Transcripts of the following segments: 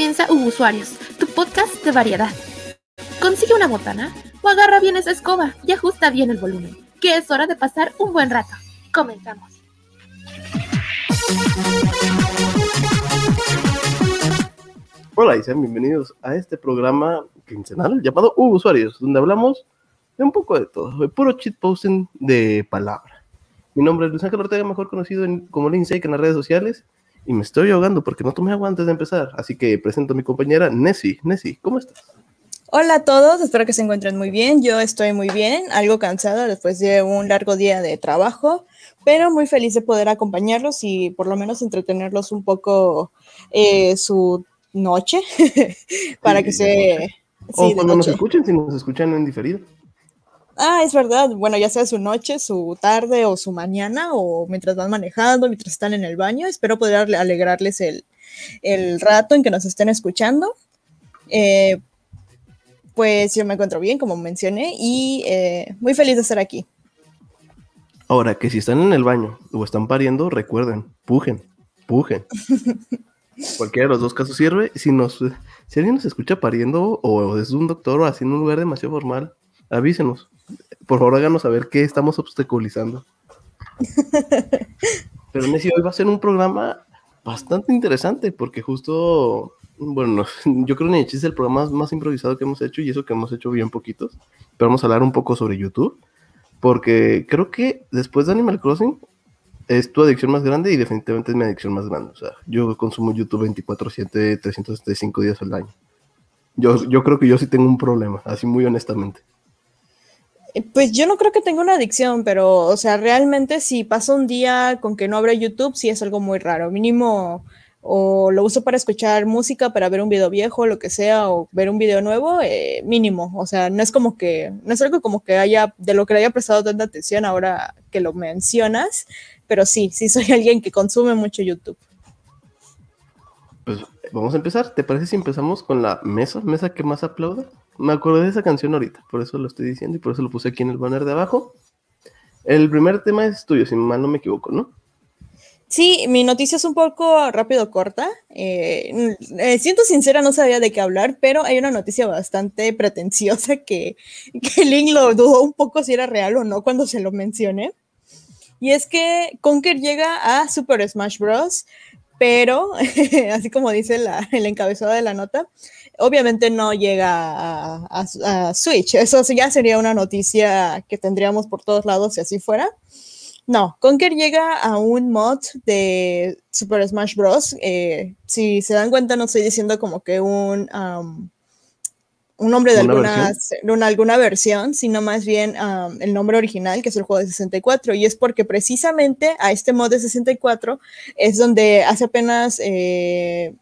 comienza Usuarios, tu podcast de variedad. Consigue una botana o agarra bien esa escoba y ajusta bien el volumen, que es hora de pasar un buen rato. Comenzamos. Hola y sean bienvenidos a este programa quincenal llamado Usuarios, donde hablamos de un poco de todo, de puro posting de palabra. Mi nombre es Luis Ángel Ortega, mejor conocido en, como Lindsay en las redes sociales, y me estoy ahogando porque no tomé agua antes de empezar, así que presento a mi compañera Nessie. Nessie, ¿cómo estás? Hola a todos, espero que se encuentren muy bien. Yo estoy muy bien, algo cansada después de un largo día de trabajo, pero muy feliz de poder acompañarlos y por lo menos entretenerlos un poco eh, su noche para que se... o cuando nos escuchen, si nos escuchan en diferido. Ah, es verdad. Bueno, ya sea su noche, su tarde o su mañana, o mientras van manejando, mientras están en el baño. Espero poder alegrarles el, el rato en que nos estén escuchando. Eh, pues yo me encuentro bien, como mencioné, y eh, muy feliz de estar aquí. Ahora, que si están en el baño o están pariendo, recuerden, pujen, pujen. Cualquiera de los dos casos sirve. Si, nos, si alguien nos escucha pariendo o es un doctor o así en un lugar demasiado formal, avísenos. Por favor, háganos saber qué estamos obstaculizando. Pero Nessie, hoy va a ser un programa bastante interesante porque justo, bueno, yo creo que es el programa más, improvisado que hemos hecho y eso que hemos hecho bien poquitos. Pero vamos a hablar un poco sobre YouTube porque creo que después de Animal Crossing es tu adicción más grande y definitivamente es mi adicción más grande. O sea, yo consumo YouTube 24/7, 365 días al año. Yo, yo creo que yo sí tengo un problema, así muy honestamente. Eh, pues yo no creo que tenga una adicción, pero, o sea, realmente si paso un día con que no abra YouTube, sí es algo muy raro. Mínimo, o lo uso para escuchar música, para ver un video viejo, lo que sea, o ver un video nuevo, eh, mínimo. O sea, no es como que, no es algo como que haya, de lo que le haya prestado tanta atención ahora que lo mencionas, pero sí, sí soy alguien que consume mucho YouTube. Pues vamos a empezar. ¿Te parece si empezamos con la mesa? ¿Mesa que más aplauda? Me acordé de esa canción ahorita, por eso lo estoy diciendo y por eso lo puse aquí en el banner de abajo. El primer tema es tuyo, si mal no me equivoco, ¿no? Sí, mi noticia es un poco rápido, corta. Eh, eh, siento sincera, no sabía de qué hablar, pero hay una noticia bastante pretenciosa que, que Link lo dudó un poco si era real o no cuando se lo mencioné. Y es que Conker llega a Super Smash Bros., pero, así como dice el encabezado de la nota, obviamente no llega a, Switch. Eso ya sería una noticia que tendríamos por todos lados si así fuera. No, Conker llega a un mod de Super Smash Bros. Eh, si se dan cuenta, no estoy diciendo como que un, un nombre de alguna, versión? alguna versión, sino más bien el nombre original, que es el juego de 64. Y es porque precisamente a este mod de 64 es donde hace apenas eh,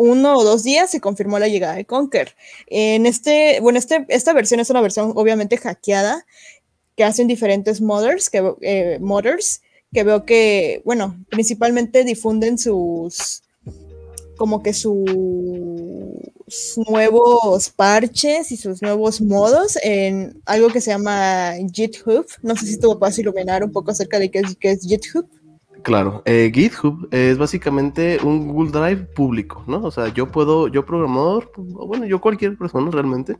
uno o dos días se confirmó la llegada de Conker. En este, bueno, este, esta versión es una versión obviamente hackeada que hacen diferentes modders, que, eh, modders, que veo que, bueno, principalmente difunden sus como que sus nuevos parches y sus nuevos modos en algo que se llama GitHub. No sé si tú puedes iluminar un poco acerca de qué es, qué es GitHub. Claro, eh, GitHub es básicamente un Google Drive público, ¿no? O sea, yo puedo, yo programador, bueno, yo cualquier persona realmente,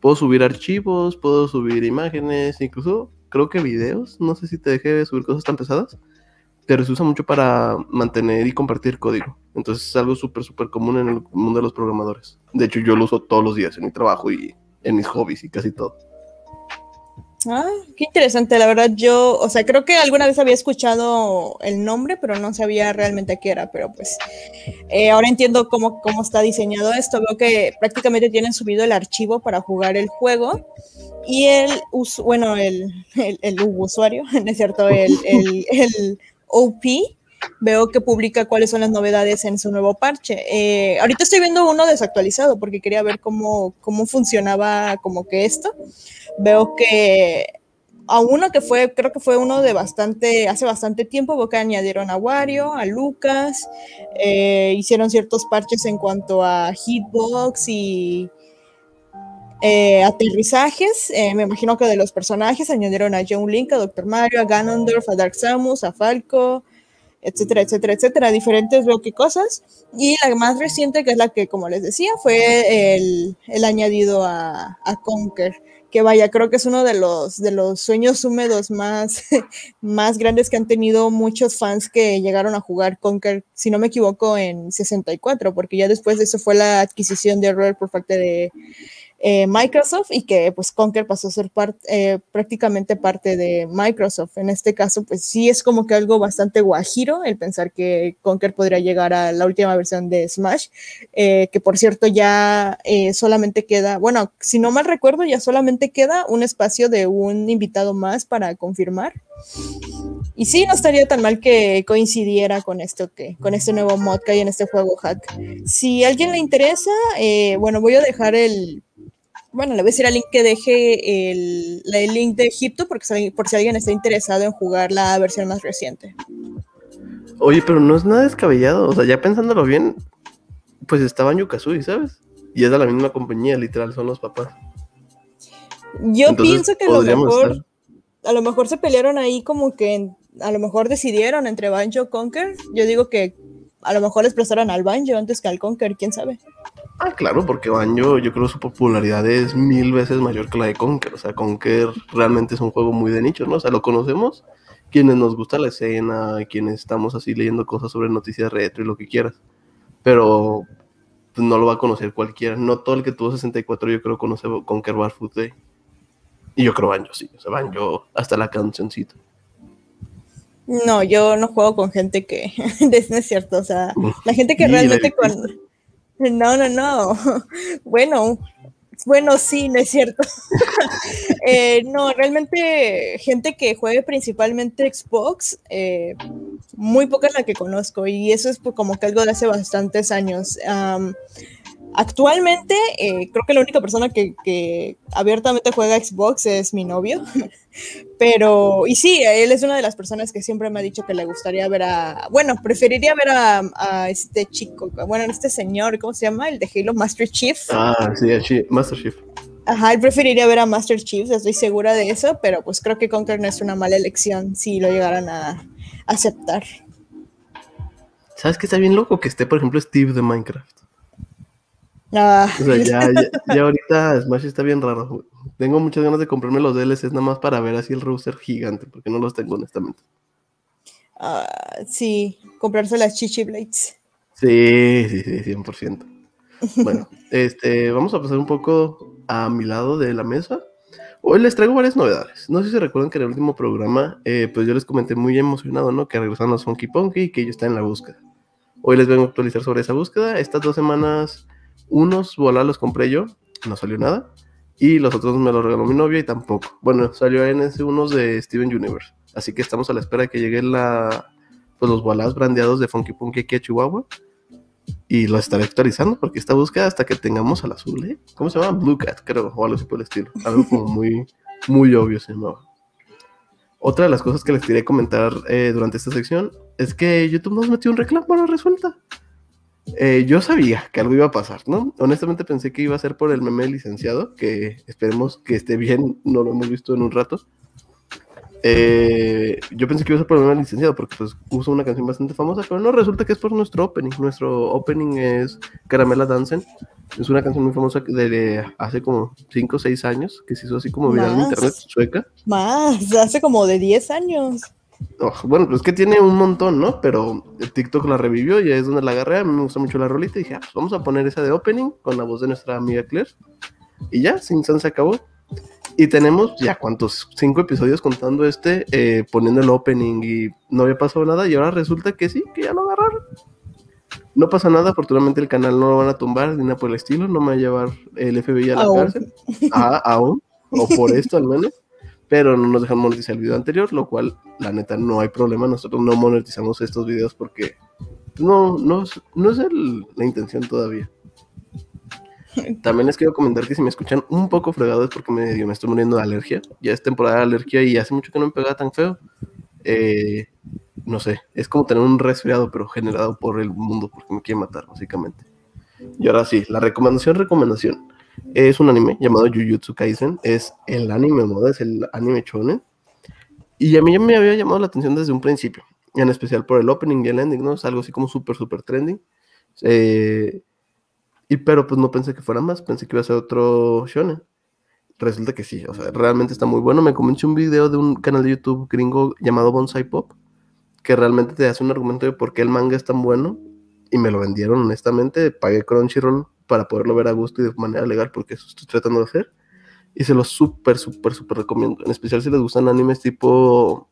puedo subir archivos, puedo subir imágenes, incluso creo que videos, no sé si te deje subir cosas tan pesadas, pero se usa mucho para mantener y compartir código. Entonces es algo súper, súper común en el mundo de los programadores. De hecho, yo lo uso todos los días en mi trabajo y en mis hobbies y casi todo. Ah, qué interesante, la verdad yo, o sea, creo que alguna vez había escuchado el nombre, pero no sabía realmente qué era, pero pues eh, ahora entiendo cómo, cómo está diseñado esto, veo que prácticamente tienen subido el archivo para jugar el juego y el, bueno, el, el, el usuario, ¿no es cierto? El, el, el OP veo que publica cuáles son las novedades en su nuevo parche. Eh, ahorita estoy viendo uno desactualizado porque quería ver cómo, cómo funcionaba como que esto. Veo que a uno que fue, creo que fue uno de bastante, hace bastante tiempo, veo que añadieron a Wario, a Lucas, eh, hicieron ciertos parches en cuanto a hitbox y eh, aterrizajes, me imagino que de los personajes añadieron a John Link, a Dr. Mario, a Ganondorf, a Dark Samus, a Falco, etcétera, etcétera, etcétera, diferentes veo que cosas. Y la más reciente, que es la que, como les decía, fue el, el añadido a, a Conquer que vaya, creo que es uno de los, de los sueños húmedos más, más grandes que han tenido muchos fans que llegaron a jugar Conquer, si no me equivoco, en 64, porque ya después de eso fue la adquisición de Rare por parte de, eh, Microsoft y que pues Conker pasó a ser eh, prácticamente parte de Microsoft. En este caso, pues sí es como que algo bastante guajiro el pensar que Conker podría llegar a la última versión de Smash, eh, que por cierto ya solamente queda, bueno, si no mal recuerdo, ya solamente queda un espacio de un invitado más para confirmar. Y sí, no estaría tan mal que coincidiera con esto que, con este nuevo mod que hay en este juego hack. Si a alguien le interesa, bueno, voy a dejar el bueno, le voy a decir al link que deje el, link de Egipto porque por si alguien está interesado en jugar la versión más reciente. Oye, pero no es nada descabellado. O sea, ya pensándolo bien, pues estaba en Yukazui, ¿sabes? Y es de la misma compañía, literal, son los papás. Yo pienso que a lo mejor a lo mejor se pelearon ahí como que a lo mejor decidieron entre Banjo y Conker. Yo digo que a lo mejor les prestaron al Banjo antes que al Conker, quién sabe. Ah, claro, porque Banjo yo creo su popularidad es mil veces mayor que la de Conker. O sea, Conker realmente es un juego muy de nicho, ¿no? O sea, lo conocemos quienes nos gusta la escena, quienes estamos así leyendo cosas sobre noticias retro y lo que quieras. Pero no lo va a conocer cualquiera. No todo el que tuvo 64 yo creo conoce Conker Barfoot Day. Y yo creo Banjo, sí. O sea, Banjo hasta la cancioncita. No, yo no juego con gente que. no es cierto. O sea, la gente que realmente con no, no, no. Bueno, bueno, sí, no es cierto. Eh, no, realmente gente que juegue principalmente Xbox, eh, muy poca es la que conozco y eso es como que algo de hace bastantes años. Actualmente, eh, creo que la única persona que, abiertamente juega Xbox es mi novio. Pero, y sí, él es una de las personas que siempre me ha dicho que le gustaría ver a. Bueno, preferiría ver a, este chico, bueno, este señor, ¿cómo se llama? El de Halo Master Chief. Ah, sí, Master Chief. Ajá, él preferiría ver a Master Chief, estoy segura de eso, pero pues creo que Conquer no es una mala elección si lo llegaran a aceptar. ¿Sabes qué está bien loco? Que esté, por ejemplo, Steve de Minecraft. Ah. O sea, ya, ya, ahorita Smash está bien raro. Tengo muchas ganas de comprarme los DLCs nada más para ver así el roster gigante, porque no los tengo honestamente. Ah, sí, comprarse las Chichi Blades. Sí, sí, sí, 100%. Bueno, este, vamos a pasar un poco a mi lado de la mesa. Hoy les traigo varias novedades. No sé si se recuerdan que en el último programa, eh, pues yo les comenté muy emocionado, ¿no? Que regresaron los Funky Punky y que ellos están en la búsqueda. Hoy les vengo a actualizar sobre esa búsqueda. Estas dos semanas unos, voilà, los compré yo, no salió nada. Y los otros me los regaló mi novia y tampoco. Bueno, salió en ese unos de Steven Universe. Así que estamos a la espera de que lleguen la, pues los bolas brandeados de Funky Punky aquí a Chihuahua. Y lo estaré actualizando porque esta búsqueda hasta que tengamos al azul, ¿eh? ¿Cómo se llama? Blue Cat, creo, o algo así por el estilo. Algo como muy, muy obvio se llamaba. Otra de las cosas que les quería comentar eh, durante esta sección es que YouTube nos metió un reclamo, ahora resulta. Eh, yo sabía que algo iba a pasar, ¿no? Honestamente pensé que iba a ser por el meme licenciado, que esperemos que esté bien, no lo hemos visto en un rato. Eh, yo pensé que iba a ser por el meme licenciado, porque pues usa una canción bastante famosa, pero no, resulta que es por nuestro opening. Nuestro opening es Caramela Dancen. Es una canción muy famosa de hace como 5 o 6 años, que se hizo así como viral en internet, sueca. Más, hace como de 10 años. Oh, bueno, pues que tiene un montón, ¿no? Pero TikTok la revivió y es donde la agarré. A mí me gusta mucho la rolita y dije, ah, pues vamos a poner esa de opening con la voz de nuestra amiga Claire. Y ya, Sin San se acabó. Y tenemos ya cuántos, cinco episodios contando este, eh, poniendo el opening y no había pasado nada. Y ahora resulta que sí, que ya lo agarraron. No pasa nada, afortunadamente el canal no lo van a tumbar ni nada por el estilo. No me va a llevar el FBI a la cárcel. Ah, aún. O por esto al menos pero no nos dejan monetizar el video anterior, lo cual, la neta, no hay problema. Nosotros no monetizamos estos videos porque no, no, no es la intención todavía. También les quiero comentar que si me escuchan un poco fregados es porque me, me estoy muriendo de alergia. Ya es temporada de alergia y hace mucho que no me pegaba tan feo. Eh, no sé, es como tener un resfriado, pero generado por el mundo, porque me quiere matar, básicamente. Y ahora sí, la recomendación, recomendación es un anime llamado Jujutsu Kaisen. Es el anime moda, es el anime shonen. Y a mí ya me había llamado la atención desde un principio. en especial por el opening y el ending, ¿no? Es algo así como súper, súper trending. Eh, y pero pues no pensé que fuera más, pensé que iba a ser otro shonen. Resulta que sí, o sea, realmente está muy bueno. Me comenté un video de un canal de YouTube gringo llamado Bonsai Pop, que realmente te hace un argumento de por qué el manga es tan bueno. Y me lo vendieron honestamente. Pagué Crunchyroll para poderlo ver a gusto y de manera legal, porque eso estoy tratando de hacer. Y se lo súper, súper, súper recomiendo. En especial si les gustan animes tipo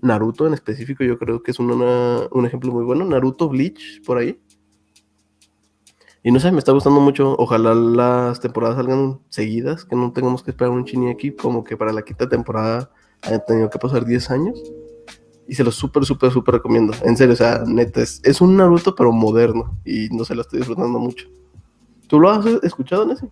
Naruto en específico, yo creo que es un ejemplo muy bueno. Naruto Bleach, por ahí. Y no sé, me está gustando mucho. Ojalá las temporadas salgan seguidas, que no tengamos que esperar un chini aquí, como que para la quinta temporada haya tenido que pasar 10 años. Y se lo súper, súper, súper recomiendo. En serio, o sea, neta, es, es un Naruto, pero moderno. Y no se lo estoy disfrutando mucho. ¿Tú lo has escuchado en ese?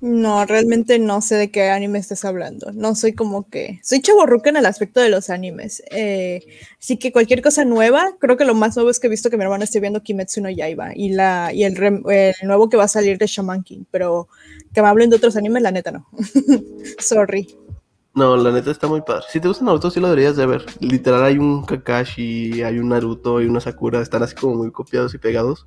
No, realmente no sé de qué anime estás hablando. No soy como que. Soy chaborruca en el aspecto de los animes. Eh, así que cualquier cosa nueva, creo que lo más nuevo es que he visto que mi hermano esté viendo Kimetsu no Yaiba y, la, y el, el nuevo que va a salir de Shaman King. Pero que me hablen de otros animes, la neta no. Sorry. No, la neta está muy padre. Si te gusta Naruto, sí lo deberías de ver. Literal, hay un Kakashi, hay un Naruto, hay una Sakura. Están así como muy copiados y pegados.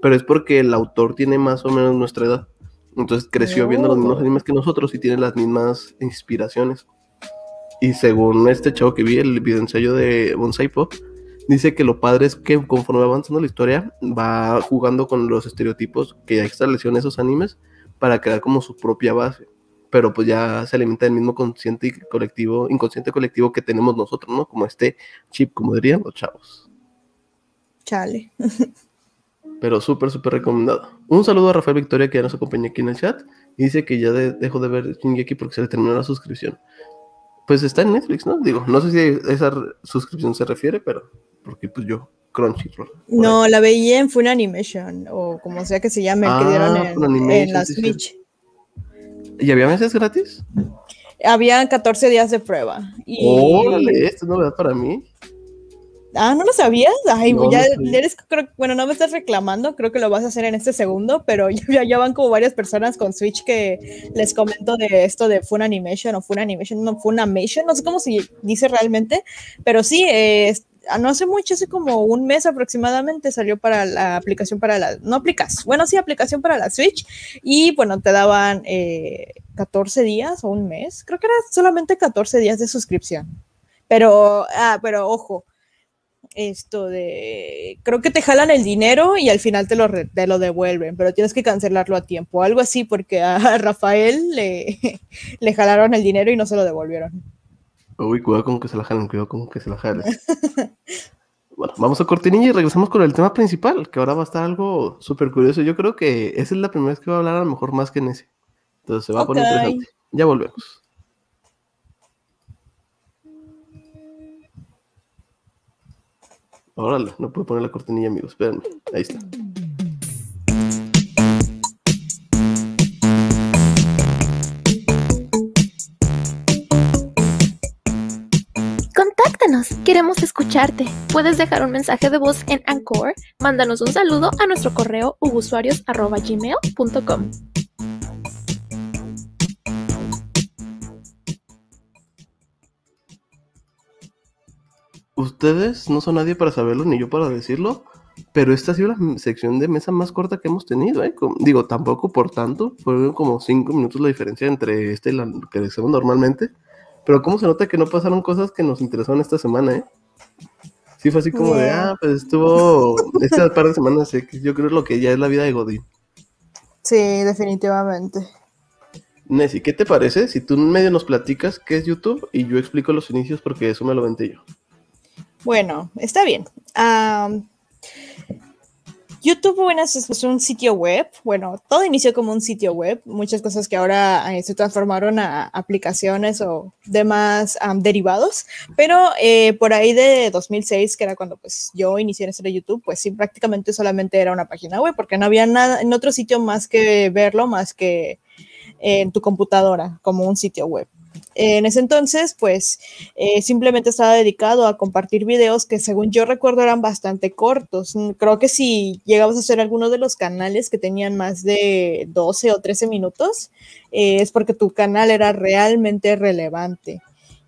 Pero es porque el autor tiene más o menos nuestra edad. Entonces creció viendo los mismos animes que nosotros y tiene las mismas inspiraciones. Y según este chavo que vi, el video ensayo de Bonsai Pop, dice que lo padre es que conforme va avanzando la historia, va jugando con los estereotipos que ya estableció esos animes para crear como su propia base. Pero pues ya se alimenta del mismo consciente y colectivo, inconsciente colectivo que tenemos nosotros, ¿no? Como este chip, como dirían los chavos. Chale. pero súper, súper recomendado. Un saludo a Rafael Victoria que ya nos acompaña aquí en el chat y dice que ya dejó de ver Shingeki porque se le terminó la suscripción. Pues está en Netflix, ¿no? Digo, no sé si esa suscripción se refiere, pero porque pues yo, Crunchyroll. No, la veía en Fun Animation o como sea que se llame, que dieron ah, en, en la Switch. ¿Y había meses gratis? Había 14 días de prueba. Y... Órale, esto es novedad para mí. Ah, ¿no lo sabías? Ay, ya eres, bueno, no me estás reclamando, creo que lo vas a hacer en este segundo, pero ya, ya, van como varias personas con Switch que les comento de esto de Fun Animation o Fun Animation, no Funimation, no sé cómo se dice realmente, pero sí, eh, no hace mucho, hace como un mes aproximadamente salió para la aplicación para la, no aplicas, bueno, sí, aplicación para la Switch y bueno, te daban 14 eh, días o un mes, creo que era solamente 14 días de suscripción, pero, ah, pero ojo, esto de, creo que te jalan el dinero y al final te lo, te lo devuelven, pero tienes que cancelarlo a tiempo, algo así, porque a Rafael le, le jalaron el dinero y no se lo devolvieron. Uy, cuidado con que se la jalen, cuidado con que se la jalen. bueno, vamos a cortinilla y regresamos con el tema principal, que ahora va a estar algo súper curioso. Yo creo que esa es la primera vez que voy a hablar a lo mejor más que en ese. Entonces se va a poner interesante. Ya volvemos. Órale, no puedo poner la cortinilla, amigos. Espérenme. Ahí está. Contáctanos, queremos escucharte. Puedes dejar un mensaje de voz en Anchor, mándanos un saludo a nuestro correo usuarios.gmail.com. ustedes no son nadie para saberlo, ni yo para decirlo, pero esta ha sido la sección de mesa más corta que hemos tenido, ¿eh? digo, tampoco por tanto, fueron como cinco minutos la diferencia entre este y la que hacemos normalmente, pero cómo se nota que no pasaron cosas que nos interesaron esta semana, ¿eh? Sí, fue así como de, ah, pues estuvo estas par de semanas, ¿eh? yo creo lo que ya es la vida de Godín. Sí, definitivamente. Nessie, ¿qué te parece si tú en medio nos platicas qué es YouTube y yo explico los inicios porque eso me lo venté yo? Bueno, está bien. YouTube bueno, es un sitio web. Bueno, todo inició como un sitio web. Muchas cosas que ahora eh, se transformaron a aplicaciones o demás derivados. Pero eh, por ahí de 2006, que era cuando pues, yo inicié en de YouTube, pues sí, prácticamente solamente era una página web, porque no había nada en otro sitio más que verlo, más que en tu computadora, como un sitio web. En ese entonces, pues eh, simplemente estaba dedicado a compartir videos que según yo recuerdo eran bastante cortos. Mm, creo que si llegabas a hacer alguno de los canales que tenían más de 12 o 13 minutos, eh, es porque tu canal era realmente relevante.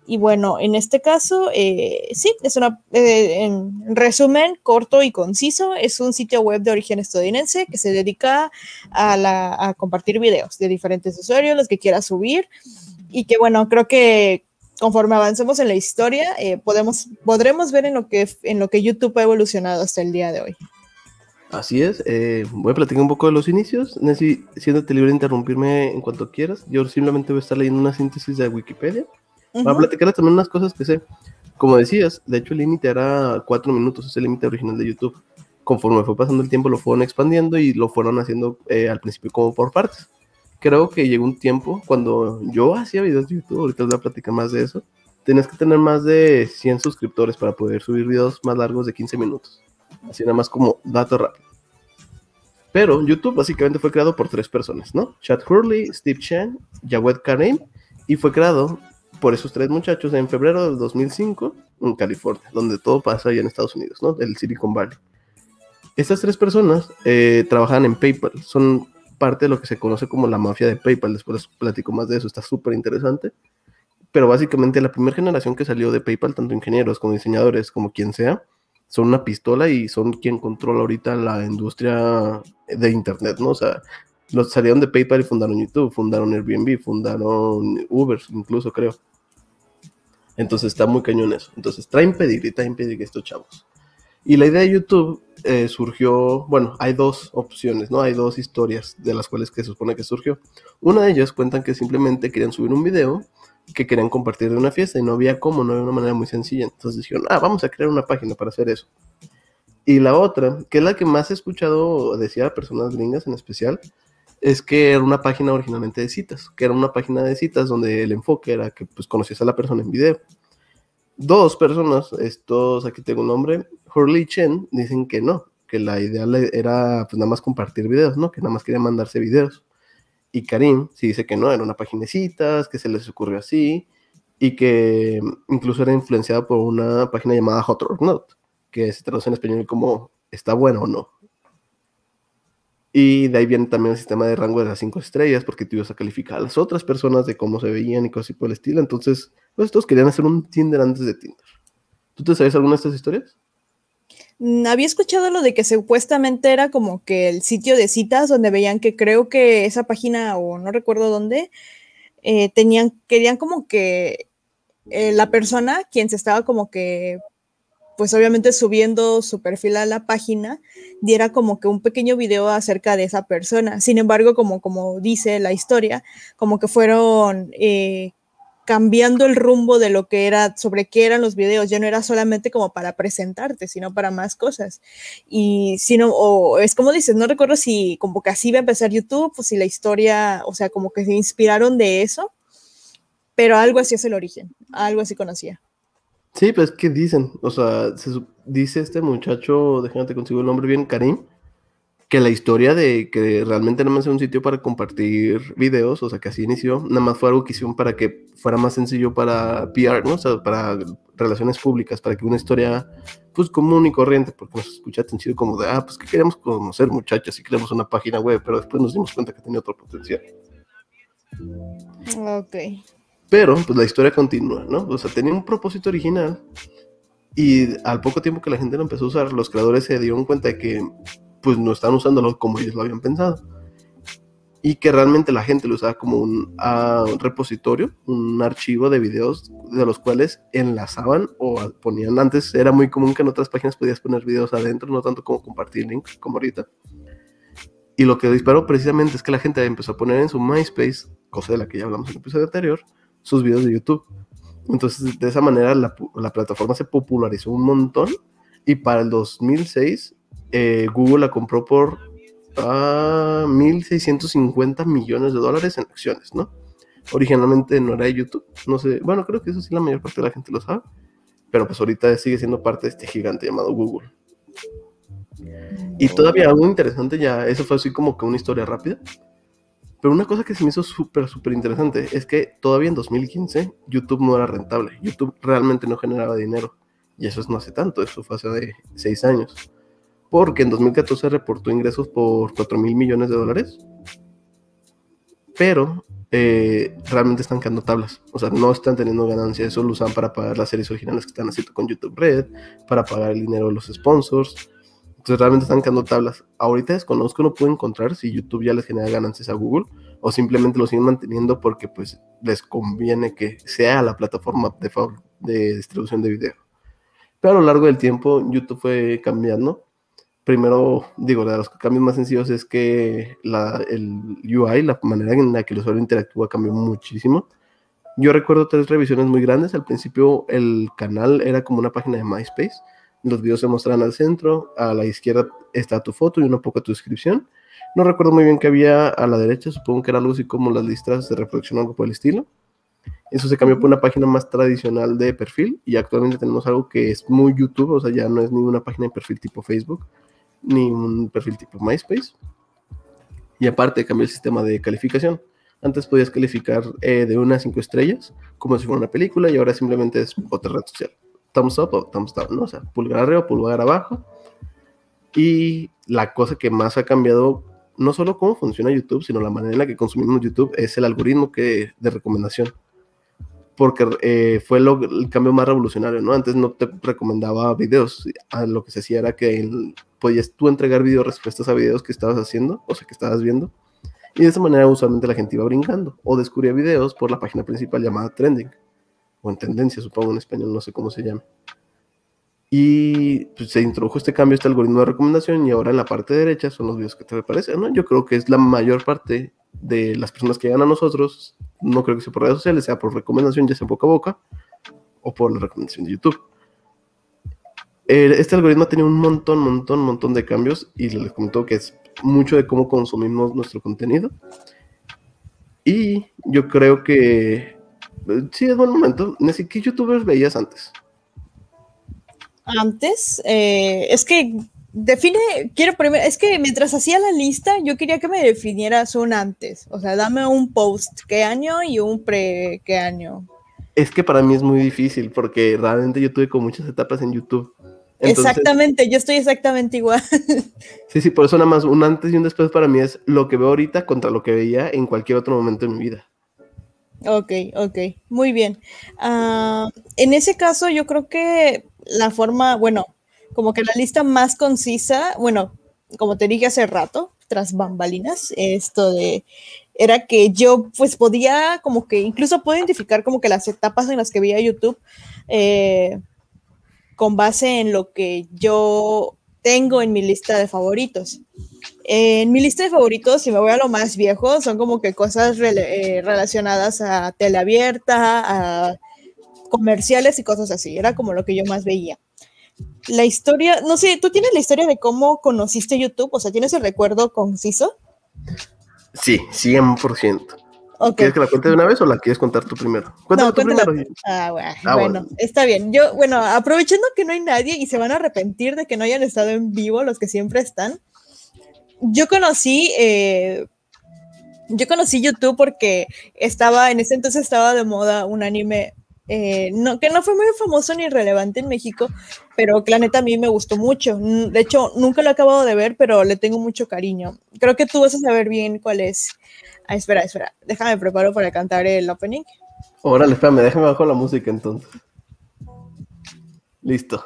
Y bueno, en este caso, eh, sí, es una, en resumen, corto y conciso, es un sitio web de origen estadounidense que se dedica a, la, a compartir videos de diferentes usuarios, los que quiera subir, y que bueno, creo que conforme avancemos en la historia, eh, podemos, podremos ver en lo, que, en lo que YouTube ha evolucionado hasta el día de hoy. Así es, eh, voy a platicar un poco de los inicios. Nancy, siéntate libre de interrumpirme en cuanto quieras. Yo simplemente voy a estar leyendo una síntesis de Wikipedia. Para platicarles también unas cosas que sé. Como decías, de hecho el límite era cuatro minutos, es el límite original de YouTube. Conforme fue pasando el tiempo lo fueron expandiendo y lo fueron haciendo eh, al principio como por partes. Creo que llegó un tiempo cuando yo hacía videos de YouTube, ahorita les voy a platicar más de eso, tenías que tener más de 100 suscriptores para poder subir videos más largos de 15 minutos. Así nada más como dato rápido. Pero YouTube básicamente fue creado por tres personas, ¿no? Chad Hurley, Steve Chen, Jawed Karim, y fue creado por esos tres muchachos en febrero del 2005 en California, donde todo pasa allá en Estados Unidos, ¿no? El Silicon Valley. Estas tres personas eh, trabajan en PayPal, son parte de lo que se conoce como la mafia de PayPal, después platico más de eso, está súper interesante. Pero básicamente la primera generación que salió de PayPal, tanto ingenieros como diseñadores, como quien sea, son una pistola y son quien controla ahorita la industria de Internet, ¿no? O sea, los salieron de PayPal y fundaron YouTube, fundaron Airbnb, fundaron Uber, incluso creo. Entonces está muy cañón eso. Entonces traen pedir traen pedir estos chavos. Y la idea de YouTube eh, surgió, bueno, hay dos opciones, ¿no? Hay dos historias de las cuales que se supone que surgió. Una de ellas cuentan que simplemente querían subir un video que querían compartir de una fiesta y no había cómo, no había una manera muy sencilla. Entonces dijeron, ah, vamos a crear una página para hacer eso. Y la otra, que es la que más he escuchado, decía personas gringas en especial, es que era una página originalmente de citas, que era una página de citas donde el enfoque era que pues conocías a la persona en video. Dos personas, estos, aquí tengo un nombre, Hurley Chen, dicen que no, que la idea era pues nada más compartir videos, ¿no? Que nada más quería mandarse videos. Y Karim sí dice que no, era una página de citas, que se les ocurrió así, y que incluso era influenciada por una página llamada Hot or Not, que se traduce en español como está bueno o no. Y de ahí viene también el sistema de rango de las cinco estrellas, porque tú ibas a calificar a las otras personas de cómo se veían y cosas así por el estilo. Entonces, pues estos querían hacer un Tinder antes de Tinder. ¿Tú te sabes alguna de estas historias? Mm, había escuchado lo de que supuestamente era como que el sitio de citas donde veían que creo que esa página, o no recuerdo dónde, eh, tenían, querían como que eh, la persona, quien se estaba como que, pues obviamente subiendo su perfil a la página, diera como que un pequeño video acerca de esa persona. Sin embargo, como, como dice la historia, como que fueron eh, cambiando el rumbo de lo que era, sobre qué eran los videos, ya no era solamente como para presentarte, sino para más cosas. Y si no, o es como dices, no recuerdo si como que así iba a empezar YouTube, o si la historia, o sea, como que se inspiraron de eso, pero algo así es el origen, algo así conocía. Sí, pues que dicen, o sea, se, dice este muchacho, déjate consigo el nombre bien, Karim, que la historia de que realmente nada más es un sitio para compartir videos, o sea, que así inició, nada más fue algo que hicieron para que fuera más sencillo para PR, ¿no? O sea, para relaciones públicas, para que una historia, pues, común y corriente, porque nos escucha tan chido como de, ah, pues, que queremos conocer muchachos y creamos una página web, pero después nos dimos cuenta que tenía otro potencial. Ok. Pero, pues, la historia continúa, ¿no? O sea, tenía un propósito original y al poco tiempo que la gente lo empezó a usar, los creadores se dieron cuenta de que pues no están usándolo como ellos lo habían pensado. Y que realmente la gente lo usaba como un, ah, repositorio, un archivo de videos de los cuales enlazaban o ponían. Antes era muy común que en otras páginas podías poner videos adentro, no tanto como compartir links como ahorita. Y lo que disparó precisamente es que la gente empezó a poner en su MySpace, cosa de la que ya hablamos en el episodio anterior, sus videos de YouTube. Entonces, de esa manera la, la plataforma se popularizó un montón y para el 2006 eh, Google la compró por 1.650 ah, millones de dólares en acciones, ¿no? Originalmente no era de YouTube, no sé, bueno, creo que eso sí la mayor parte de la gente lo sabe, pero pues ahorita sigue siendo parte de este gigante llamado Google. Y todavía algo interesante ya, eso fue así como que una historia rápida, pero una cosa que se me hizo súper, súper interesante es que todavía en 2015 YouTube no era rentable, YouTube realmente no generaba dinero, y eso es no hace tanto, eso fue hace 6 años porque en 2014 reportó ingresos por 4 mil millones de dólares, pero eh, realmente están quedando tablas. O sea, no están teniendo ganancias. Eso lo usan para pagar las series originales que están haciendo con YouTube Red, para pagar el dinero de los sponsors. Entonces realmente están quedando tablas. Ahorita desconozco, no puedo encontrar si YouTube ya les genera ganancias a Google o simplemente lo siguen manteniendo porque pues les conviene que sea la plataforma de, de distribución de video. Pero a lo largo del tiempo YouTube fue cambiando primero, digo, de los cambios más sencillos es que la, el UI, la manera en la que el usuario interactúa cambió muchísimo. Yo recuerdo tres revisiones muy grandes. Al principio el canal era como una página de MySpace. Los videos se mostraban al centro, a la izquierda está tu foto y una poco tu descripción. No recuerdo muy bien qué había a la derecha, supongo que era algo así como las listas de reproducción o algo por el estilo. Eso se cambió por una página más tradicional de perfil y actualmente tenemos algo que es muy YouTube, o sea, ya no es ni una página de perfil tipo Facebook, ni un perfil tipo MySpace. Y aparte cambió el sistema de calificación. Antes podías calificar eh, de una a cinco estrellas, como si fuera una película, y ahora simplemente es otra red social. Thumbs up o thumbs down, ¿no? O sea, pulgar arriba pulgar abajo. Y la cosa que más ha cambiado, no solo cómo funciona YouTube, sino la manera en la que consumimos YouTube, es el algoritmo que, de recomendación porque eh, fue el cambio más revolucionario, ¿no? Antes no te recomendaba videos, lo que se hacía era que podías tú entregar video respuestas a videos que estabas haciendo, o sea, que estabas viendo, y de esa manera usualmente la gente iba brincando, o descubría videos por la página principal llamada Trending, o en tendencia, supongo en español, no sé cómo se llama. Y pues, se introdujo este cambio, este algoritmo de recomendación, y ahora en la parte derecha son los videos que te aparecen, ¿no? Yo creo que es la mayor parte de las personas que llegan a nosotros, no creo que sea por redes sociales, sea por recomendación, ya sea boca a boca, o por la recomendación de YouTube. Este algoritmo tiene un montón, montón, montón de cambios y les comento que es mucho de cómo consumimos nuestro contenido. Y yo creo que sí es buen momento. ¿Qué youtubers veías antes? Antes, eh, es que Define, quiero primero, es que mientras hacía la lista, yo quería que me definieras un antes. O sea, dame un post qué año y un pre qué año. Es que para mí es muy difícil porque realmente yo tuve como muchas etapas en YouTube. exactamente, yo estoy exactamente igual. Sí, sí, por eso nada más un antes y un después para mí es lo que veo ahorita contra lo que veía en cualquier otro momento de mi vida. Ok, ok, muy bien. Ah, en ese caso yo creo que la forma, bueno, como que la lista más concisa, bueno, como te dije hace rato, tras bambalinas, esto de, era que yo pues podía como que, incluso puedo identificar como que las etapas en las que veía YouTube eh, con base en lo que yo tengo en mi lista de favoritos. En mi lista de favoritos, si me voy a lo más viejo, son como que cosas eh, relacionadas a tele abierta, a comerciales y cosas así. Era como lo que yo más veía la historia, no sé, ¿tú tienes la historia de cómo conociste YouTube? O sea, ¿tienes el recuerdo conciso? Sí, 100%. ¿Quieres que la cuente de una vez o la quieres contar tú primero? Cuéntame tú primero. Ah, ah bueno, está bien. Yo, bueno, aprovechando que no hay nadie y se van a arrepentir de que no hayan estado en vivo los que siempre están, yo conocí, eh, yo conocí YouTube porque estaba, en ese entonces estaba de moda un anime eh, no, que no fue muy famoso ni relevante en México, pero que la neta a mí me gustó mucho. De hecho, nunca lo he acabado de ver, pero le tengo mucho cariño. Creo que tú vas a saber bien cuál es. Ah, espera, espera, déjame preparo para cantar el opening. Órale, espérame, déjame bajo la música entonces. Listo.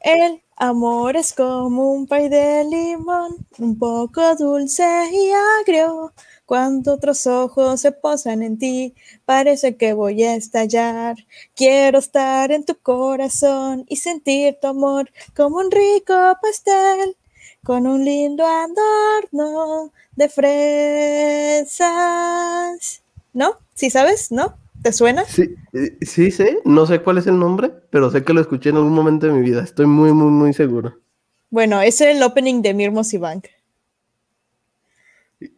El amor es como un pay de limón, un poco dulce y agrio cuando otros ojos se posan en ti, parece que voy a estallar. Quiero estar en tu corazón y sentir tu amor como un rico pastel con un lindo adorno de fresas. ¿No? ¿Sí sabes? ¿No? ¿Te suena? Sí, eh, sí sé, no sé cuál es el nombre, pero sé que lo escuché en algún momento de mi vida, estoy muy, muy, muy seguro. Bueno, es el opening de Mirmos y Bank.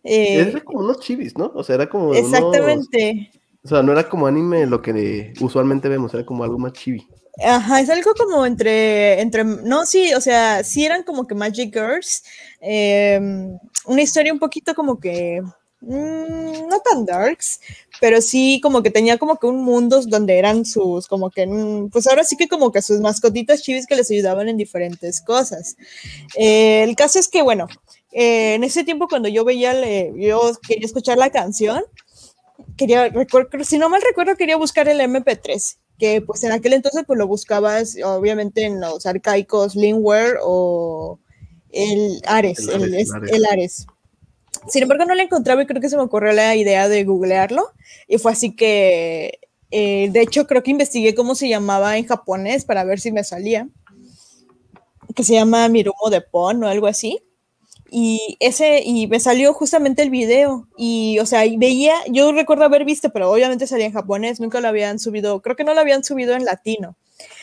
Eh, era como unos chivis, ¿no? O sea, era como. Exactamente. o sea, no era como anime lo que usualmente vemos, era como algo más chibi. Ajá, es algo como entre, entre, no, sí, o sea, sí eran como que Magic Girls, em, una historia un poquito como que, mm, no tan darks, pero sí como que tenía como que un mundo donde eran sus, como que, mm, pues ahora sí que como que sus mascotitas chivis que les ayudaban en diferentes cosas. Eh, el caso es que, bueno, eh, en ese tiempo cuando yo veía, yo quería escuchar la canción, quería, recuerdo, si no mal recuerdo, quería buscar el MP3, que pues en aquel entonces pues lo buscabas obviamente en los arcaicos Linware o el Ares, el, el Ares. Sin embargo, no lo encontraba y creo que se me ocurrió la idea de googlearlo. Y fue así que, eh, de hecho, creo que investigué cómo se llamaba en japonés para ver si me salía. Que se llama Mirumo de Pon o algo así. Y ese, y me salió justamente el video. Y, o sea, veía, yo recuerdo haber visto, pero obviamente salía en japonés, nunca lo habían subido, creo que no lo habían subido en latino.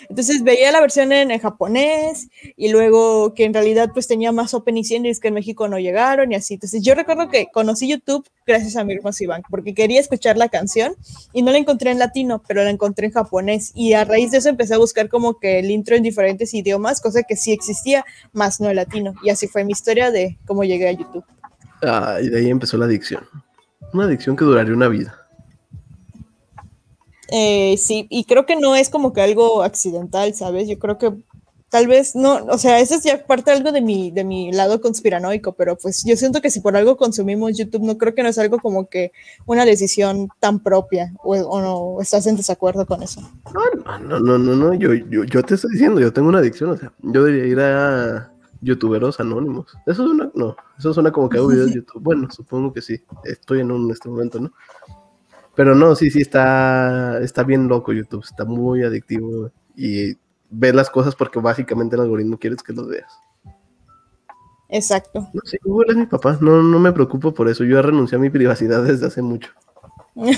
Entonces veía la versión en, japonés y luego que en realidad pues tenía más openings que en México no llegaron y así. Entonces yo recuerdo que conocí YouTube gracias a Mirko Sibank porque quería escuchar la canción y no la encontré en latino, pero la encontré en japonés y a raíz de eso empecé a buscar como que el intro en diferentes idiomas, cosa que sí existía, más no en latino. Y así fue mi historia de cómo llegué a YouTube. Ah, y de ahí empezó la adicción. Una adicción que duraría una vida. Eh, sí, y creo que no es como que algo accidental, ¿sabes? Yo creo que tal vez no, o sea, eso es ya parte algo de mi, de mi lado conspiranoico, pero pues yo siento que si por algo consumimos YouTube, no creo que no es algo como que una decisión tan propia, o, no, ¿estás en desacuerdo con eso? No, no, no, no, no, yo, yo, yo te estoy diciendo, yo tengo una adicción, o sea, yo debería ir a youtuberos anónimos. Eso suena, no, eso suena como que hago videos de YouTube. Bueno, supongo que sí, estoy en un en este momento, ¿no? Pero no, sí, sí, está, está bien loco YouTube, está muy adictivo y ves las cosas porque básicamente el algoritmo quiere que los veas. Exacto. No sé, Google es mi papá, no, no me preocupo por eso, yo ya renuncié a mi privacidad desde hace mucho.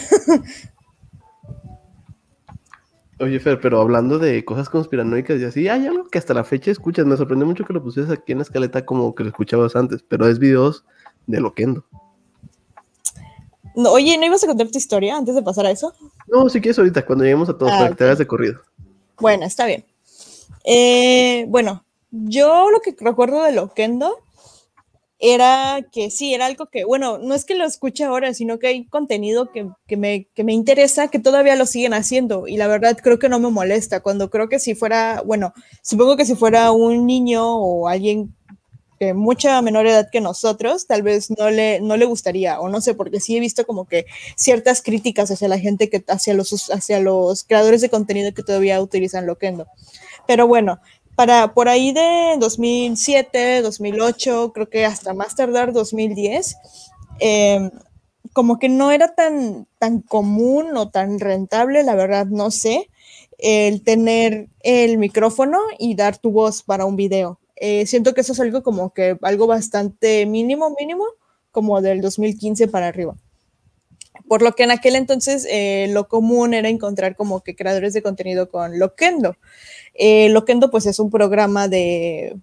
Oye, Fer, pero hablando de cosas conspiranoicas y así, hay algo que hasta la fecha escuchas. Me sorprendió mucho que lo pusieras aquí en la escaleta como que lo escuchabas antes, pero es videos de Loquendo oye, ¿no ibas a contar tu historia antes de pasar a eso? No, si quieres ahorita, cuando lleguemos a todo, ah, para que te hagas de corrido. Bueno, está bien. Eh, bueno, yo lo que recuerdo de Loquendo era que sí, era algo que, bueno, no es que lo escuche ahora, sino que hay contenido que, me, que me interesa, que todavía lo siguen haciendo. Y la verdad creo que no me molesta. Cuando creo que si fuera, bueno, supongo que si fuera un niño o alguien de mucha menor edad que nosotros, tal vez no le, no le gustaría, o no sé, porque sí he visto como que ciertas críticas hacia la gente que, hacia los, hacia los creadores de contenido que todavía utilizan Loquendo. Pero bueno, para por ahí de 2007, 2008, creo que hasta más tardar 2010, em, como que no era tan, tan común o tan rentable, la verdad no sé, el tener el micrófono y dar tu voz para un video. Eh, siento que eso es algo como que algo bastante mínimo, mínimo, como del 2015 para arriba. Por lo que en aquel entonces eh, lo común era encontrar como que creadores de contenido con Loquendo. Eh, Loquendo pues es un programa de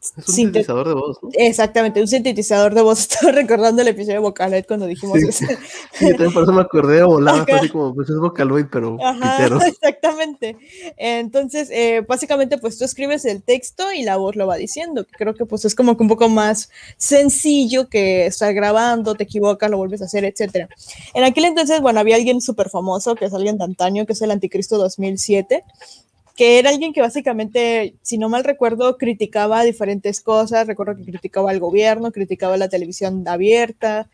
es un sintetizador de voz, ¿no? Exactamente, un sintetizador de voz. Estaba recordando el episodio de Vocaloid cuando dijimos eso. Sí, también por eso me acordé, volaba, así como, pues es Vocaloid, pero Ajá, Exactamente. Entonces, eh, básicamente, pues tú escribes el texto y la voz lo va diciendo. Creo que pues es como que un poco más sencillo que estar grabando, te equivocas, lo vuelves a hacer, etcétera. En aquel entonces, bueno, había alguien súper famoso, que es alguien de antaño, que es el Anticristo 2007, que era alguien que básicamente, si no mal recuerdo, criticaba diferentes cosas, recuerdo que criticaba al gobierno, criticaba la televisión abierta,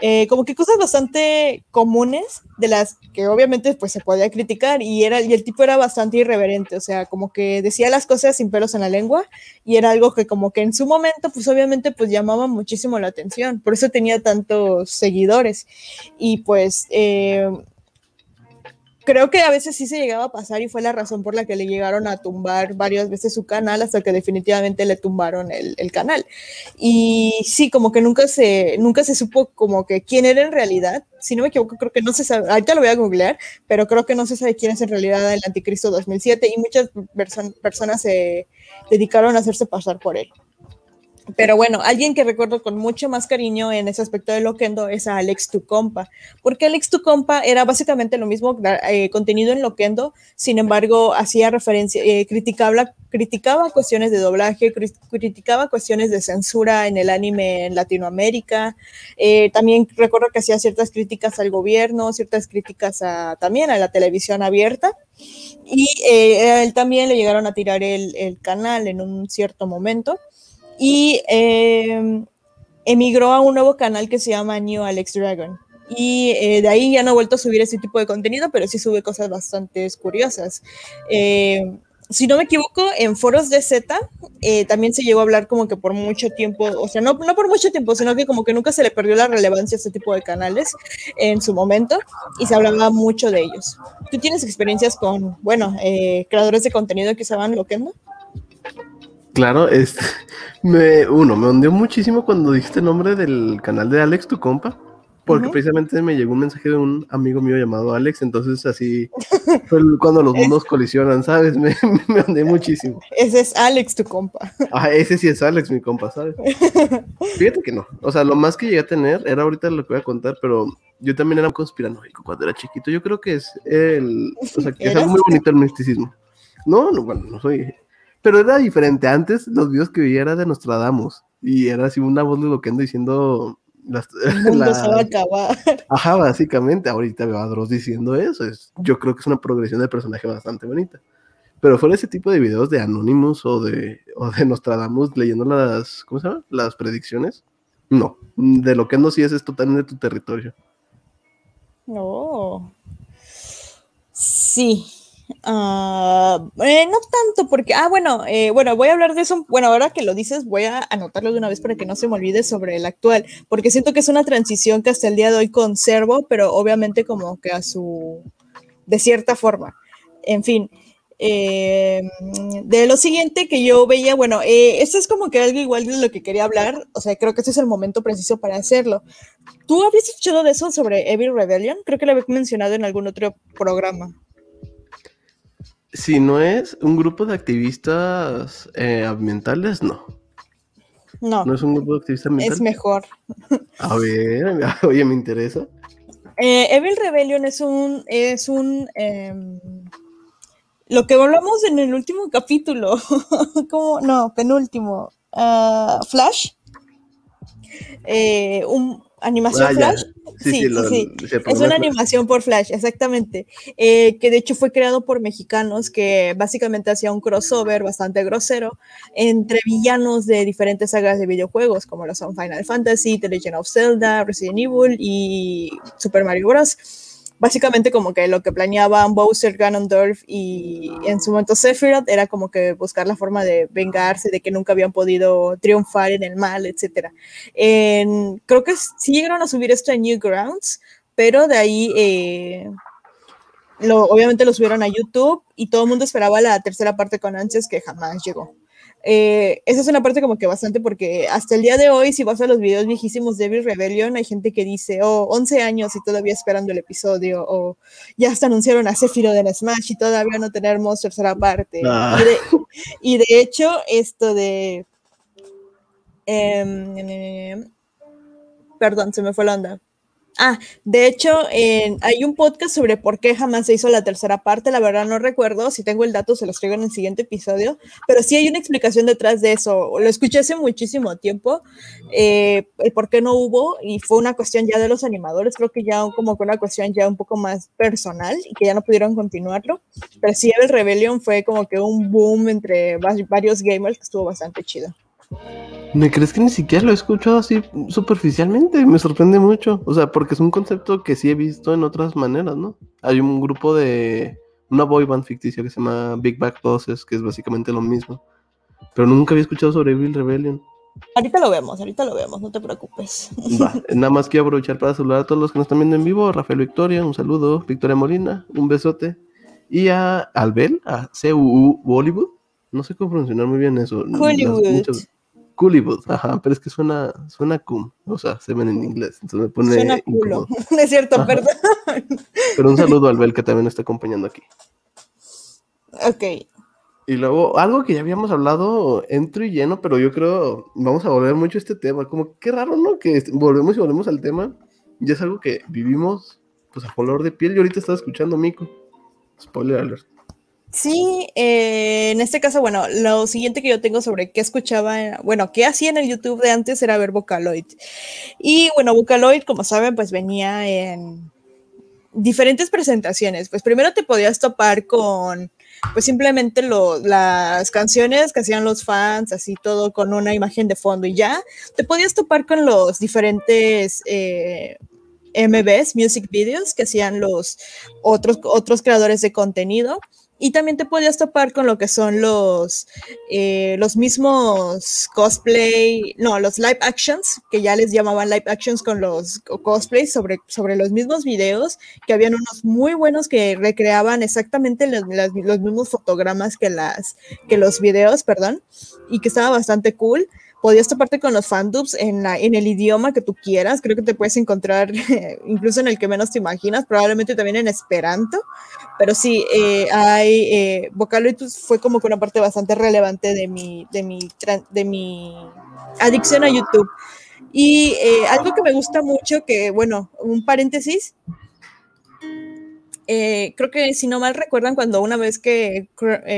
eh, como que cosas bastante comunes de las que obviamente pues se podía criticar y, era, y el tipo era bastante irreverente, o sea, como que decía las cosas sin pelos en la lengua y era algo que como que en su momento pues obviamente pues llamaba muchísimo la atención, por eso tenía tantos seguidores. Y pues... Eh, creo que a veces sí se llegaba a pasar y fue la razón por la que le llegaron a tumbar varias veces su canal hasta que definitivamente le tumbaron el, canal. Y sí, como que nunca se, nunca se supo como que quién era en realidad. Si no me equivoco, creo que no se sabe, ahorita lo voy a googlear, pero creo que no se sabe quién es en realidad el anticristo 2007 y muchas personas se dedicaron a hacerse pasar por él. Pero bueno, alguien que recuerdo con mucho más cariño en ese aspecto de Loquendo es a Alex Tucompa, porque Alex Tucompa era básicamente lo mismo, eh, contenido en Loquendo, sin embargo, hacía referencia, eh, criticaba, criticaba cuestiones de doblaje, criticaba cuestiones de censura en el anime en Latinoamérica, eh, también recuerdo que hacía ciertas críticas al gobierno, ciertas críticas también a la televisión abierta, y él también le llegaron a tirar el canal en un cierto momento y em, emigró a un nuevo canal que se llama New Alex Dragon. y eh, de ahí ya no he vuelto a subir ese tipo de contenido, pero sí sube cosas bastante curiosas. Eh, si no me equivoco, en foros de Z eh, también se llegó a hablar como que por mucho tiempo, o sea, no, no por mucho tiempo, sino que como que nunca se le perdió la relevancia a este tipo de canales en su momento y se hablaba mucho de ellos. ¿Tú tienes experiencias con, bueno, eh, creadores de contenido que se van loquendo? Claro, este, me, uno, me hundió muchísimo cuando dijiste el nombre del canal de Alex, tu compa. Porque precisamente me llegó un mensaje de un amigo mío llamado Alex, entonces así fue cuando los mundos colisionan, ¿sabes? Me, me andé muchísimo. Ese es Alex, tu compa. Ah, ese sí es Alex, mi compa, ¿sabes? Fíjate que no. O sea, lo más que llegué a tener era ahorita lo que voy a contar, pero yo también era conspiranoico cuando era chiquito. Yo creo que es el. O sea, que es algo muy bonito el misticismo. No, no, bueno, no soy. Pero era diferente. Antes los videos que veía era de Nostradamus. Y era así una voz de loquendo diciendo las, el mundo la... se va a acabar. Ajá, básicamente, ahorita veo a Dross diciendo eso. Es, yo creo que es una progresión de personaje bastante bonita. Pero fuera ese tipo de videos de Anonymous o de, o de Nostradamus leyendo las, ¿cómo se llama? Las predicciones. No, de lo que sí es, es totalmente tu territorio. No. Sí, Uh, eh, no tanto porque, ah, bueno, eh, bueno, voy a hablar de eso, bueno, ahora que lo dices, voy a anotarlo de una vez para que no se me olvide sobre el actual, porque siento que es una transición que hasta el día de hoy conservo, pero obviamente como que a su, de cierta forma. En fin, eh, de lo siguiente que yo veía, bueno, eh, esto es como que algo igual de lo que quería hablar, o sea, creo que este es el momento preciso para hacerlo. ¿Tú habías escuchado de eso sobre Evil Rebellion? Creo que lo había mencionado en algún otro programa si no es un grupo de activistas eh, ambientales, no. No. No es un grupo de activistas ambientales. Es mejor. A ver, oye, me interesa. Eh, Evil Rebellion es un, es un, eh, lo que hablamos en el último capítulo, como, no, penúltimo, uh, Flash, eh, un, animación Ah. Flash. Sí, Sí, sí, lo- sí, se Es una animación por Flash, exactamente. Eh, que de hecho fue creado por mexicanos que básicamente hacía un crossover bastante grosero entre villanos de diferentes sagas de videojuegos, como lo son Final Fantasy, The Legend of Zelda, Resident Evil y Super Mario Bros. Básicamente como que lo que planeaban Bowser, Ganondorf y en su momento Sephiroth era como que buscar la forma de vengarse de que nunca habían podido triunfar en el mal, etcétera. En- creo que sí llegaron a subir esto en Newgrounds, pero de ahí eh, lo, obviamente lo subieron a YouTube y todo el mundo esperaba la tercera parte con ansias que jamás llegó. Eh, esa es una parte como que bastante porque hasta el día de hoy, si vas a los videos viejísimos de Evil Rebellion, hay gente que dice, oh, 11 años y todavía esperando el episodio, o ya hasta anunciaron a Sephiroth en Smash y todavía no tenemos tercera parte. Ah. Y, de, y de hecho, esto de... em, perdón, se me fue la onda. Ah, de hecho, hay un podcast sobre por qué jamás se hizo la tercera parte. La verdad no recuerdo. Si tengo el dato, se los traigo en el siguiente episodio. Pero sí hay una explicación detrás de eso. Lo escuché hace muchísimo tiempo. eh, el por qué no hubo. Y fue una cuestión ya de los animadores. Creo que ya como que una cuestión ya un poco más personal y que ya no pudieron continuarlo. Pero sí, el Rebellion fue como que un boom entre va- varios gamers que estuvo bastante chido. ¿Me crees que ni siquiera lo he escuchado así superficialmente? Me sorprende mucho. O sea, porque es un concepto que sí he visto en otras maneras, ¿no? Hay un grupo de. Una boy band ficticia que se llama Big Back Bosses, que es básicamente lo mismo. Pero nunca había escuchado sobre Evil Rebellion. Ahorita lo vemos, ahorita lo vemos, no te preocupes. Nada más quiero aprovechar para saludar a todos los que nos están viendo en vivo. Rafael Victoria, un saludo. Victoria Molina, un besote. Y a Albel, a CUU Bollywood. No sé cómo pronunciar muy bien eso. Hollywood. muchas- Hollywood, ajá, pero es que suena, suena cum, o sea, se ven en inglés, entonces me pone Suena culo. No es cierto, Ajá. perdón. Pero un saludo a Albel que también está acompañando aquí. Ok. Y luego, algo que ya habíamos hablado entro y lleno, pero yo creo vamos a volver mucho a este tema. Como qué raro, ¿no? Que volvemos y volvemos al tema. Ya es algo que vivimos pues a color de piel. Yo ahorita estaba escuchando Mico. Spoiler alert. Sí, eh, en este caso, bueno, lo siguiente que yo tengo sobre qué escuchaba, eh, bueno, qué hacía en el YouTube de antes era ver Vocaloid. Y bueno, Vocaloid, como saben, pues venía en diferentes presentaciones. Pues primero te podías topar con, pues simplemente las canciones que hacían los fans, así todo con una imagen de fondo y ya. Te podías topar con los diferentes... eh, MVs, Music Videos, que hacían los otros, otros creadores de contenido. Y también te podías topar con lo que son los, eh, los mismos cosplay, no, los live actions, que ya les llamaban live actions con los cosplays sobre, sobre los mismos videos, que habían unos muy buenos que recreaban exactamente los, los mismos fotogramas que, las, que los videos, perdón, y que estaba bastante cool podías toparte con los fandubs en, la, en el idioma que tú quieras. Creo que te puedes encontrar incluso en el que menos te imaginas, probablemente también en Esperanto. Pero sí, eh, hay. Eh, fue como que una parte bastante relevante de mi, de mi, de mi adicción a YouTube. Y eh, algo que me gusta mucho, que bueno, un paréntesis. Eh, creo que si no mal recuerdan, cuando una vez que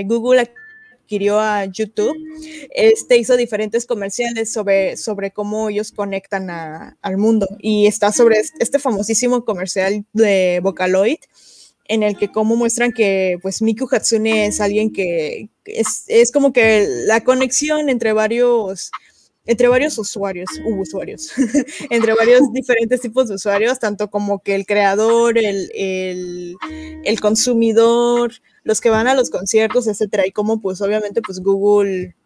Google adquirió a YouTube, este hizo diferentes comerciales sobre, sobre cómo ellos conectan al mundo. Y está sobre este famosísimo comercial de Vocaloid, en el que cómo muestran que pues Miku Hatsune es alguien que es, es como que la conexión entre varios entre varios usuarios, usuarios, entre varios diferentes tipos de usuarios, tanto como que el creador, el, el, consumidor, los que van a los conciertos, etcétera, y como pues obviamente pues Google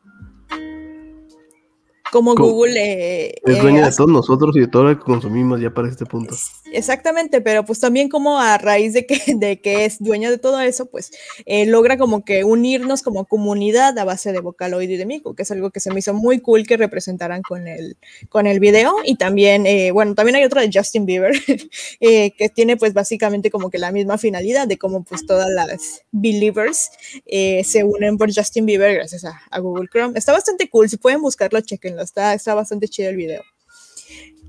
como Google eh, es dueña de todos nosotros y de todo lo que consumimos ya para este punto. Exactamente, pero pues también como a raíz de que, de que es dueña de todo eso, pues eh, logra como que unirnos como comunidad a base de Vocaloid y de Miku, que es algo que se me hizo muy cool que representaran con el, con el video. Y también, eh, bueno, también hay otra de Justin Bieber, que tiene pues básicamente como que la misma finalidad de cómo pues todas las believers se unen por Justin Bieber gracias a, a, Google Chrome. Está bastante cool, si pueden buscarlo, chequenlo está, está bastante chido el video.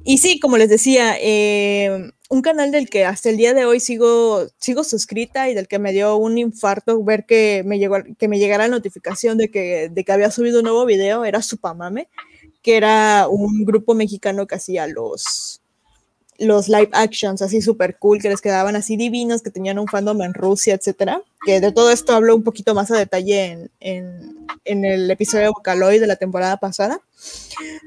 Y sí, como les decía, eh, un canal del que hasta el día de hoy sigo, sigo suscrita y del que me dio un infarto ver que me, llegó, que me llegara la notificación de que, de que había subido un nuevo video, era Supamame, que era un grupo mexicano que hacía los, los live actions así súper cool, que les quedaban así divinos, que tenían un fandom en Rusia, etcétera. Que de todo esto hablo un poquito más a detalle en, en, el episodio de Vocaloid de la temporada pasada.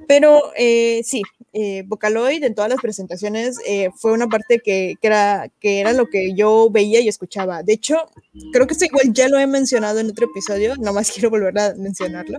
Pero eh, sí, eh, Vocaloid en todas las presentaciones eh, fue una parte que, que, era, que era lo que yo veía y escuchaba. De hecho, creo que esto igual ya lo he mencionado en otro episodio, nomás quiero volver a mencionarlo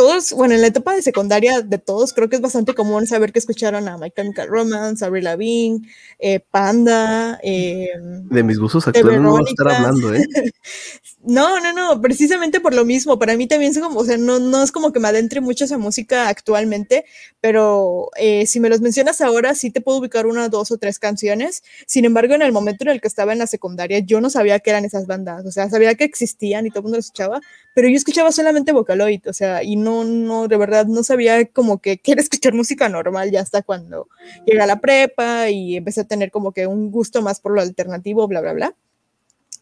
todos, bueno, en la etapa de secundaria de todos, creo que es bastante común saber que escucharon a My Chemical Romance, Avril Lavigne, eh, Panda. Eh, de mis gustos actuales no voy a estar hablando, ¿eh? no, no, no, precisamente por lo mismo. Para mí también es como, o sea, no, no es como que me adentre mucho esa música actualmente, pero eh, si me los mencionas ahora, sí te puedo ubicar una, dos o tres canciones. Sin embargo, en el momento en el que estaba en la secundaria, yo no sabía que eran esas bandas. O sea, sabía que existían y todo el mundo lo escuchaba, pero yo escuchaba solamente Vocaloid, o sea, y no, no, de verdad, no sabía como que quiero escuchar música normal ya hasta cuando llega a la prepa y empecé a tener como que un gusto más por lo alternativo, bla, bla, bla.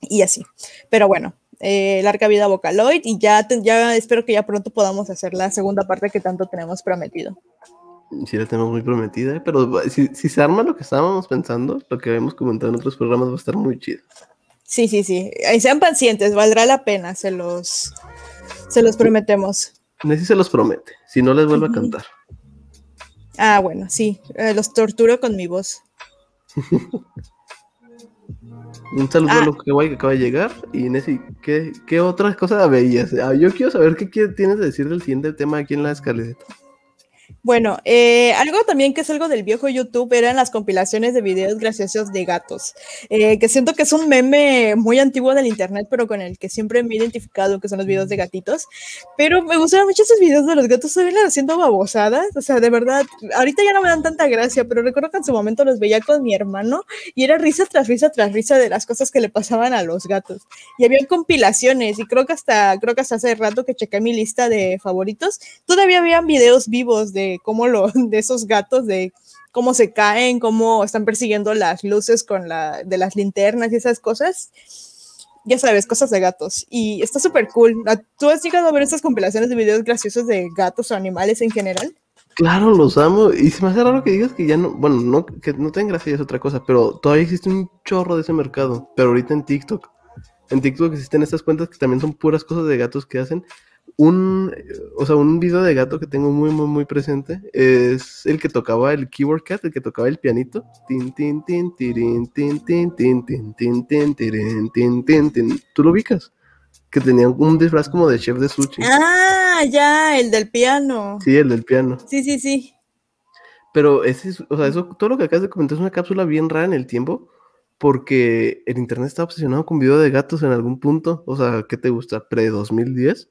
Y así. Pero bueno, eh, larga vida Vocaloid y ya, ya espero que ya pronto podamos hacer la segunda parte que tanto tenemos prometido. Sí, la tenemos muy prometida, pero si, si se arma lo que estábamos pensando, lo que habíamos comentado en otros programas va a estar muy chido. Sí, sí, sí. sean pacientes, valdrá la pena, se los, se los prometemos. Nessie se los promete, si no les vuelvo a cantar. Ah, bueno, sí, eh, los torturo con mi voz. Un saludo a ah. lo que guay que acaba de llegar. Y Nessie, ¿qué, ¿qué otras cosas veías? Ah, yo quiero saber qué tienes de decir del siguiente tema aquí en la escaleta. Bueno, eh, algo también que es algo del viejo YouTube eran las compilaciones de videos graciosos de gatos, eh, que siento que es un meme muy antiguo del internet, pero con el que siempre me he identificado, que son los videos de gatitos. Pero me gustan mucho esos videos de los gatos, se ven haciendo babosadas, o sea, de verdad, ahorita ya no me dan tanta gracia, pero recuerdo que en su momento los veía con mi hermano y era risa tras risa tras risa de las cosas que le pasaban a los gatos. Y había compilaciones, y creo que hasta, creo que hasta hace rato que chequé mi lista de favoritos, todavía habían videos vivos de cómo lo, de esos gatos, de cómo se caen, cómo están persiguiendo las luces con la, de las linternas y esas cosas. Ya sabes, cosas de gatos. Y está súper cool. ¿Tú has llegado a ver estas compilaciones de videos graciosos de gatos o animales en general? Claro, los amo. Y se me hace raro que digas que ya no, bueno, no, que no tengan gracia es otra cosa, pero todavía existe un chorro de ese mercado. Pero ahorita en TikTok. En TikTok existen estas cuentas que también son puras cosas de gatos que hacen un, o sea, un video de gato que tengo muy, muy, muy presente es el que tocaba el keyboard cat, el que tocaba el pianito. ¿Tú lo ubicas? Que tenía un disfraz como de chef de sushi. Ah, ya, el del piano. Sí, el del piano. Sí, sí, sí. Pero ese, es- o sea, eso, todo lo que acabas de comentar es una cápsula bien rara en el tiempo, porque el internet está obsesionado con video de gatos en algún punto. O sea, ¿qué te gusta? ¿Pre-2010?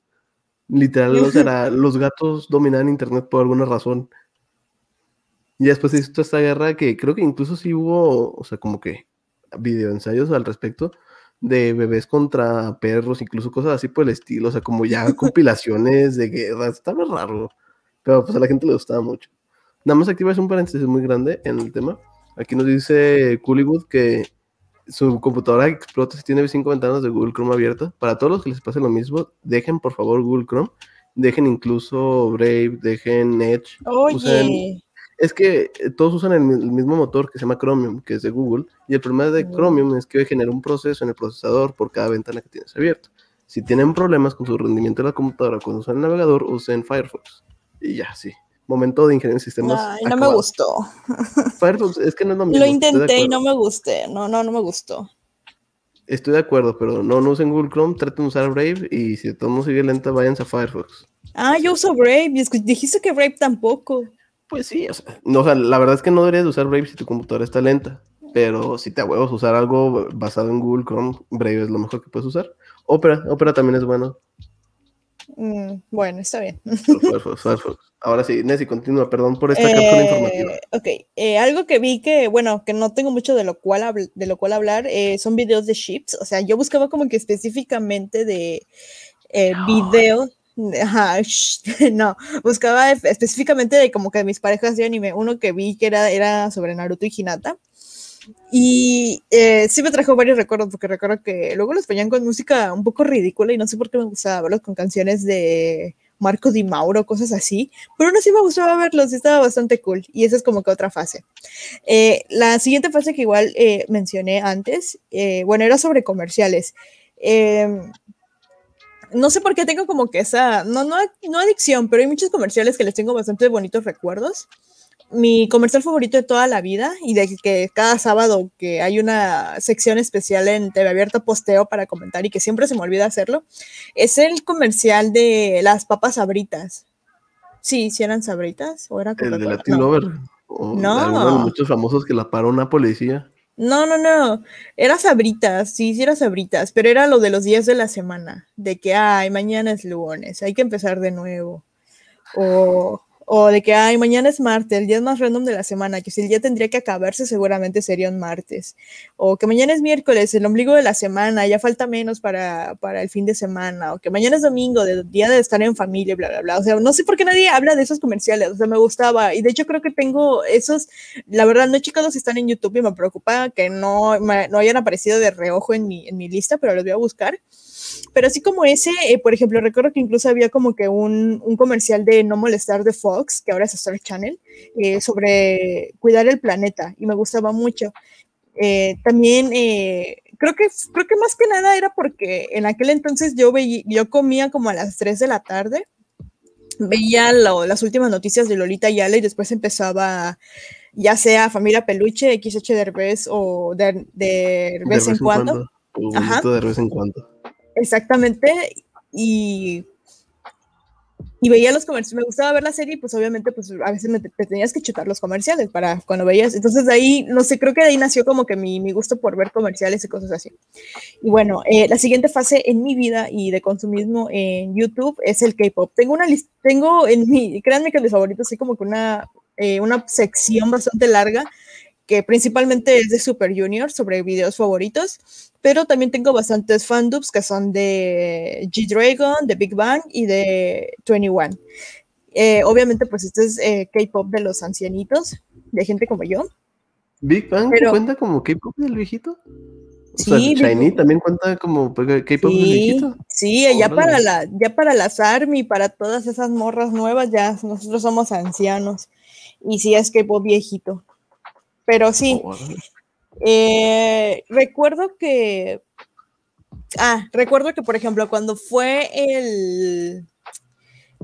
Literal, o sea, los gatos dominaban internet por alguna razón. Y después se hizo toda esta guerra que creo que incluso sí hubo, o sea, como que videoensayos al respecto de bebés contra perros, incluso cosas así por el estilo, o sea, como ya compilaciones de guerra, estaba raro, pero pues a la gente le gustaba mucho. Nada más activa es un paréntesis muy grande en el tema. Aquí nos dice Coolywood que su computadora explota si tiene cinco ventanas de Google Chrome abiertas. Para todos los que les pase lo mismo, dejen por favor Google Chrome, dejen incluso Brave, dejen Edge. Oye, usen- Es que eh, todos usan el, el mismo motor que se llama Chromium, que es de Google, y el problema de. Chromium es que genera un proceso en el procesador por cada ventana que tienes abierta. Si tienen problemas con su rendimiento de la computadora cuando usan el navegador, usen Firefox. Y ya, sí. Momento de ingeniería en sistemas. ay, no me gustó. Firefox es que no es lo mismo. Lo de intenté y no me gusté. No, no, no me gustó. Estoy de acuerdo, pero no, no usen Google Chrome, traten de usar Brave y si todo mundo sigue lenta, váyanse a Firefox. Ah, yo uso Brave. y Dijiste que Brave tampoco. Pues sí, o sea, no, o sea, la verdad es que no deberías de usar Brave si tu computadora está lenta, pero si te huevos usar algo basado en Google Chrome, Brave es lo mejor que puedes usar. Opera, Opera también es bueno. Mm, bueno, está bien. pero Firefox, Firefox. Ahora sí, Nessie, continúa, perdón por esta cápsula informativa. Eh, ok, eh, algo que vi que, bueno, que no tengo mucho de lo cual, habl- de lo cual hablar, eh, son videos de ships. O sea, yo buscaba como que específicamente de eh, videos. Ajá, no, buscaba específicamente de como que mis parejas de anime. Uno que vi que era, era sobre Naruto y Hinata. Y eh, sí me trajo varios recuerdos, porque recuerdo que luego los ponían con música un poco ridícula y no sé por qué me gustaba verlos con canciones de Marco Di Mauro, cosas así. Pero aún así me gustaba verlos y estaba bastante cool. Y esa es como que otra fase. Eh, la siguiente fase que igual eh, mencioné antes, eh, bueno, era sobre comerciales. Em, no sé por qué tengo como que esa, no, no, no adicción, pero hay muchos comerciales que les tengo bastante bonitos recuerdos. Mi comercial favorito de toda la vida y de que cada sábado que hay una sección especial en TV Abierta posteo para comentar y que siempre se me olvida hacerlo, es el comercial de las papas sabritas. Sí, sí eran sabritas o era El de? Latin No. Lover. No. de muchos famosos que la paró una policía. No, no, no. Era sabritas, sí, sí era sabritas, pero era lo de los días de la semana, de que, ay, mañana es lunes, hay que empezar de nuevo. O, o de que, ay, mañana es martes, el día más random de la semana, que si el día tendría que acabarse, seguramente sería un martes. O que mañana es miércoles, el ombligo de la semana, ya falta menos para, para el fin de semana. O que mañana es domingo, de, día de estar en familia, bla, bla, bla. O sea, no sé por qué nadie habla de esos comerciales, o sea, me gustaba. Y de hecho creo que tengo esos la verdad, no he checado si están en YouTube y me preocupa que no, no hayan aparecido de reojo en mi, en mi lista, pero los voy a buscar. Pero así como ese, eh, por ejemplo, recuerdo que incluso había como que un, un comercial de No Molestar de Fox, que ahora es Star Channel, eh, sobre cuidar el planeta y me gustaba mucho. Eh, también eh, creo, que, creo que más que nada era porque en aquel entonces yo, veía, yo comía como a las 3 de la tarde veía lo- las últimas noticias de Lolita Yala y después empezaba ya sea Familia Peluche, XH Derbez o de, de vez en cuando. O Ajá. de vez en cuando. Exactamente. Y, y veía los comerciales. Me gustaba ver la serie pues obviamente pues a veces te tenías que chutar los comerciales para cuando veías. Entonces de ahí, no sé, creo que de ahí nació como que mi, mi gusto por ver comerciales y cosas así. Y bueno, eh, la siguiente fase en mi vida y de consumismo en YouTube es el K-Pop. Tengo una lista, tengo en mi, créanme que mis favoritos, así como que una, eh, una sección bastante larga que principalmente es de Super Junior sobre videos favoritos, pero también tengo bastantes fandubs que son de G-Dragon, de Big Bang y de 21. Eh, obviamente, pues este es eh, K-pop de los ancianitos, de gente como yo. Big Bang Pero- cuenta como K-pop del viejito. O Sí, sea, Shiny también cuenta como K-pop del viejito. sí, ya para, la, ya para las ARMY, para todas esas morras nuevas, ya nosotros somos ancianos. Y sí, es K-pop viejito. Pero sí. Eh, recuerdo que Ah, recuerdo que, por ejemplo, cuando fue el,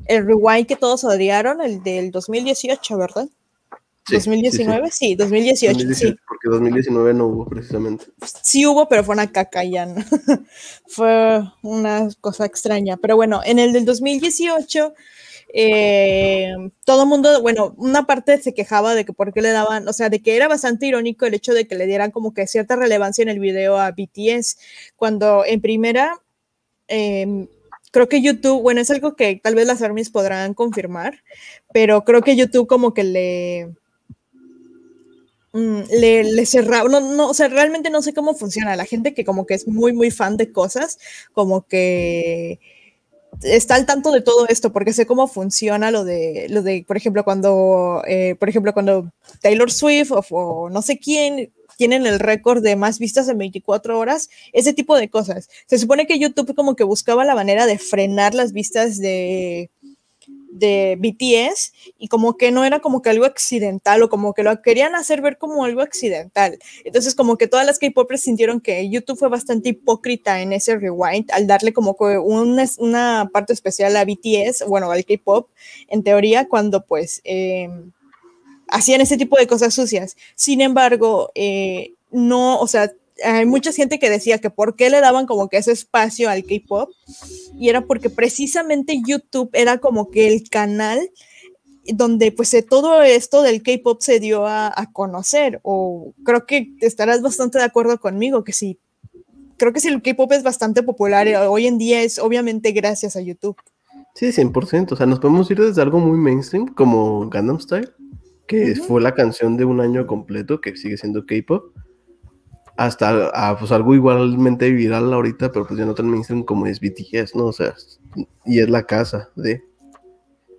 el rewind que todos odiaron, el del 2018, ¿verdad? Sí, 2019, sí, sí, 2018, 2018, sí. Porque 2019 no hubo precisamente. Sí hubo, pero fue una caca ya, ¿no? fue una cosa extraña. Pero bueno, en el del 2018, eh, todo el mundo, bueno, una parte se quejaba de que por qué le daban, o sea, de que era bastante irónico el hecho de que le dieran como que cierta relevancia en el video a BTS, cuando en primera... Eh, creo que YouTube, bueno, es algo que tal vez las armies podrán confirmar, pero creo que YouTube como que le, mm, le, le cerraba, no, no, o sea, realmente no sé cómo funciona. La gente que como que es muy, muy fan de cosas, como que está al tanto de todo esto porque sé cómo funciona lo de, lo de por ejemplo, cuando, eh, por ejemplo, cuando Taylor Swift o, o, no sé quién tienen el récord de más vistas en 24 horas, ese tipo de cosas. Se supone que YouTube como que buscaba la manera de frenar las vistas de, de BTS y como que no era como que algo accidental o como que lo querían hacer ver como algo accidental. Entonces como que todas las K-popers sintieron que YouTube fue bastante hipócrita en ese rewind al darle como que una, una parte especial a BTS, bueno, al K-pop, en teoría, cuando pues... Eh, hacían ese tipo de cosas sucias. Sin embargo, eh, no, o sea, hay mucha gente que decía que por qué le daban como que ese espacio al K-pop y era porque precisamente YouTube era como que el canal donde pues todo esto del K-pop se dio a, a, conocer o creo que estarás bastante de acuerdo conmigo que sí creo que si el K-pop es bastante popular eh, hoy en día es obviamente gracias a YouTube. Sí, 100%, o sea, nos podemos ir desde algo muy mainstream como Gangnam Style que uh -huh. fue la canción de un año completo, que sigue siendo K-pop, hasta a, pues, algo igualmente viral ahorita, pero pues ya no tan mainstream como es BTS, ¿no? O sea, y es la casa de...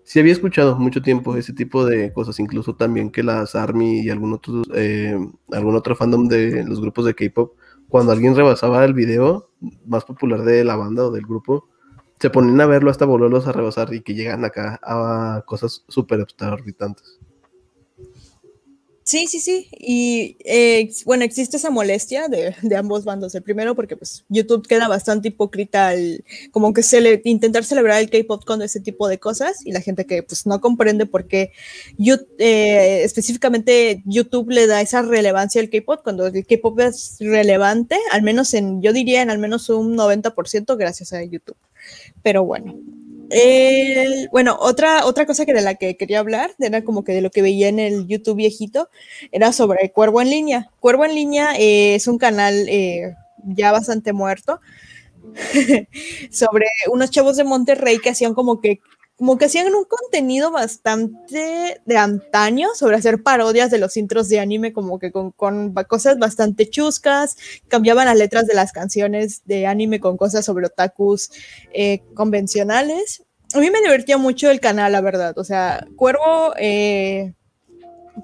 Sí había escuchado mucho tiempo ese tipo de cosas, incluso también que las ARMY y algún otro, eh, algún otro fandom de los grupos de K-pop, cuando alguien rebasaba el video más popular de la banda o del grupo, se ponían a verlo hasta volverlos a rebasar y que llegan acá a cosas súper exorbitantes. Sí, sí, sí. Y eh, bueno, existe esa molestia de, ambos bandos. El primero porque pues YouTube queda bastante hipócrita al como que se intentar celebrar el K-pop con ese tipo de cosas y la gente que pues no comprende por qué YouTube, eh, específicamente YouTube le da esa relevancia al K-pop cuando el K-pop es relevante, al menos en, yo diría en al menos un 90% gracias a YouTube. Pero bueno, bueno, otra, otra cosa que de la que quería hablar, era como que de lo que veía en el YouTube viejito, era sobre Cuervo en línea. Cuervo en línea eh, es un canal eh, ya bastante muerto, sobre unos chavos de Monterrey que hacían como que como que hacían un contenido bastante de antaño sobre hacer parodias de los intros de anime, como que con, con, cosas bastante chuscas, cambiaban las letras de las canciones de anime con cosas sobre otakus eh, convencionales. A mí me divertía mucho el canal, la verdad. O sea, Cuervo, eh,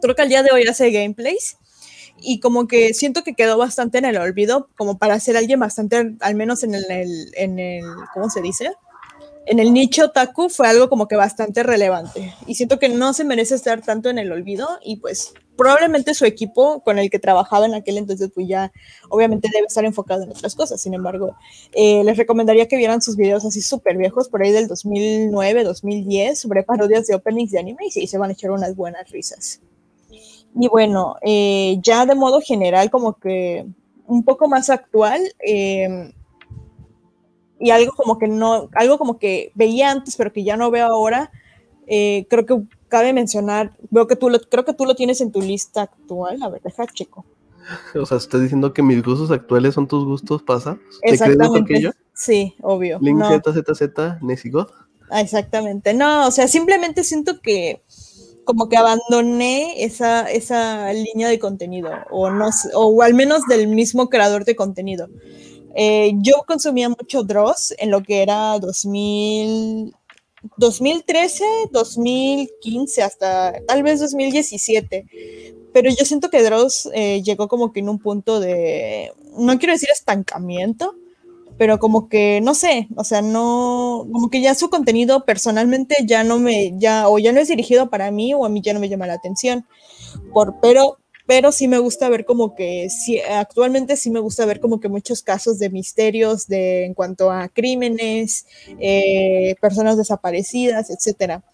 creo que al día de hoy hace gameplays y como que siento que quedó bastante en el olvido, como para ser alguien bastante, al menos en el, en el ¿cómo se dice? En el nicho otaku fue algo como que bastante relevante y siento que no se merece estar tanto en el olvido y pues probablemente su equipo con el que trabajaba en aquel entonces pues ya obviamente debe estar enfocado en otras cosas, sin embargo eh, les recomendaría que vieran sus videos así súper viejos por ahí del 2009, 2010 sobre parodias de openings de anime y se van a echar unas buenas risas. Y bueno, eh, ya de modo general como que un poco más actual, eh, y algo como que no, algo como que veía antes, pero que ya no veo ahora, eh, creo que cabe mencionar, veo que tú lo, creo que tú lo tienes en tu lista actual, a ver, deja checo. O sea, estás diciendo que mis gustos actuales son tus gustos pasados. Exactamente. Sí, obvio. Link no. ZZZ, Nessie God. Exactamente. No, o sea, simplemente siento que como que abandoné esa, esa línea de contenido, o no o al menos del mismo creador de contenido. Eh, yo consumía mucho Dross en lo que era 2000, 2013, 2015, hasta tal vez 2017. Pero yo siento que Dross eh, llegó como que en un punto de, no quiero decir estancamiento, pero como que, no sé, o sea, no, como que ya su contenido personalmente ya no me, ya, o ya no es dirigido para mí, o a mí ya no me llama la atención. Por, pero pero sí me gusta ver como que, sí, actualmente sí me gusta ver como que muchos casos de misterios de, en cuanto a crímenes, eh, personas desaparecidas, etcétera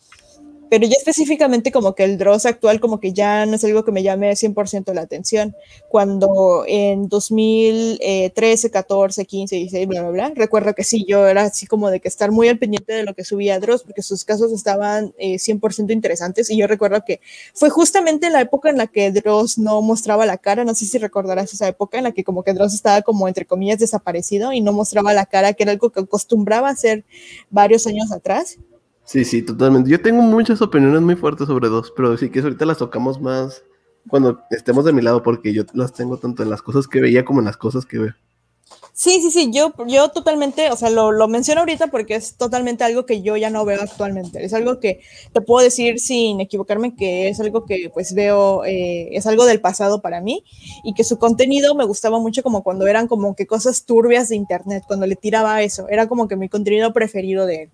pero ya específicamente como que el Dross actual como que ya no es algo que me llame 100% la atención. Cuando en 2013, 14, 15, 16, bla, bla, bla, recuerdo que sí, yo era así como de que estar muy al pendiente de lo que subía Dross porque sus casos estaban 100% eh, interesantes y yo recuerdo que fue justamente la época en la que Dross no mostraba la cara, no sé si recordarás esa época en la que como que Dross estaba como entre comillas desaparecido y no mostraba la cara, que era algo que acostumbraba a hacer varios años atrás. Sí, sí, totalmente. Yo tengo muchas opiniones muy fuertes sobre dos, pero sí que ahorita las tocamos más cuando estemos de mi lado, porque yo las tengo tanto en las cosas que veía como en las cosas que veo. Sí, sí, sí, yo, yo totalmente, o sea, lo, lo, menciono ahorita porque es totalmente algo que yo ya no veo actualmente. Es algo que te puedo decir sin equivocarme que es algo que pues veo, eh, es algo del pasado para mí y que su contenido me gustaba mucho como cuando eran como que cosas turbias de internet, cuando le tiraba eso, era como que mi contenido preferido de él.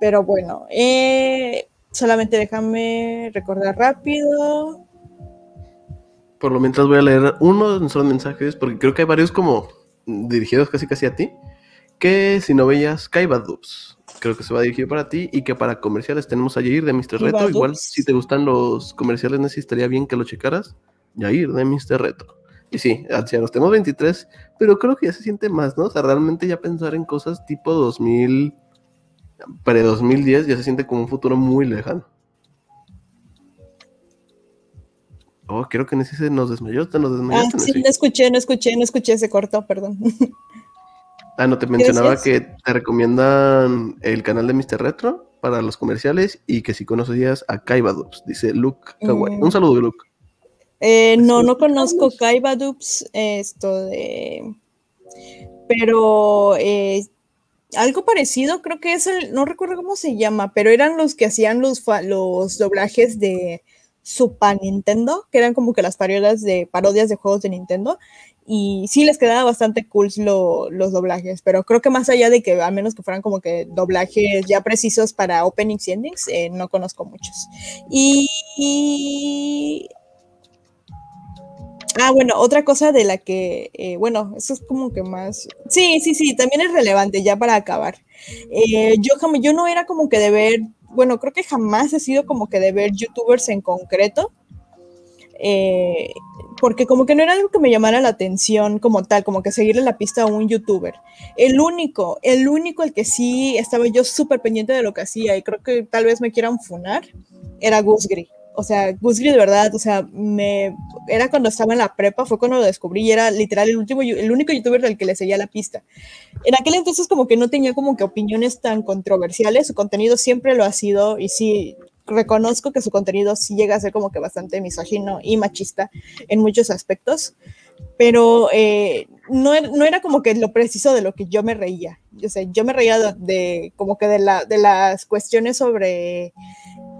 Pero bueno, eh, solamente déjame recordar rápido. Por lo mientras voy a leer uno de nuestros mensajes, porque creo que hay varios como dirigidos casi casi a ti. Que si no veías Kaiba Dubs, creo que se va dirigido para ti. Y que para comerciales tenemos a Yair de Mr. Reto. Igual, si te gustan los comerciales, necesitaría bien que lo checaras. Yair de Mr. Reto. Y sí, ancianos, tenemos 23, pero creo que ya se siente más, ¿no? O sea, realmente ya pensar en cosas tipo 2000 para 2010 ya se siente como un futuro muy lejano. Oh, creo que ese nos desmayó, te nos desmayaste. Ah, sí, no escuché, no escuché, no escuché, se cortó, perdón. Ah, no, te mencionaba que te recomiendan el canal de Mr. Retro para los comerciales y que si conocías a Kaiba Dubs, dice Luke Kawaii. Mm. Un saludo, Luke. Eh, no, no conozco Kaiba Dubs, esto de... Pero eh, algo parecido, creo que es el, no recuerdo cómo se llama, pero eran los que hacían los, los doblajes de Super Nintendo, que eran como que las parodias de, parodias de juegos de Nintendo. Y sí les quedaba bastante cool los doblajes, pero creo que más allá de que, a menos que fueran como que doblajes ya precisos para openings y endings, eh, no conozco muchos. y Ah, bueno, otra cosa de la que, eh, bueno, eso es como que más. Sí, sí, sí, también es relevante ya para acabar. Eh, yo, yo no era como que de ver, bueno, creo que jamás he sido como que de ver youtubers en concreto. Eh, porque como que no era algo que me llamara la atención como tal, como que seguirle la pista a un youtuber. El único, el único el que sí estaba yo súper pendiente de lo que hacía y creo que tal vez me quieran funar, era Gusgri o sea, Gusgri de verdad, o sea, me, era cuando estaba en la prepa, fue cuando lo descubrí y era literal el último, el único youtuber del que le seguía la pista. En aquel entonces como que no tenía como que opiniones tan controversiales, su contenido siempre lo ha sido y sí, reconozco que su contenido sí llega a ser como que bastante misógino y machista en muchos aspectos, pero eh, no, no, era como que lo preciso de lo que yo me reía. Yo sé, yo me reía de, de como que de, la, de las cuestiones sobre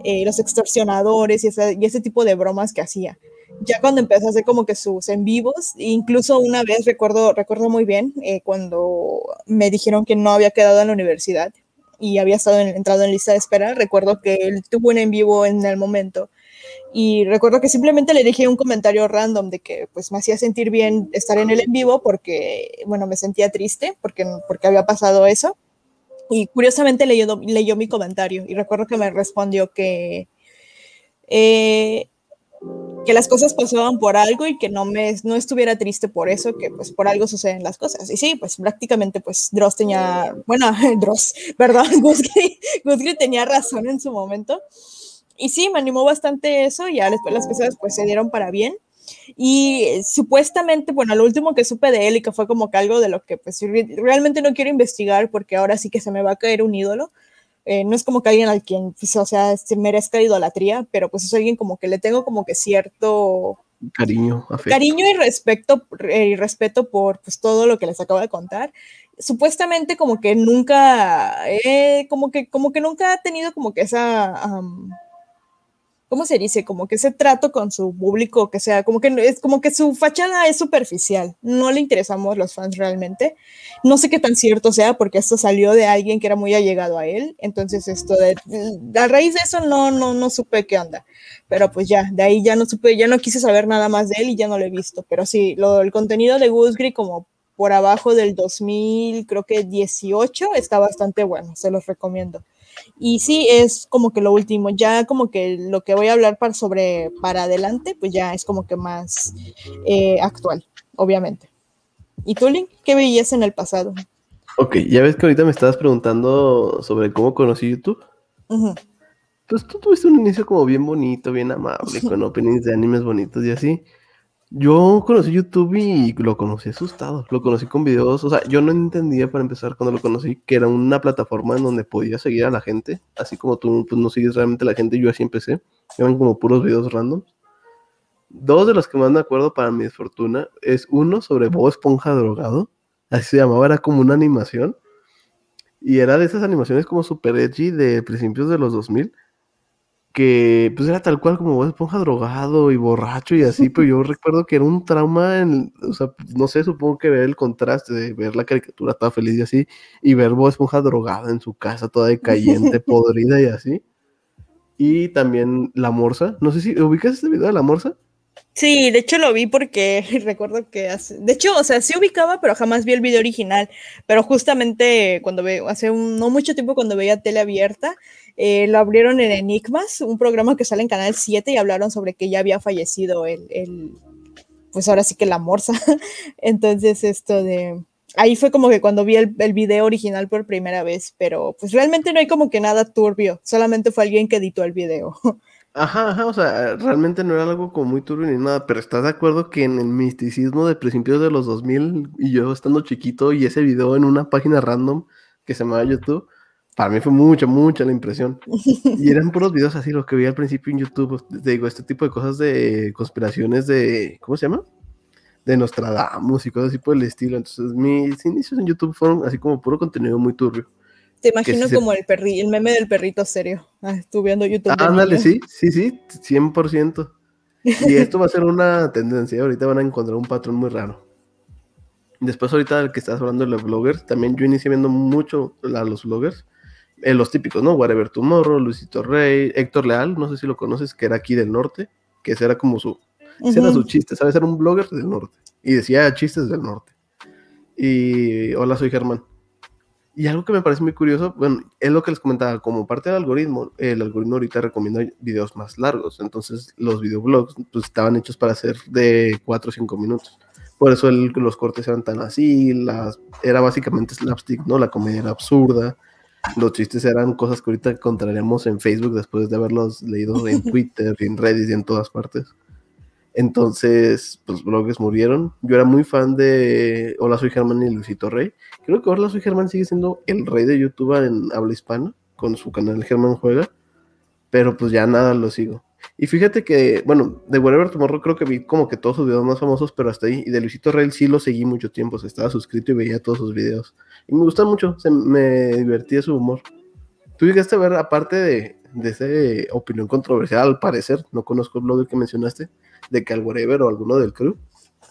eh, los extorsionadores y ese, tipo de bromas que hacía. Ya cuando empezó a hacer como que sus en vivos, incluso una vez recuerdo, recuerdo muy bien eh, cuando me dijeron que no había quedado en la universidad y había estado entrado en lista de espera, recuerdo que él tuvo un en vivo en el momento y recuerdo que simplemente le dije un comentario random de que pues me hacía sentir bien estar en el en vivo porque, bueno, me sentía triste porque, porque había pasado eso y curiosamente leyó, leyó mi comentario y recuerdo que me respondió que, eh, que las cosas pasaban por algo y que no, me, no estuviera triste por eso, que pues por algo suceden las cosas. Y sí, pues prácticamente pues Dross tenía, bueno, Dross, perdón, Gusgri, tenía razón en su momento. Y sí, me animó bastante eso y ya después las cosas pues se dieron para bien. Y eh, supuestamente, bueno, lo último que supe de él y que fue como que algo de lo que pues realmente no quiero investigar porque ahora sí que se me va a caer un ídolo. Eh, no es como que alguien al quien, pues, o sea, se merezca idolatría, pero pues es alguien como que le tengo como que cierto cariño, cariño y respeto y respeto por pues todo lo que les acabo de contar. Supuestamente como que nunca, como que como que nunca ha tenido como que esa ¿cómo se dice? Como que ese trato con su público, que sea, como que es como que su fachada es superficial, no le interesamos los fans realmente. No sé qué tan cierto sea, porque esto salió de alguien que era muy allegado a él, entonces esto de, a raíz de eso no, no, no supe qué onda, pero pues ya, de ahí ya no supe, ya no quise saber nada más de él y ya no lo he visto, pero sí, lo, el contenido de Gusgri como por abajo del 2000, creo que 18, está bastante bueno, se los recomiendo. Y sí, es como que lo último, ya como que lo que voy a hablar para, sobre para adelante, pues ya es como que más eh, actual, obviamente. ¿Y tú, Link, qué veías en el pasado? Ok, ya ves que ahorita me estabas preguntando sobre cómo conocí YouTube. Pues tú tuviste un inicio como bien bonito, bien amable, con openings de animes bonitos y así. Yo conocí YouTube y lo conocí asustado. Lo conocí con videos. O sea, yo no entendía para empezar cuando lo conocí que era una plataforma en donde podía seguir a la gente. Así como tú pues, no sigues realmente a la gente, yo así empecé. Eran como puros videos random. Dos de los que más me acuerdo para mi desfortuna es uno sobre Bob Esponja drogado. Así se llamaba, era como una animación. Y era de esas animaciones como super edgy de principios de los 2000 que pues era tal cual como Bob Esponja drogado y borracho y así, pero yo recuerdo que era un trauma, en, o sea, no sé, supongo que ver el contraste de ver la caricatura toda feliz y así, y ver Bob Esponja drogada en su casa, toda decayente, podrida y así. Y también La Morsa, no sé si ubicas este video de La Morsa. Sí, de hecho lo vi porque recuerdo que hace, de hecho, o sea, sí ubicaba, pero jamás vi el video original, pero justamente cuando veo, hace un, no mucho tiempo cuando veía tele abierta, eh, lo abrieron en Enigmas, un programa que sale en Canal 7 y hablaron sobre que ya había fallecido el, pues ahora sí que la morsa. Entonces esto de, ahí fue como que cuando vi el, el, video original por primera vez, pero pues realmente no hay como que nada turbio, solamente fue alguien que editó el video. Ajá, ajá, o sea, realmente no era algo como muy turbio ni nada, pero ¿estás de acuerdo que en el misticismo de principios de los 2000 y yo estando chiquito y ese video en una página random que se llamaba YouTube, para mí fue mucha, mucha la impresión. Y eran puros videos así, lo que vi al principio en YouTube, te digo, este tipo de cosas de conspiraciones de, ¿cómo se llama? De Nostradamus y cosas así por el estilo. Entonces mis inicios en YouTube fueron así como puro contenido muy turbio. Te imagino como el perri, el meme del perrito serio. Ah, estuve viendo YouTube. Ándale, sí, sí, sí, 100%. Y esto va a ser una tendencia. Ahorita van a encontrar un patrón muy raro. Después, ahorita del que estás hablando de los bloggers, también yo inicié viendo mucho a los bloggers. Eh, los típicos, ¿no? Whatever Tomorrow, Luisito Rey, Héctor Leal, no sé si lo conoces, que era aquí del norte, que ese era como su, ese era su chiste, ¿sabes? Era un blogger del norte y decía chistes del norte. Y hola, soy Germán. Y algo que me parece muy curioso, bueno, es lo que les comentaba, como parte del algoritmo, el algoritmo ahorita recomienda videos más largos, entonces los videoblogs pues, estaban hechos para ser de 4 o 5 minutos. Por eso los cortes eran tan así, las, era básicamente slapstick, ¿no? La comedia era absurda, los chistes eran cosas que ahorita encontraremos en Facebook después de haberlos leído en Twitter, en Reddit y en todas partes. Entonces, pues blogs murieron. Yo era muy fan de Hola, soy Germán y Luisito Rey. Creo que Hola, soy Germán sigue siendo el rey de YouTube en habla hispana, con su canal Germán Juega, pero pues ya nada lo sigo. Y fíjate que, bueno, de Whatever Tomorrow creo que vi como que todos sus videos más famosos, pero hasta ahí. Y de Luisito Rey sí lo seguí mucho tiempo, se estaba suscrito y veía todos sus videos. Y me gusta mucho, se, me divertía su humor. ¿Tú llegaste a ver, aparte de, de esa opinión controversial, al parecer, no conozco blog que mencionaste, de que al Whatever o alguno del crew?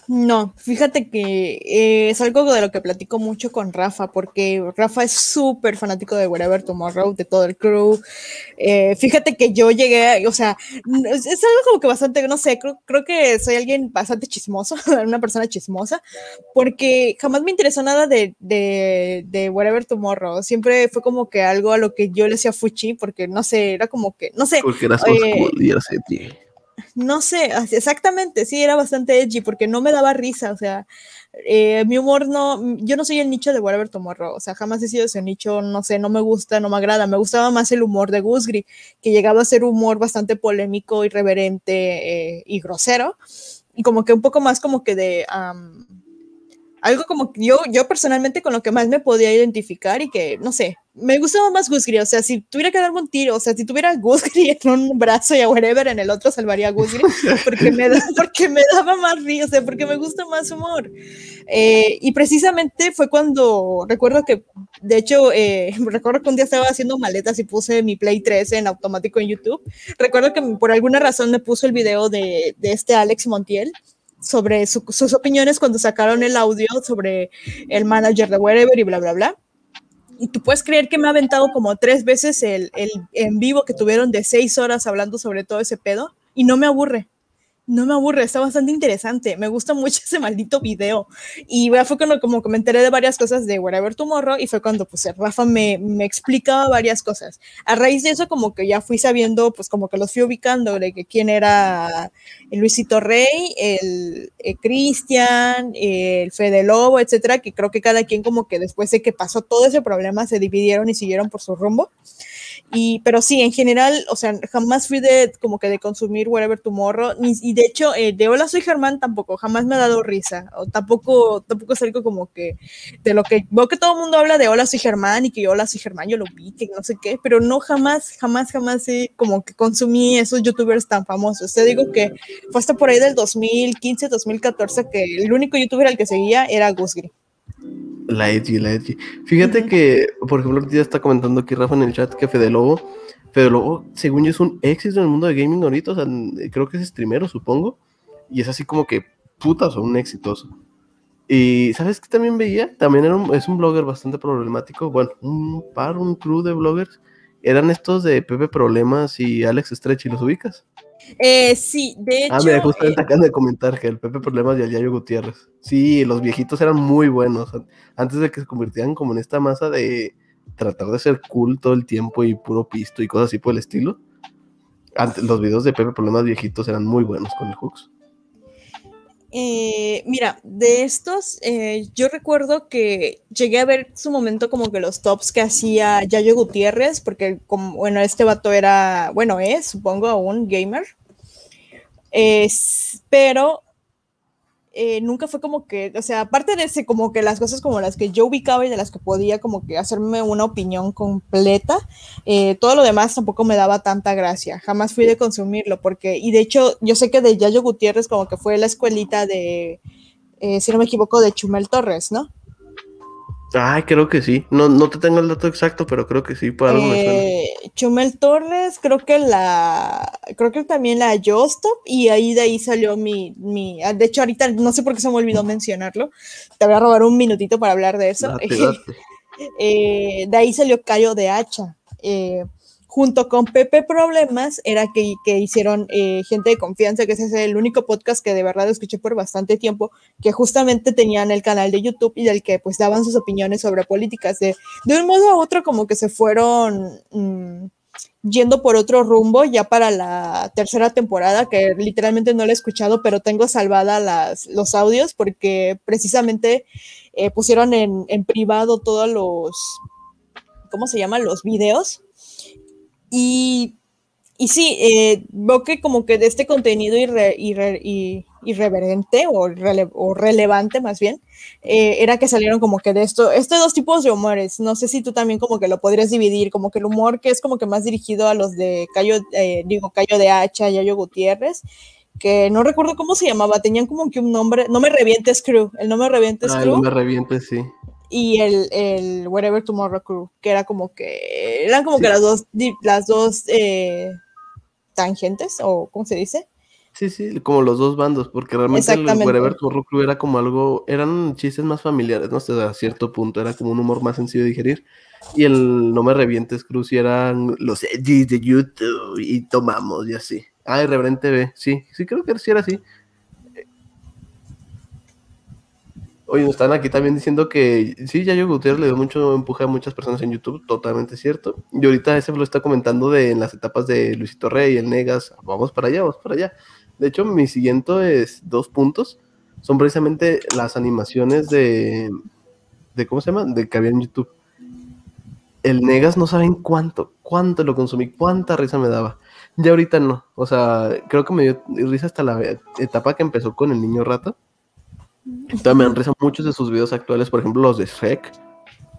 No, fíjate que eh, es algo de lo que platico mucho con Rafa, porque Rafa es súper fanático de Whatever Tomorrow, de todo el crew. Eh, fíjate que yo llegué, o sea, es, algo como que bastante, no sé, creo, creo que soy alguien bastante chismoso, una persona chismosa, porque jamás me interesó nada de, de, de Whatever Tomorrow. Siempre fue como que algo a lo que yo le hacía fuchi, porque no sé, era como que, no sé. Porque eras eh, no sé, exactamente, sí, era bastante edgy porque no me daba risa, o sea, eh, mi humor no, yo no soy el nicho de Whatever Tomorrow, o sea, jamás he sido ese nicho, no sé, no me gusta, no me agrada, me gustaba más el humor de Gusgri, que llegaba a ser humor bastante polémico, irreverente eh, y grosero, y como que un poco más como que de... algo como yo, yo personalmente con lo que más me podía identificar y que, no sé, me gustaba más Gusgri, o sea, si tuviera que darme un tiro, o sea, si tuviera Gusgri en un brazo y a whatever en el otro, salvaría a Gusgri, porque me, da, porque me daba más risa, o sea, porque me gusta más humor. Eh, y precisamente fue cuando, recuerdo que, de hecho, eh, recuerdo que un día estaba haciendo maletas y puse mi Play 3 en automático en YouTube. Recuerdo que por alguna razón me puso el video de, de este Alex Montiel sobre sus opiniones cuando sacaron el audio sobre el manager de Wherever y bla, bla, bla. Y tú puedes creer que me ha aventado como tres veces el, el, en vivo que tuvieron de seis horas hablando sobre todo ese pedo y no me aburre no me aburre, está bastante interesante. Me gusta mucho ese maldito video. Y fue cuando como que de varias cosas de Wherever Tomorrow y fue cuando pues Rafa me, me, explicaba varias cosas. A raíz de eso como que ya fui sabiendo, pues como que los fui ubicando de que quién era el Luisito Rey, el, el Cristian, el Fede Lobo, etcétera, que creo que cada quien como que después de que pasó todo ese problema se dividieron y siguieron por su rumbo. Y, pero sí, en general, o sea, jamás fui de como que de consumir Wherever Tomorrow, ni, y de hecho, eh, de Hola Soy Germán tampoco, jamás me ha dado risa, o tampoco, tampoco es algo como que de lo que veo que todo el mundo habla de Hola Soy Germán y que yo Hola Soy Germán, yo lo vi, que no sé qué, pero no jamás, jamás, jamás como que consumí esos youtubers tan famosos. Te digo que fue hasta por ahí del 2015, 2014 que el único youtuber al que seguía era Gusgri. La Edgy, la Edgy. Fíjate que, por ejemplo, ya está comentando aquí Rafa en el chat que Fede Lobo, Fede Lobo, según yo, es un éxito en el mundo de gaming ahorita, o sea, creo que es streamero, supongo, y es así como que, putas, o un exitoso. Y, ¿sabes qué también veía? También era un, es un blogger bastante problemático, bueno, un par, un crew de bloggers, eran estos de Pepe Problemas y Alex Stretch, ¿y los ubicas? Eh, sí, de hecho. Ah, mira, justamente eh, acaban de comentar que el Pepe Problemas y el Yayo Gutiérrez. Sí, los viejitos eran muy buenos. Antes de que se convirtieran como en esta masa de tratar de ser cool todo el tiempo y puro pisto y cosas así por el estilo. Antes, los videos de Pepe Problemas viejitos eran muy buenos con el Hooks. Eh, mira, de estos, eh, yo recuerdo que llegué a ver su momento como que los tops que hacía Yayo Gutiérrez, porque como, bueno, este vato era, bueno, es, supongo, un gamer. Es, pero eh, nunca fue como que, o sea, aparte de ese, como que las cosas como las que yo ubicaba y de las que podía como que hacerme una opinión completa, eh, todo lo demás tampoco me daba tanta gracia, jamás fui de consumirlo, porque, y de hecho, yo sé que de Yayo Gutiérrez como que fue la escuelita de, eh, si no me equivoco, de Chumel Torres, ¿no? Ay, creo que sí. No, no te tengo el dato exacto, pero creo que sí, por algo me suena. Eh, Chumel Torres, creo que la, creo que también la Jostop, y ahí de ahí salió mi, mi, ah, de hecho ahorita no sé por qué se me olvidó mencionarlo, te voy a robar un minutito para hablar de eso. Eh, de ahí salió Cayo de Hacha. Eh, junto con Pepe Problemas, era que, que hicieron eh, Gente de Confianza, que ese es el único podcast que de verdad escuché por bastante tiempo, que justamente tenían el canal de YouTube y del que pues daban sus opiniones sobre políticas. De, de un modo u otro como que se fueron mmm, yendo por otro rumbo ya para la tercera temporada, que literalmente no la he escuchado, pero tengo salvada las, los audios porque precisamente eh, pusieron en, en privado todos los, ¿cómo se llaman? Los videos y, y sí, eh, veo que como que de este contenido irre, irre, irreverente o, rele, o, relevante más bien, eh, era que salieron como que de esto, estos dos tipos de humores. No sé si tú también como que lo podrías dividir, como que el humor que es como que más dirigido a los de Cayo, eh, digo, Cayo de Hacha, Yayo Gutiérrez, que no recuerdo cómo se llamaba, tenían como que un nombre, no me revientes crew, el no me revientes ah, crew. No me revientes, sí y el, el Whatever Tomorrow Crew, que era como que, eran como sí. que las dos, las dos eh, tangentes, o ¿cómo se dice? Sí, sí, como los dos bandos, porque realmente el Whatever Tomorrow Crew era como algo, eran chistes más familiares, no sé, a cierto punto, era como un humor más sencillo de digerir, y el No Me Revientes Crew sí eran los edgys de YouTube, y tomamos, y así. Ah, Irreverente B, sí, sí creo que sí era así. Oye, nos están aquí también diciendo que sí, Yayo Gutiérrez le dio mucho empuje a muchas personas en YouTube, totalmente cierto. Y ahorita ese lo está comentando de en las etapas de Luisito Rey, el Negas, vamos para allá, vamos para allá. De hecho, mi siguiente es dos puntos, son precisamente las animaciones de, de ¿cómo se llama? De que había en YouTube. El Negas no saben cuánto, cuánto lo consumí, cuánta risa me daba. Ya ahorita no, o sea, creo que me dio risa hasta la etapa que empezó con el niño rata También me han risa muchos de sus videos actuales, por ejemplo, los de Shrek.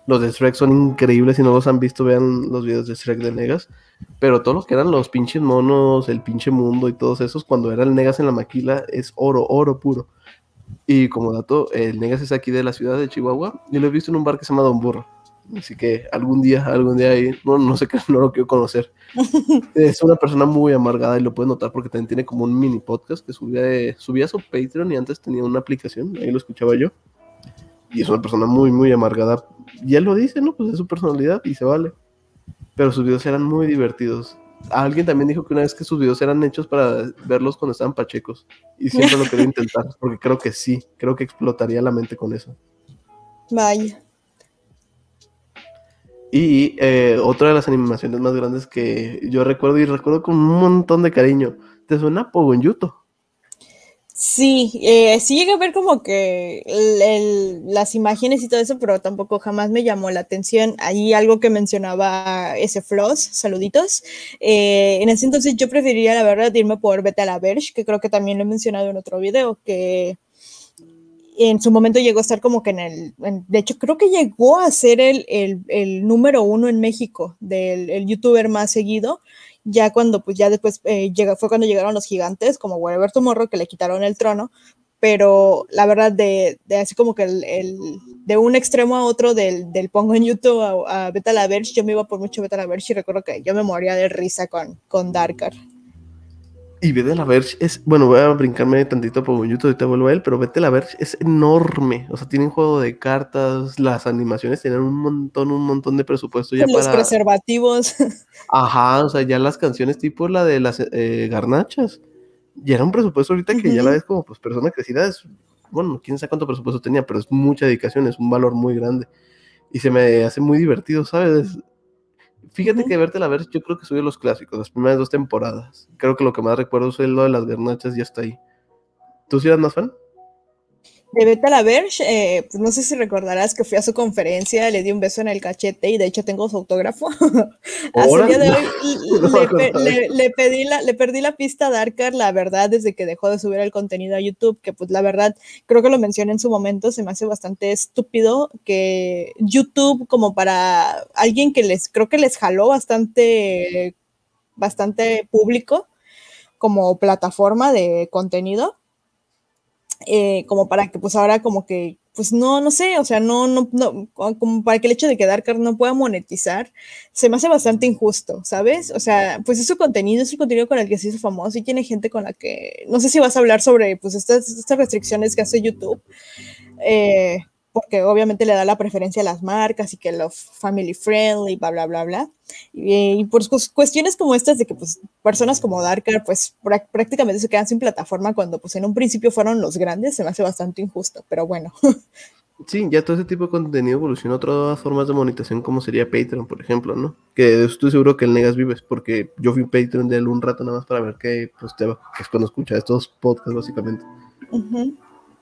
Los de Shrek son increíbles. Si no los han visto, vean los videos de Shrek de Negas. Pero todos los que eran los pinches monos, el pinche mundo y todos esos, cuando era el Negas en la maquila, es oro, oro puro. Y como dato, el Negas es aquí de la ciudad de Chihuahua. Yo lo he visto en un bar que se llama Don Burro. Así que algún día, algún día ahí, no, no sé qué, no lo quiero conocer. es una persona muy amargada y lo puedes notar porque también tiene como un mini podcast que subía, subía a su Patreon y antes tenía una aplicación, ahí lo escuchaba yo. Y es una persona muy, muy amargada. Y él lo dice, ¿no? Pues es su personalidad y se vale. Pero sus videos eran muy divertidos. Alguien también dijo que una vez que sus videos eran hechos para verlos cuando estaban pachecos. Y siempre lo quería intentar, porque creo que sí, creo que explotaría la mente con eso. Vaya. Y eh, otra de las animaciones más grandes que yo recuerdo y recuerdo con un montón de cariño. ¿Te suena Pogon Yuto? Sí, eh, sí llegué a ver como que las imágenes y todo eso, pero tampoco jamás me llamó la atención. Ahí algo que mencionaba ese Floss, saluditos. Eh, en ese entonces yo preferiría, la verdad, irme por Beta la Verge, que creo que también lo he mencionado en otro video, que en su momento llegó a estar como que en el, de hecho creo que llegó a ser el, el, número uno en México del el youtuber más seguido, ya cuando pues ya después eh, llega, fue cuando llegaron los gigantes como Whatever Tomorrow que le quitaron el trono, pero la verdad de, de así como que el, el, de un extremo a otro del, del pongo en YouTube a, a Beta la Verge, yo me iba por mucho Beta la Verge y recuerdo que yo me moría de risa con, con Darkar. Y Vete la Verge es, bueno, voy a brincarme tantito por YouTube, ahorita vuelvo a él, pero Vete la Verge es enorme. O sea, tienen juego de cartas, las animaciones tienen un montón, un montón de presupuesto ya Los para. preservativos. Ajá, o sea, ya las canciones tipo la de las eh, garnachas. Ya era un presupuesto ahorita que ya la ves como pues persona crecida. Es, bueno, quién sabe cuánto presupuesto tenía, pero es mucha dedicación, es un valor muy grande. Y se me hace muy divertido, ¿sabes? Fíjate que verte la ver, yo creo que soy de los clásicos, las primeras dos temporadas. Creo que lo que más recuerdo es lo de las garnachas y hasta ahí. ¿Tú sí eras más fan? De Beta la Verge, eh, pues no sé si recordarás que fui a su conferencia, le di un beso en el cachete y de hecho tengo su autógrafo. Hasta el día de hoy le, le, le, pedí la, le perdí la pista a Darkar, la verdad, desde que dejó de subir el contenido a YouTube, que pues la verdad, creo que lo mencioné en su momento, se me hace bastante estúpido que YouTube, como para alguien que les, creo que les jaló bastante, bastante público como plataforma de contenido eh, como para que pues ahora como que, pues no, no sé, o sea, no, no, no, como para que el hecho de que Darkar no pueda monetizar, se me hace bastante injusto, ¿sabes? O sea, pues es su contenido, es el contenido con el que se hizo famoso y tiene gente con la que, no sé si vas a hablar sobre pues estas, estas restricciones que hace YouTube. Eh, porque obviamente le da la preferencia a las marcas y que los family friendly, bla, bla, bla, bla. Y, y por cuestiones como estas de que pues personas como Darker pues prácticamente se quedan sin plataforma cuando pues en un principio fueron los grandes, se me hace bastante injusto, pero bueno. Sí, ya todo ese tipo de contenido evoluciona a otras formas de monetización como sería Patreon, por ejemplo, ¿no? Que estoy seguro que el Negas vives, porque yo fui Patreon de él un rato nada más para ver qué pues, te va, que es cuando escucha estos podcasts básicamente. Uh -huh.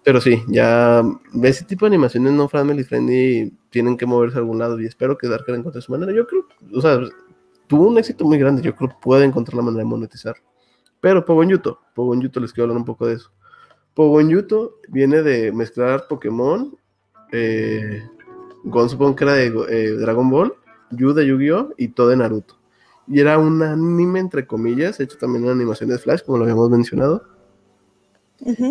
Pero sí, ya ese tipo de animaciones no family friendly tienen que moverse a algún lado y espero que Darker encuentre su manera. Yo creo, o sea, tuvo un éxito muy grande, yo creo que puede encontrar la manera de monetizar. Pero Pogon Yuto, Pogon Yuto les quiero hablar un poco de eso. Pogon Yuto viene de mezclar Pokémon, eh, era de eh, Dragon Ball, Yu de Yu-Gi-Oh! y todo de Naruto. Y era un anime, entre comillas, hecho también una animación de Flash, como lo habíamos mencionado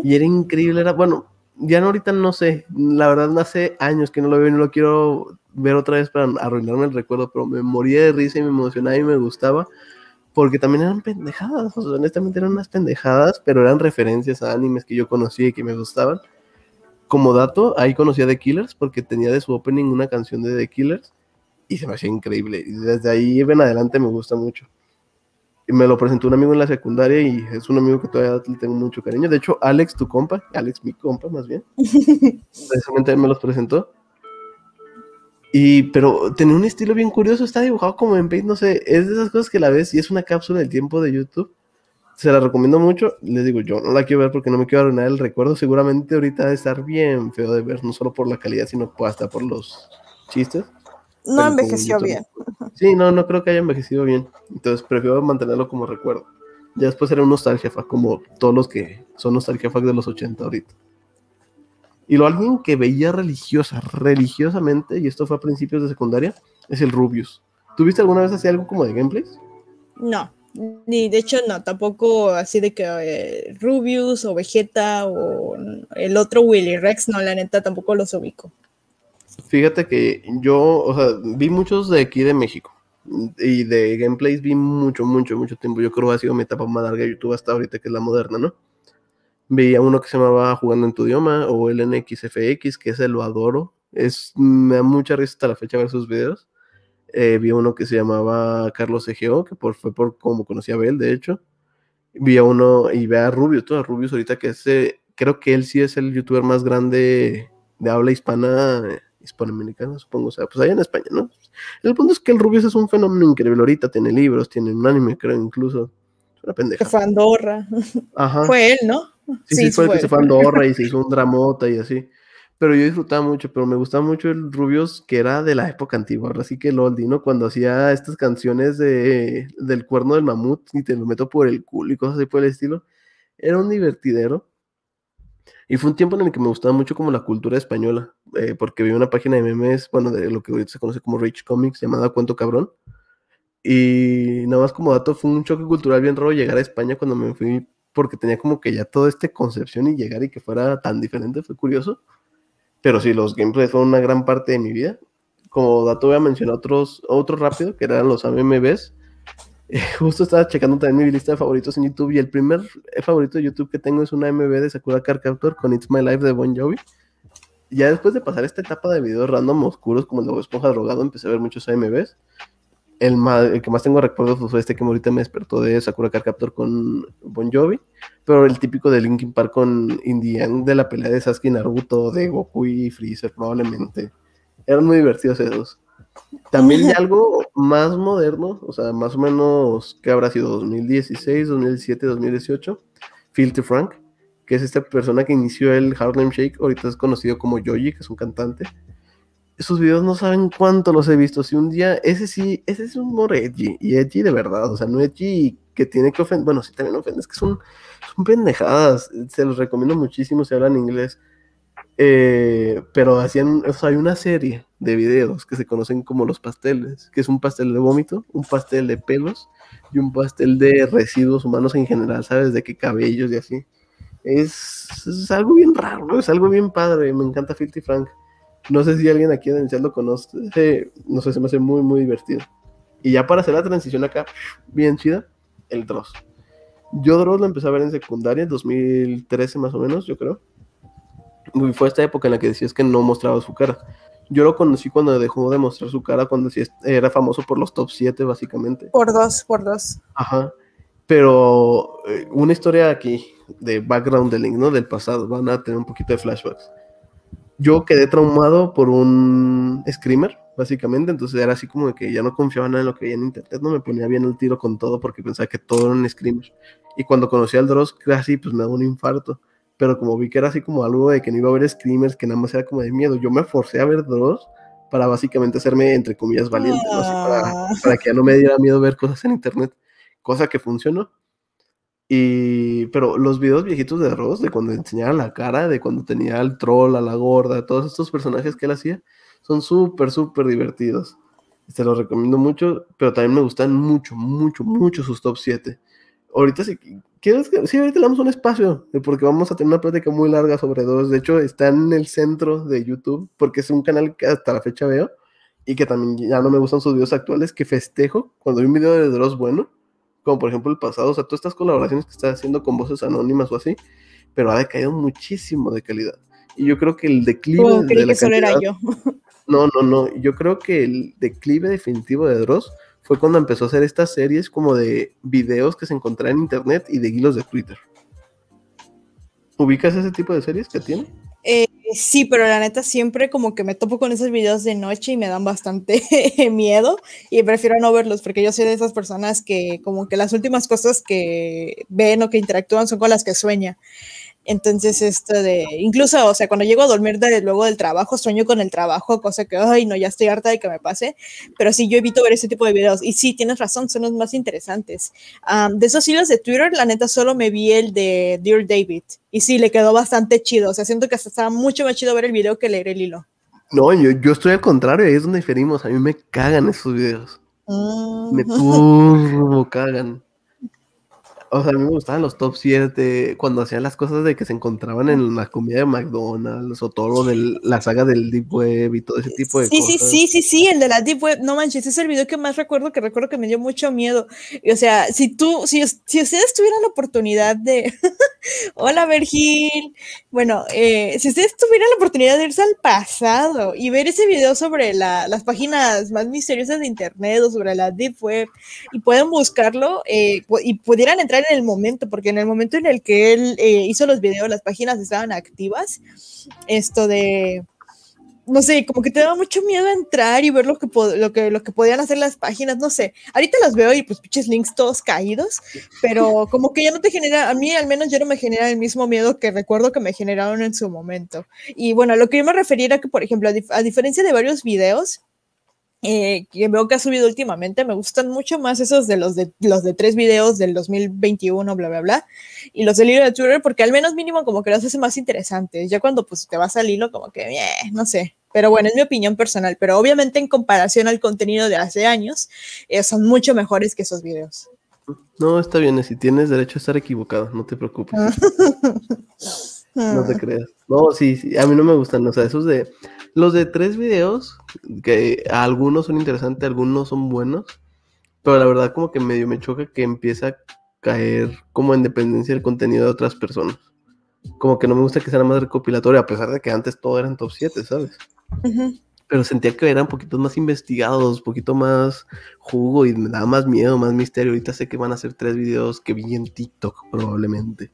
Y era increíble, era, bueno, ya no, ahorita no sé, la verdad hace años que no lo veo y no lo quiero ver otra vez para arruinarme el recuerdo, pero me moría de risa y me emocionaba y me gustaba, porque también eran pendejadas, honestamente eran unas pendejadas, pero eran referencias a animes que yo conocía y que me gustaban. Como dato, ahí conocía The Killers, porque tenía de su opening una canción de The Killers, y se me hacía increíble, y desde ahí en adelante me gusta mucho me lo presentó un amigo en la secundaria y es un amigo que todavía le tengo mucho cariño. De hecho, Alex, tu compa, Alex, mi compa más bien, precisamente me los presentó. Y, pero tenía un estilo bien curioso, está dibujado como en Paint, no sé, es de esas cosas que la ves y es una cápsula del tiempo de YouTube. Se la recomiendo mucho, les digo, yo no la quiero ver porque no me quiero arruinar el recuerdo, seguramente ahorita debe estar bien feo de ver, no solo por la calidad, sino hasta por los chistes. No envejeció bien. Sí, no, no creo que haya envejecido bien. Entonces prefiero mantenerlo como recuerdo. Ya después era un nostalgia como todos los que son nostalgia fact de los 80 ahorita. Y lo alguien que veía religiosa, religiosamente, y esto fue a principios de secundaria, es el Rubius. ¿Tuviste alguna vez así algo como de gameplays? No, ni de hecho no, tampoco así de que eh, Rubius o Vegeta o el otro Willy Rex, no, la neta tampoco los ubico. Fíjate que yo, o sea, vi muchos de aquí de México. Y de gameplays vi mucho, mucho, mucho tiempo. Yo creo que ha sido mi etapa más larga de YouTube hasta ahorita, que es la moderna, ¿no? Veía uno que se llamaba Jugando en tu idioma o el NXFX, que ese lo adoro. Es, me da mucha risa hasta la fecha ver sus videos. Eh, vi uno que se llamaba Carlos EGO, que por, fue por como conocí a Bel, de hecho. Vi a uno y ve a Rubius, todo a Rubius ahorita que ese, creo que él sí es el youtuber más grande de habla hispana, hispanoamericana, supongo, o sea, pues allá en España, ¿no? El punto es que el Rubius es un fenómeno increíble ahorita, tiene libros, tiene un anime, creo, incluso. Es una pendeja. Fue Andorra. Ajá. Fue él, ¿no? Sí, sí, fue el que se fue a Andorra y se hizo un dramota y así. Pero yo disfrutaba mucho, pero me gustaba mucho el Rubius que era de la época antigua, así que el oldie, ¿no? Cuando hacía estas canciones de, del cuerno del mamut y te lo meto por el culo y cosas así por el estilo. Era un divertidero. Y fue un tiempo en el que me gustaba mucho como la cultura española, eh, porque vi una página de memes, bueno, de lo que ahorita se conoce como Rich Comics, llamada Cuento Cabrón. Y nada más como dato, fue un choque cultural bien raro llegar a España cuando me fui, porque tenía como que ya toda esta concepción y llegar y que fuera tan diferente, fue curioso. Pero sí, los gameplays fueron una gran parte de mi vida. Como dato voy a mencionar otros, otros rápido, que eran los AMVs. Eh, justo estaba checando también mi lista de favoritos en YouTube y el primer favorito de YouTube que tengo es una AMV de Sakura Card Captor con It's My Life de Bon Jovi. Ya después de pasar esta etapa de videos random oscuros como el de Esponja Drogado, empecé a ver muchos AMVs. El, que más tengo recuerdos fue este que ahorita me despertó de Sakura Card Captor con Bon Jovi, pero el típico de Linkin Park con Indian de la pelea de Sasuke Naruto, de Goku y Freezer probablemente. Eran muy divertidos esos. También de algo más moderno, o sea, más o menos, ¿qué habrá sido? 2016, 2017, 2018, Filthy Frank, que es esta persona que inició el Harlem Shake, ahorita es conocido como Yoji, que es un cantante sus videos no saben cuánto los he visto. Si un día, ese sí, ese es un humor edgy, y edgy de verdad, o sea, no edgy que tiene que ofender, bueno, sí también ofende, es que son, son pendejadas, se los recomiendo muchísimo si hablan inglés. Eh, pero hacían, o sea, hay una serie de videos que se conocen como los pasteles, que es un pastel de vómito, un pastel de pelos y un pastel de residuos humanos en general, ¿sabes? De qué cabellos y así. Es, algo bien raro, es algo bien padre, me encanta Filthy Frank. No sé si alguien aquí en el chat lo conoce. No sé, se me hace muy, muy divertido. Y ya para hacer la transición acá, bien chida, el Dross. Yo Dross lo empecé a ver en secundaria, en 2013 más o menos, yo creo. Fue esta época en la que decías que no mostraba su cara. Yo lo conocí cuando dejó de mostrar su cara, cuando era famoso por los top 7, básicamente. Por dos, por dos. Ajá. Pero eh, una historia aquí de background del link, ¿no? Del pasado. Van a tener un poquito de flashbacks yo quedé traumado por un screamer, básicamente, entonces era así como de que ya no confiaba nada en lo que veía en internet, no me ponía bien el tiro con todo porque pensaba que todo era un screamer. Y cuando conocí al Dross, casi pues me daba un infarto, pero como vi que era así como algo de que no iba a haber screamers, que nada más era como de miedo, yo me forcé a ver Dross para básicamente hacerme, entre comillas, valiente, para, ah. para que ya no me diera miedo ver cosas en internet, cosa que funcionó. Y, pero los videos viejitos de Ross, de cuando enseñaba la cara, de cuando tenía al troll, a la gorda, todos estos personajes que él hacía, son súper, súper divertidos. Se los recomiendo mucho, pero también me gustan mucho, mucho, mucho sus top 7. Ahorita si quieres que, sí, ahorita le damos un espacio, eh, porque vamos a tener una plática muy larga sobre dos. De hecho, está en el centro de YouTube, porque es un canal que hasta la fecha veo, y que también ya no me gustan sus videos actuales, que festejo cuando hay un video de Dross bueno como por ejemplo el pasado, o sea, todas estas colaboraciones que estás haciendo con voces anónimas o así, pero ha decaído muchísimo de calidad. Y yo creo que el declive oh, de la que era yo. No, no, no, yo creo que el declive definitivo de Dross fue cuando empezó a hacer estas series como de videos que se encontraban en internet y de hilos de Twitter. ¿Ubicas ese tipo de series que tiene? Eh, sí, pero la neta siempre como que me topo con esos videos de noche y me dan bastante miedo y prefiero no verlos porque yo soy de esas personas que como que las últimas cosas que ven o que interactúan son con las que sueña. Entonces, esto de, incluso, o sea, cuando llego a dormir de, luego del trabajo, sueño con el trabajo, cosa que, ay, no, ya estoy harta de que me pase, pero sí, yo evito ver ese tipo de videos. Y sí, tienes razón, son los más interesantes. de esos hilos de Twitter, la neta, solo me vi el de Dear David. Y sí, le quedó bastante chido. O sea, siento que hasta estaba mucho más chido ver el video que leer el hilo. No, yo, yo estoy al contrario, ahí es donde diferimos. A mí me cagan esos videos. Me mm. turbo cagan. O sea, a mí me gustaban los top 7 cuando hacían las cosas de que se encontraban en la comida de McDonald's o todo lo de la saga del Deep Web y todo ese tipo de cosas. Sí, sí, sí, sí, el de la Deep Web. No manches, es el video que más recuerdo, que recuerdo que me dio mucho miedo. o sea, si tú, si, si ustedes tuvieran la oportunidad de. Hola, Virgil. Bueno, eh, si ustedes tuvieran la oportunidad de irse al pasado y ver ese video sobre las páginas más misteriosas de Internet o sobre la Deep Web y pueden buscarlo eh, y pudieran entrar en el momento, porque en el momento en el que él eh, hizo los videos, las páginas estaban activas. Esto de, no sé, como que te daba mucho miedo entrar y ver lo que, lo que, lo que podían hacer las páginas, no sé. Ahorita las veo y pues pinches links todos caídos, pero como que ya no te genera, a mí al menos ya no me genera el mismo miedo que recuerdo que me generaron en su momento. Y bueno, lo que yo me refería era que, por ejemplo, a diferencia de varios videos, eh, que veo que ha subido últimamente. Me gustan mucho más esos de los de los de tres videos del 2021, bla, bla, bla. Y los del hilo de Twitter, porque al menos mínimo como que los hace más interesantes. Ya cuando pues te vas al hilo, como que, eh, no sé. Pero bueno, es mi opinión personal. Pero obviamente en comparación al contenido de hace años, eh, son mucho mejores que esos videos. No, está bien, si tienes derecho a estar equivocado, no te preocupes. no te creas. No, sí, sí, a mí no me gustan, o sea, esos de los de tres videos, que algunos son interesantes, algunos son buenos, pero la verdad como que medio me choca que empieza a caer como en dependencia del contenido de otras personas. Como que no me gusta que sea más recopilatorio, a pesar de que antes todo eran top 7, ¿sabes? Pero sentía que eran un poquito más investigados, poquito más jugo y me daba más miedo, más misterio. Ahorita sé que van a ser tres videos que vi en TikTok probablemente.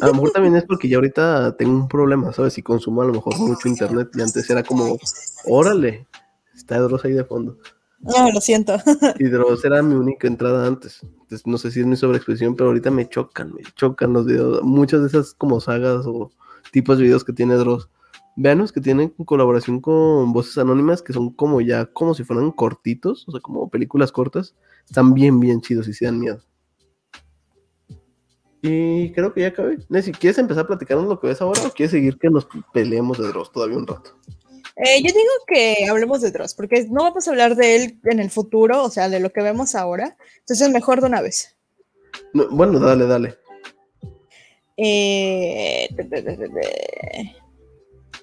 A lo mejor también es porque ya ahorita tengo un problema, ¿sabes? Si consumo a lo mejor mucho internet y antes era como, órale, está Dross ahí de fondo. No, lo siento. Y Dross era mi única entrada antes. Entonces, no sé si es mi sobreexpresión, pero ahorita me chocan, me chocan los videos. Muchas de esas como sagas o tipos de videos que tiene Dross. Veanos que tienen colaboración con voces anónimas que son como ya, como si fueran cortitos, o sea, como películas cortas. Están bien, bien chidos y se dan miedo. Y creo que ya acabé. Nessie, ¿quieres empezar a platicarnos lo que ves ahora o quieres seguir que nos peleemos de Dross todavía un rato? Eh, yo digo que hablemos de Dross, porque no vamos a hablar de él en el futuro, o sea, de lo que vemos ahora. Entonces, mejor de una vez. bueno, dale, dale. Eh,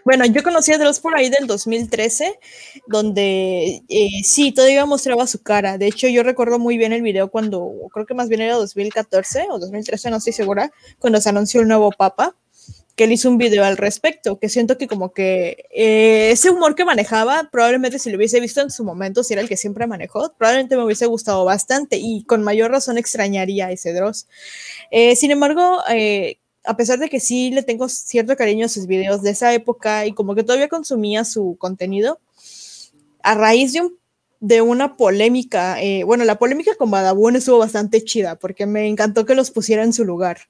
bueno, yo conocí a Dross por ahí del 2013, donde eh, sí, todavía mostraba su cara. De hecho, yo recuerdo muy bien el video cuando, creo que más bien era 2014 o 2013, no estoy segura, cuando se anunció el nuevo Papa, que él hizo un video al respecto, que siento que como que eh, ese humor que manejaba, probablemente si lo hubiese visto en su momento, si era el que siempre manejó, probablemente me hubiese gustado bastante y con mayor razón extrañaría a ese Dross. Eh, sin embargo, a pesar de que sí le tengo cierto cariño a sus videos de esa época y como que todavía consumía su contenido, a raíz de, una polémica, eh, bueno, la polémica con Badabun estuvo bastante chida porque me encantó que los pusiera en su lugar.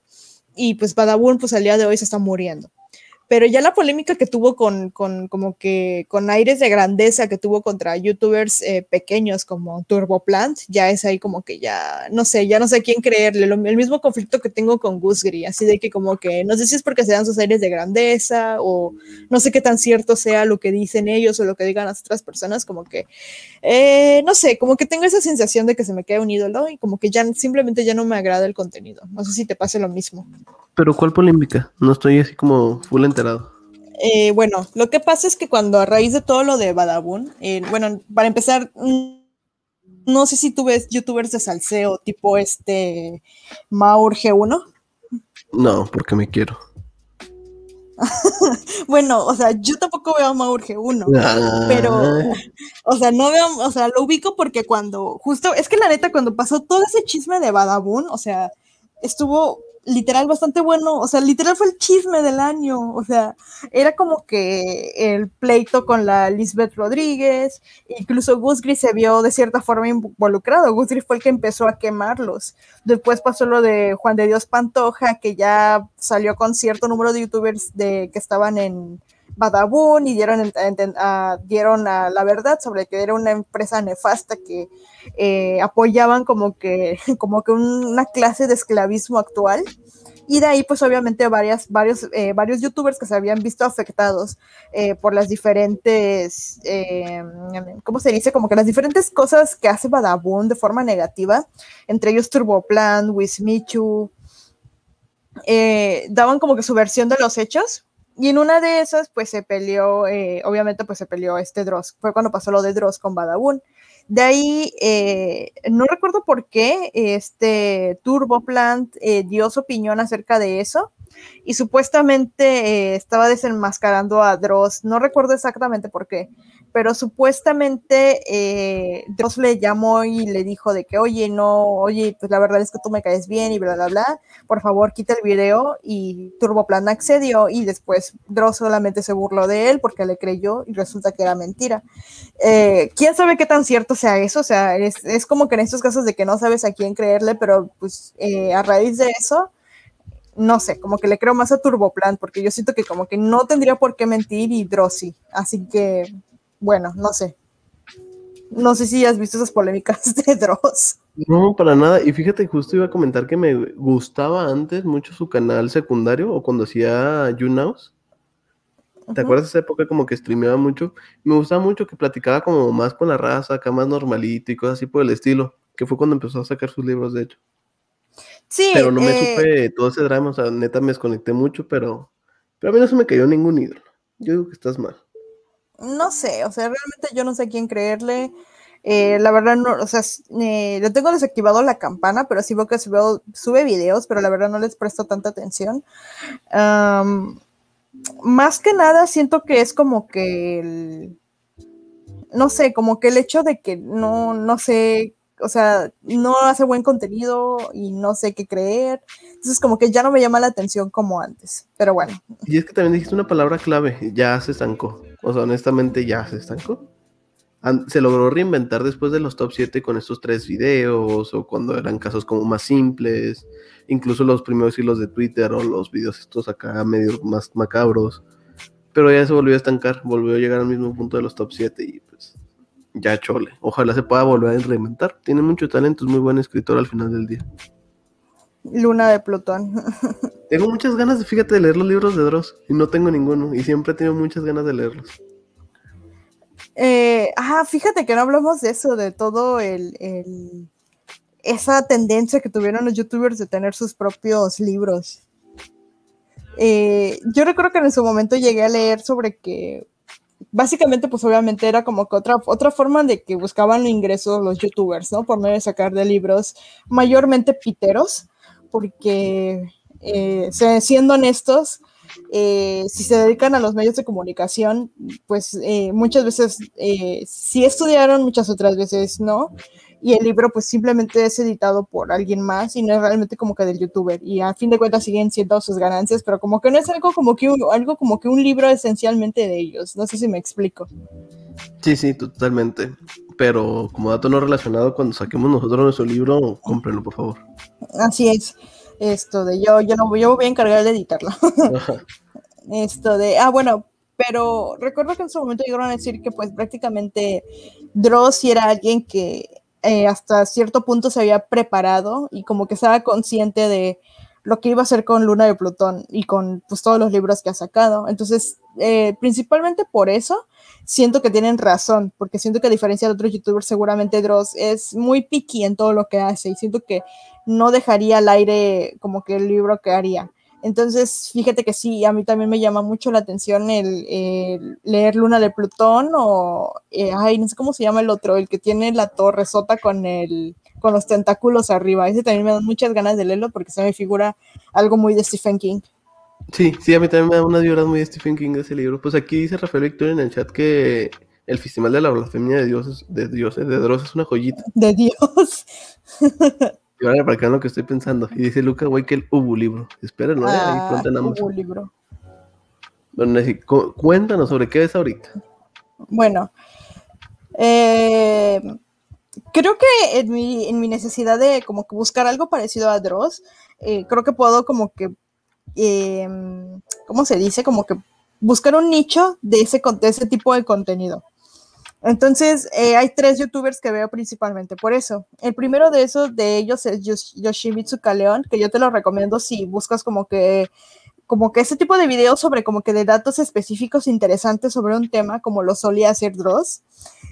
Y pues Badabun pues al día de hoy se está muriendo pero ya la polémica que tuvo con, con, como que con aires de grandeza que tuvo contra youtubers eh, pequeños como Turboplant, ya es ahí como que ya, no sé, ya no sé quién creerle, el mismo conflicto que tengo con Gusgri, así de que como que no sé si es porque se dan sus aires de grandeza o no sé qué tan cierto sea lo que dicen ellos o lo que digan las otras personas, como que, eh, no sé, como que tengo esa sensación de que se me queda un ídolo y como que ya simplemente ya no me agrada el contenido, no sé si te pase lo mismo. Pero ¿cuál polémica? No estoy así como full enterado. Eh, bueno, lo que pasa es que cuando a raíz de todo lo de Badabun, eh, bueno, para empezar, mm, no sé si tú ves youtubers de salseo tipo este Maur G1. No, porque me quiero. bueno, o sea, yo tampoco veo a Maur G1, pero, o sea, no veo, o sea, lo ubico porque cuando, justo, es que la neta, cuando pasó todo ese chisme de Badabun, o sea, estuvo literal bastante bueno, o sea, literal fue el chisme del año, o sea, era como que el pleito con la Lisbeth Rodríguez, incluso Gus Gris se vio de cierta forma involucrado, Gus Gris fue el que empezó a quemarlos, después pasó lo de Juan de Dios Pantoja, que ya salió con cierto número de youtubers de, que estaban en Badabun y dieron, la verdad sobre que era una empresa nefasta que eh, apoyaban como que, como que una clase de esclavismo actual. Y de ahí, pues obviamente, varios, eh, varios youtubers que se habían visto afectados eh, por las diferentes, ¿cómo se dice? Como que las diferentes cosas que hace Badabun de forma negativa, entre ellos Turboplan, Wismichu, daban como que su versión de los hechos y en una de esas, pues se peleó, eh, obviamente, pues se peleó este Dross. Fue cuando pasó lo de Dross con Badabun. De ahí, eh, no recuerdo por qué, este Turboplant eh, dio su opinión acerca de eso y supuestamente estaba desenmascarando a Dross. No recuerdo exactamente por qué, pero supuestamente eh, le llamó y le dijo de que, oye, no, oye, pues la verdad es que tú me caes bien y bla, bla, bla, por favor quita el video y Turboplan accedió y después Dross solamente se burló de él porque le creyó y resulta que era mentira. Eh, ¿Quién sabe qué tan cierto sea eso? O sea, es, como que en estos casos de que no sabes a quién creerle, pero pues eh, a raíz de eso no sé, como que le creo más a Turboplan, porque yo siento que como que no tendría por qué mentir y Drossi. Así que bueno, no sé. No sé si has visto esas polémicas de Dross. No, para nada. Y fíjate, justo iba a comentar que me gustaba antes mucho su canal secundario o cuando hacía YouNows. ¿Te acuerdas de esa época como que streameaba mucho? Me gustaba mucho que platicaba como más con la raza, acá más normalito y cosas así por el estilo, que fue cuando empezó a sacar sus libros, de hecho. Sí. Pero no me eh, supe todo ese drama, o sea, neta me desconecté mucho, pero, pero a mí no se me cayó ningún ídolo. Yo digo que estás mal no sé, o sea, realmente yo no sé quién creerle. Eh, la verdad, no, o sea, eh, yo tengo desactivado la campana, pero sí veo que sube, sube videos, pero la verdad no les presto tanta atención. más que nada, siento que es como que el, no sé, como que el hecho de que no, no sé, o sea, no hace buen contenido y no sé qué creer. Entonces, como que ya no me llama la atención como antes, pero bueno. Y es que también dijiste una palabra clave, ya se estancó. O sea, honestamente ya se estancó. Se logró reinventar después de los top 7 con estos tres videos o cuando eran casos como más simples, incluso los primeros hilos de Twitter o los videos estos acá medio más macabros. Pero ya se volvió a estancar, volvió a llegar al mismo punto de los top 7 y pues ya chole. Ojalá se pueda volver a reinventar. Tiene mucho talento, es muy buen escritor al final del día. Luna de Plutón. Tengo muchas ganas, de, fíjate, de leer los libros de Dross y no tengo ninguno y siempre he tenido muchas ganas de leerlos. Eh, ah, fíjate que no hablamos de eso, de todo el, esa tendencia que tuvieron los youtubers de tener sus propios libros. Eh, yo recuerdo que en su momento llegué a leer sobre que básicamente pues obviamente era como que otra, otra forma de que buscaban ingresos los youtubers, ¿no? Por medio de sacar de libros mayormente piteros porque eh, siendo honestos, eh, si se dedican a los medios de comunicación, pues eh, muchas veces sí estudiaron, muchas otras veces no, y el libro pues simplemente es editado por alguien más y no es realmente como que del youtuber, y a fin de cuentas siguen siendo sus ganancias, pero como que no es algo como que algo como que un libro esencialmente de ellos, no sé si me explico. Sí, sí, totalmente. Pero como dato no relacionado, cuando saquemos nosotros nuestro libro, cómprenlo, por favor. Así es. Esto de yo, yo no yo voy a encargar de editarlo. Esto de, ah, bueno, pero recuerdo que en su momento llegaron a decir que pues prácticamente Dross era alguien que eh, hasta cierto punto se había preparado y como que estaba consciente de lo que iba a hacer con Luna de Plutón y con pues, todos los libros que ha sacado. Entonces, eh, principalmente por eso, siento que tienen razón, porque siento que a diferencia de otros youtubers, seguramente Dross es muy picky en todo lo que hace y siento que no dejaría al aire como que el libro que haría. Entonces, fíjate que sí, a mí también me llama mucho la atención el, leer Luna de Plutón o, eh, ay, no sé cómo se llama el otro, el que tiene la torre sota con el, con los tentáculos arriba. Ese también me da muchas ganas de leerlo porque se me figura algo muy de Stephen King. Sí, sí, a mí también me da unas vibras muy de Stephen King ese libro. Pues aquí dice Rafael Victoria en el chat que el Festival de la Blasfemia de Dioses, de Dioses, de Dross es una joyita. De Dios. Y ahora para acá lo que estoy pensando. Y dice Luca, güey, que el Ubu libro. Espérenlo, ¿eh? ahí Ah, pronto un libro. Bueno, cuéntanos sobre qué es ahorita. Bueno, eh, creo que en mi, en mi necesidad de como que buscar algo parecido a Dross, eh, creo que puedo como que, eh, ¿cómo se dice? Como que buscar un nicho de ese, de ese tipo de contenido. Entonces, eh, hay tres youtubers que veo principalmente por eso. El primero de esos, de ellos es Yosh- Yoshimitsu Kaleon, que yo te lo recomiendo si buscas como que como que ese tipo de videos sobre como que de datos específicos interesantes sobre un tema como lo solía hacer Dross.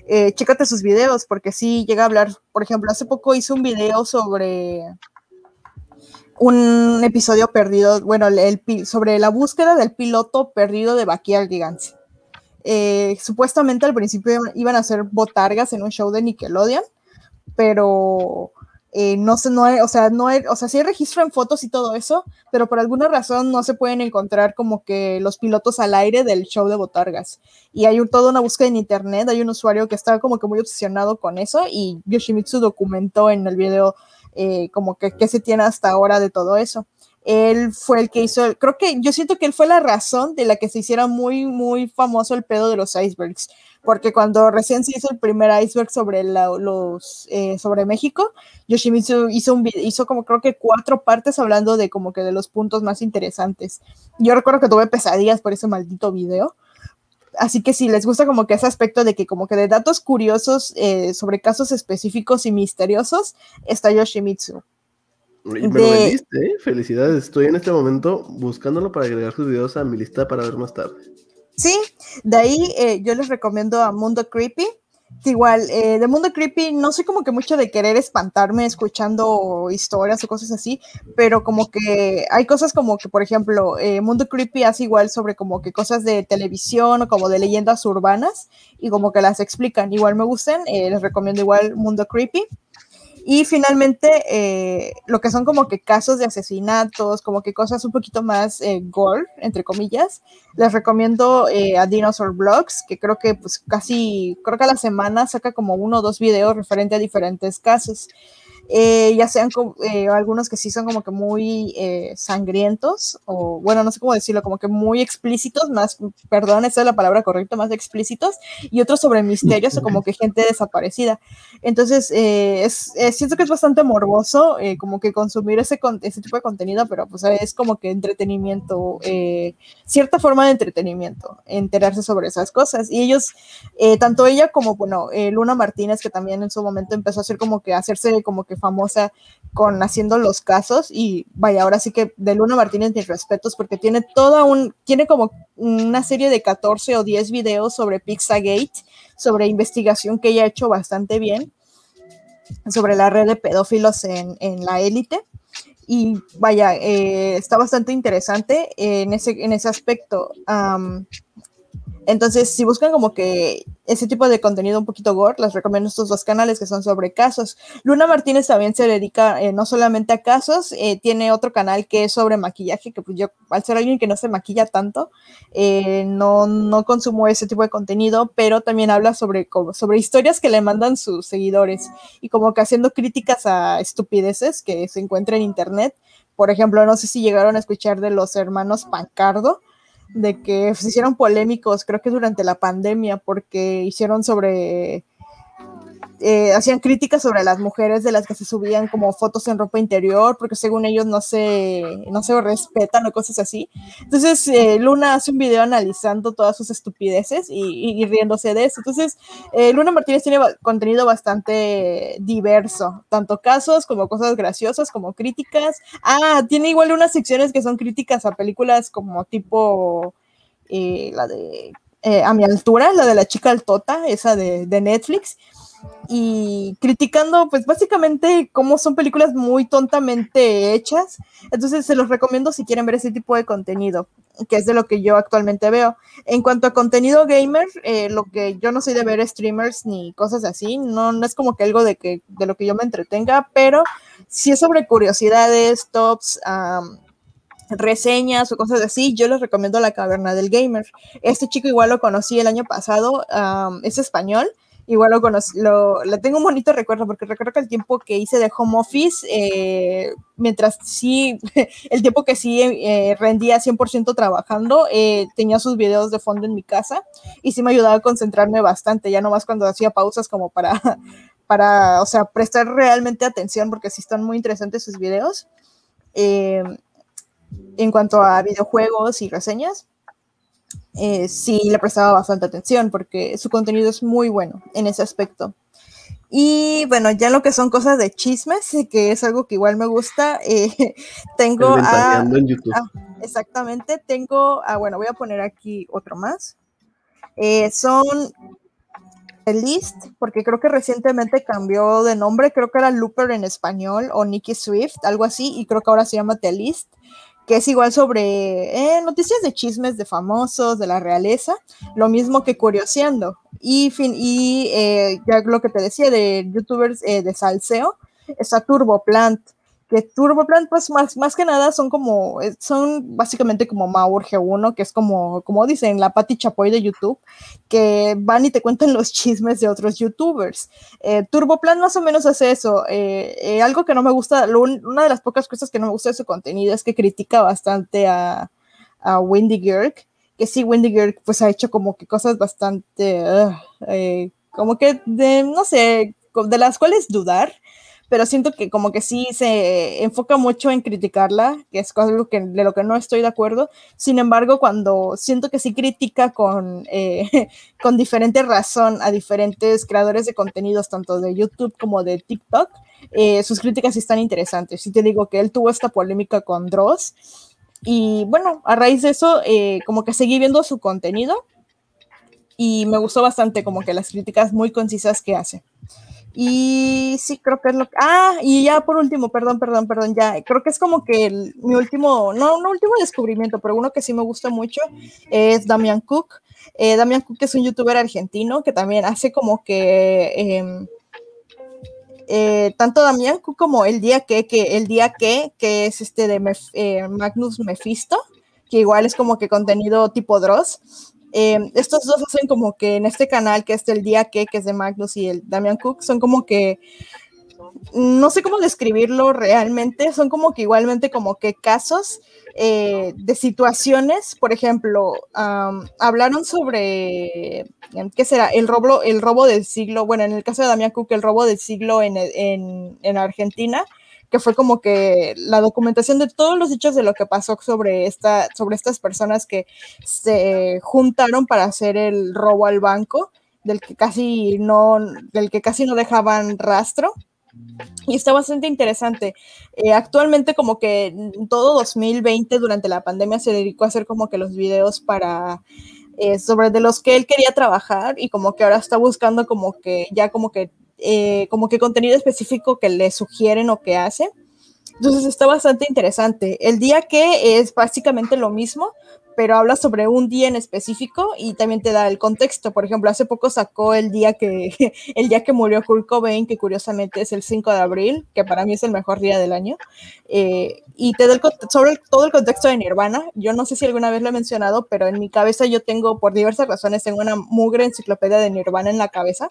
Eh, chécate sus videos porque sí llega a hablar, por ejemplo, hace poco hizo un video sobre un episodio perdido, bueno, el, sobre la búsqueda del piloto perdido de Backyardigans. Eh, supuestamente al principio iban a ser botargas en un show de Nickelodeon, pero eh, no sé, no hay, o sea, no hay, o sea, sí en fotos y todo eso, pero por alguna razón no se pueden encontrar como que los pilotos al aire del show de botargas. Y hay un- toda una búsqueda en internet, hay un usuario que está como que muy obsesionado con eso y Yoshimitsu documentó en el video eh, como que qué se tiene hasta ahora de todo eso. Él fue el que hizo, creo que yo siento que él fue la razón de la que se hiciera muy, muy famoso el pedo de los icebergs, porque cuando recién se hizo el primer iceberg sobre, la- los, eh, sobre México, Yoshimitsu hizo, un, vide- hizo como creo que cuatro partes hablando de como que de los puntos más interesantes. Yo recuerdo que tuve pesadillas por ese maldito video. Así que si les gusta como que ese aspecto de que como que de datos curiosos eh, sobre casos específicos y misteriosos, está Yoshimitsu. Y Me lo De- vendiste, ¿eh? Felicidades. Estoy en este momento buscándolo para agregar sus videos a mi lista para ver más tarde. Sí, de ahí eh, yo les recomiendo a Mundo Creepy, que igual, eh, de Mundo Creepy no soy como que mucho de querer espantarme escuchando historias o cosas así, pero como que hay cosas como que, por ejemplo, eh, Mundo Creepy hace igual sobre como que cosas de televisión o como de leyendas urbanas y como que las explican, igual me gustan, eh, les recomiendo igual Mundo Creepy. Y finalmente, eh, lo que son como que casos de asesinatos, como que cosas un poquito más eh, gore, entre comillas, les recomiendo eh, a Dinosaur Blogs, que creo que pues casi, creo que a la semana saca como uno o dos videos referente a diferentes casos. Eh, ya sean eh, algunos que sí son como que muy eh, sangrientos, o bueno, no sé cómo decirlo, como que muy explícitos, más, perdón, esa es la palabra correcta, más explícitos, y otros sobre misterios o como que gente desaparecida. Entonces, eh, es, eh, siento que es bastante morboso eh, como que consumir ese, ese tipo de contenido, pero pues es como que entretenimiento, cierta forma de entretenimiento, enterarse sobre esas cosas. Y ellos, tanto ella como, bueno, Luna Martínez, que también en su momento empezó a hacer como que, hacerse como que famosa con haciendo los casos, y vaya, ahora sí que de Luna Martínez mis respetos, porque tiene toda un, tiene como una serie de 14 o 10 videos sobre Pizzagate, sobre investigación que ella ha hecho bastante bien, sobre la red de pedófilos en, en la élite. Y vaya, eh, está bastante interesante en ese, en ese aspecto. Entonces, si buscan como que ese tipo de contenido un poquito gore, les recomiendo estos dos canales que son sobre casos. Luna Martínez también se dedica eh, no solamente a casos, eh, tiene otro canal que es sobre maquillaje, que pues yo, al ser alguien que no se maquilla tanto, eh, no, no consumo ese tipo de contenido, pero también habla sobre, sobre historias que le mandan sus seguidores y como que haciendo críticas a estupideces que se encuentran en internet. Por ejemplo, no sé si llegaron a escuchar de los hermanos Pancardo, de que se hicieron polémicos, creo que durante la pandemia, porque hicieron sobre, eh, hacían críticas sobre las mujeres de las que se subían como fotos en ropa interior, porque según ellos no se, no se respetan o cosas así. Entonces, eh, Luna hace un video analizando todas sus estupideces y, riéndose de eso. Entonces, eh, Luna Martínez tiene contenido bastante diverso, tanto casos como cosas graciosas, como críticas. Ah, tiene igual unas secciones que son críticas a películas como tipo la de eh, A mi altura, la de la chica altota, esa de, de Netflix, y criticando pues básicamente cómo son películas muy tontamente hechas. Entonces se los recomiendo si quieren ver ese tipo de contenido, que es de lo que yo actualmente veo. En cuanto a contenido gamer, eh, lo que yo no soy de ver streamers ni cosas así, no, no es como que algo de, que, de lo que yo me entretenga, pero si es sobre curiosidades, tops, am, reseñas o cosas así, yo les recomiendo La Caverna del Gamer. Este chico igual lo conocí el año pasado, am, es español igual lo conocí, lo, le tengo un bonito recuerdo porque recuerdo que el tiempo que hice de home office, eh, mientras sí, el tiempo que sí eh, rendía 100% trabajando, eh, tenía sus videos de fondo en mi casa y sí me ayudaba a concentrarme bastante, ya nomás cuando hacía pausas como para, para, o sea, prestar realmente atención porque sí están muy interesantes sus videos. En cuanto a videojuegos y reseñas eh, sí le prestaba bastante atención porque su contenido es muy bueno en ese aspecto. Y bueno, ya lo que son cosas de chismes, que es algo que igual me gusta, eh, tengo a, en YouTube. ah, exactamente, tengo, bueno, voy a poner aquí otro más. Eh, son el List, porque creo que recientemente cambió de nombre, creo que era Looper en español o Nicky Swift, algo así, y creo que ahora se llama The List que es igual sobre eh, noticias de chismes de famosos, de la realeza, lo mismo que Curioseando. Y, fin, y eh, ya lo que te decía de youtubers eh, de salseo, está Turboplant, que Turboplant, pues más, más que nada son como, eh, son básicamente como Maur G1, que es como, como dicen, la Pati Chapoy de YouTube, que van y te cuentan los chismes de otros YouTubers. Eh, más o menos hace eso. Eh, algo que no me gusta, una de las pocas cosas que no me gusta de su contenido es que critica bastante a, a Wendy Girk, que sí, Wendy Girk pues ha hecho como que cosas bastante, como que de, no sé, de las cuales dudar pero siento que como que sí se enfoca mucho en criticarla, que es algo de lo que no estoy de acuerdo. Sin embargo, cuando siento que sí critica con, eh, con diferente razón a diferentes creadores de contenidos, tanto de YouTube como de TikTok, eh, sus críticas sí están interesantes. Y te digo que él tuvo esta polémica con Dross. Y bueno, a raíz de eso, eh, como que seguí viendo su contenido y me gustó bastante como que las críticas muy concisas que hace. Y sí, creo que es lo que... Ah, y ya por último, perdón, perdón, perdón, ya, creo que es como que mi último, no, un último descubrimiento, pero uno que sí me gusta mucho es Damian Cook. Eh, Damian Cook es un youtuber argentino que también hace como que... Em, eh, tanto Damian Cook como el día que, que el día que, que es este de eh, Magnus Mephisto, que igual es como que contenido tipo Dross. Em, estos dos hacen como que en este canal, que es el día que, que es de Magnus y el Damian Cook, son como que, no sé cómo describirlo realmente, son como que igualmente como que casos eh, de situaciones, por ejemplo, hablaron sobre, em, ¿qué será? El robo, el robo del siglo, bueno, en el caso de Damian Cook, el robo del siglo en, en, en Argentina, que fue como que la documentación de todos los hechos de lo que pasó sobre, esta, sobre estas personas que se juntaron para hacer el robo al banco, del que casi no, del que casi no dejaban rastro. Y está bastante interesante. Eh, actualmente como que todo 2020 durante la pandemia se dedicó a hacer como que los videos para eh, sobre de los que él quería trabajar y como que ahora está buscando como que ya como que eh, como que contenido específico que le sugieren o que hace. Entonces está bastante interesante. El día que es básicamente lo mismo, pero habla sobre un día en específico y también te da el contexto. Por ejemplo, hace poco sacó el día que, el día que murió Kurt Cobain, que curiosamente es el 5 de abril, que para mí es el mejor día del año, eh, y te da el, sobre todo el contexto de Nirvana. Yo no sé si alguna vez lo he mencionado, pero en mi cabeza yo tengo, por diversas razones, tengo una mugre enciclopedia de Nirvana en la cabeza.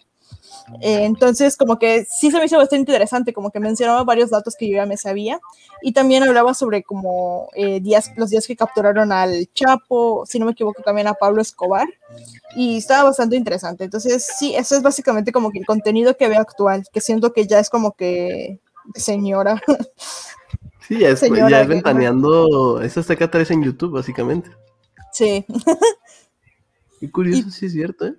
Eh, entonces, como que sí se me hizo bastante interesante, como que mencionaba varios datos que yo ya me sabía. Y también hablaba sobre como eh, días, los días que capturaron al Chapo, si no me equivoco, también a Pablo Escobar. Y estaba bastante interesante. Entonces, sí, eso es básicamente como que el contenido que veo actual, que siento que ya es como que señora. Sí, ya es, ya es ventaneando esas TK3 en YouTube, básicamente. Sí. Qué curioso, sí es cierto, ¿eh?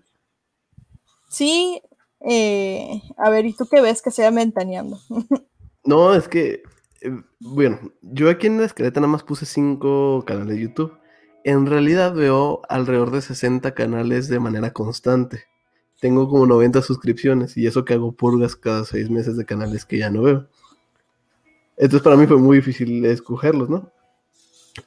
Sí, eh, a ver, ¿y tú qué ves que sea ventaneando? no, es que, eh, bueno, yo aquí en la escaleta nada más puse cinco canales de YouTube. En realidad veo alrededor de 60 canales de manera constante. Tengo como 90 suscripciones y eso que hago purgas cada seis meses de canales que ya no veo. Entonces para mí fue muy difícil escogerlos, ¿no?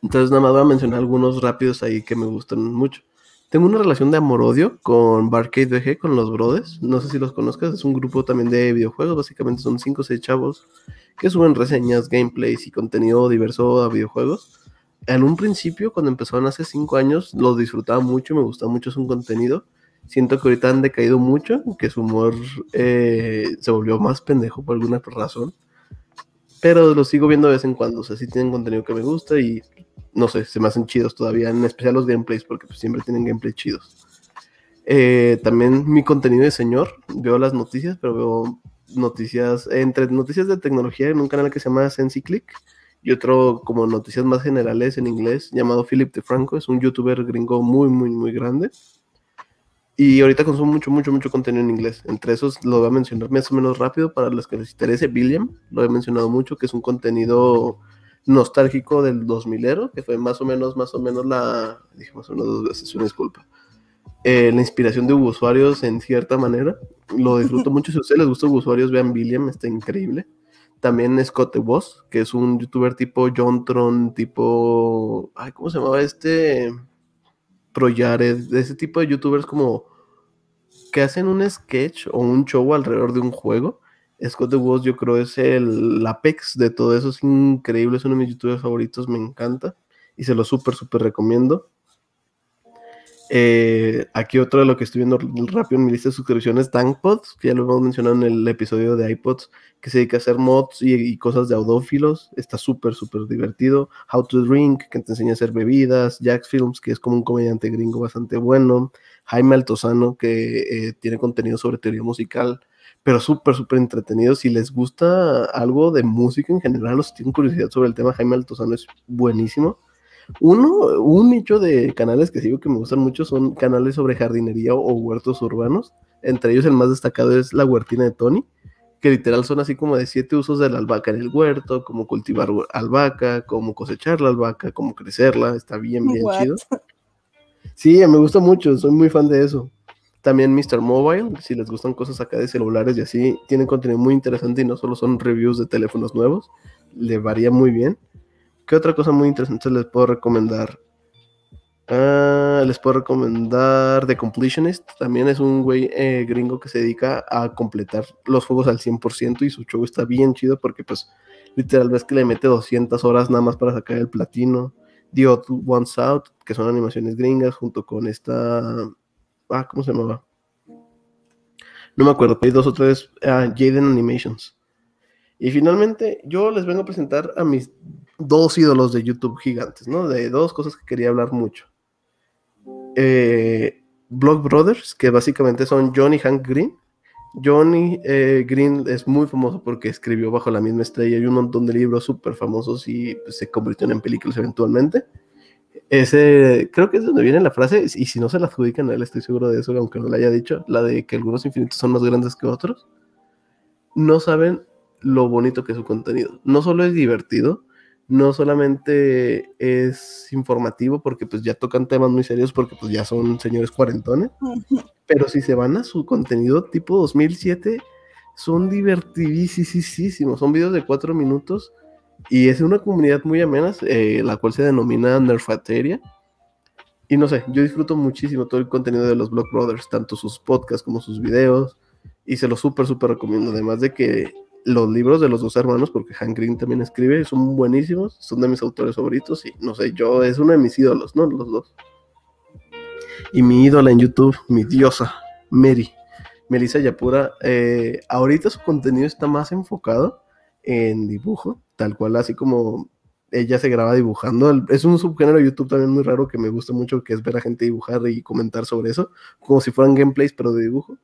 Entonces nada más voy a mencionar algunos rápidos ahí que me gustan mucho. Tengo una relación de amor-odio con Barcade VG, con los Brothers. No sé si los conozcas, es un grupo también de videojuegos. Básicamente son 5 o 6 chavos que suben reseñas, gameplays y contenido diverso a videojuegos. En un principio, cuando empezaron hace 5 años, los disfrutaba mucho, me gustaba mucho su contenido. Siento que ahorita han decaído mucho, que su humor eh, se volvió más pendejo por alguna razón. Pero los sigo viendo de vez en cuando. O sea, sí tienen contenido que me gusta y no sé, se me hacen chidos todavía, en especial los gameplays, porque pues, siempre tienen gameplays chidos. Eh, también mi contenido de señor, veo las noticias, pero veo noticias, entre noticias de tecnología en un canal que se llama SensiClick y otro como noticias más generales en inglés llamado Philip DeFranco, es un youtuber gringo muy, muy, muy grande. Y ahorita consumo mucho, mucho, mucho contenido en inglés. Entre esos lo voy a mencionar más o menos rápido para los que les interese. William, lo he mencionado mucho, que es un contenido nostálgico del 2000ero, que fue más o menos, más o menos la, dijimos una dos veces, una disculpa. Eh, la inspiración de usuarios en cierta manera. Lo disfruto mucho. Si a ustedes les gusta usuarios, vean William, está increíble. También Scott the Boss, que es un youtuber tipo John Tron, tipo. Ay, ¿cómo se llamaba este? Proyares, de ese tipo de youtubers como que hacen un sketch o un show alrededor de un juego. Scott the Woz yo creo es el apex de todo eso, es increíble, es uno de mis youtubers favoritos, me encanta y se lo súper, súper recomiendo. Eh, aquí otro de lo que estoy viendo rápido en mi lista de suscripciones, Tankpods, que ya lo hemos mencionado en el episodio de iPods, que se dedica a hacer mods y, cosas de audófilos. Está súper, súper divertido. How to Drink, que te enseña a hacer bebidas. Jax Films, que es como un comediante gringo bastante bueno. Jaime Altozano, que eh, tiene contenido sobre teoría musical, pero súper, súper entretenido. Si les gusta algo de música en general o si tienen curiosidad sobre el tema, Jaime Altozano es buenísimo. Uno, un nicho de canales que sigo que me gustan mucho son canales sobre jardinería o, huertos urbanos. Entre ellos el más destacado es La Huertina de Tony, que literal son así como de siete usos de la albahaca en el huerto, como cultivar albahaca, como cosechar la albahaca, como crecerla, está bien, bien chido. Sí, me gusta mucho, soy muy fan de eso. También Mr. Mobile, si les gustan cosas acá de celulares y así, tienen contenido muy interesante y no solo son reviews de teléfonos nuevos, le varía muy bien. ¿Qué otra cosa muy interesante les puedo recomendar? Ah, les puedo recomendar The Completionist. También es un güey eh, gringo que se dedica a completar los juegos al 100% y su show está bien chido porque pues literal ves que le mete 200 horas nada más para sacar el platino. The Odd Ones Out, que son animaciones gringas, junto con esta... Ah, ¿cómo se llamaba? No me acuerdo, hay dos o tres... Ah, Jaden Animations. Y finalmente, yo les vengo a presentar a mis dos ídolos de YouTube gigantes, ¿no? De dos cosas que quería hablar mucho. Eh, Blog Brothers, que básicamente son Johnny y Hank Green. Johnny eh, Green es muy famoso porque escribió bajo la misma estrella y un montón de libros súper famosos y pues, se convirtieron en películas eventualmente. Ese, creo que es donde viene la frase, y si no se la adjudican a él, estoy seguro de eso, aunque no la haya dicho, la de que algunos infinitos son más grandes que otros. No saben lo bonito que es su contenido. No solo es divertido, no solamente es informativo porque pues ya tocan temas muy serios porque pues ya son señores cuarentones, pero si se van a su contenido tipo 2007, son divertidísimos, son videos de cuatro minutos y es una comunidad muy amena, eh, la cual se denomina Nerfateria. Y no sé, yo disfruto muchísimo todo el contenido de los Block Brothers, tanto sus podcasts como sus videos, y se los súper, súper recomiendo. Además de que los libros de los dos hermanos, porque Hank Green también escribe, son buenísimos, son de mis autores favoritos y no sé, yo es uno de mis ídolos, ¿no? Los dos. Y mi ídola en YouTube, mi diosa, Mary, Melissa Yapura, eh, ahorita su contenido está más enfocado en dibujo, tal cual, así como ella se graba dibujando. Es un subgénero de YouTube también muy raro que me gusta mucho, que es ver a gente dibujar y comentar sobre eso, como si fueran gameplays, pero de dibujo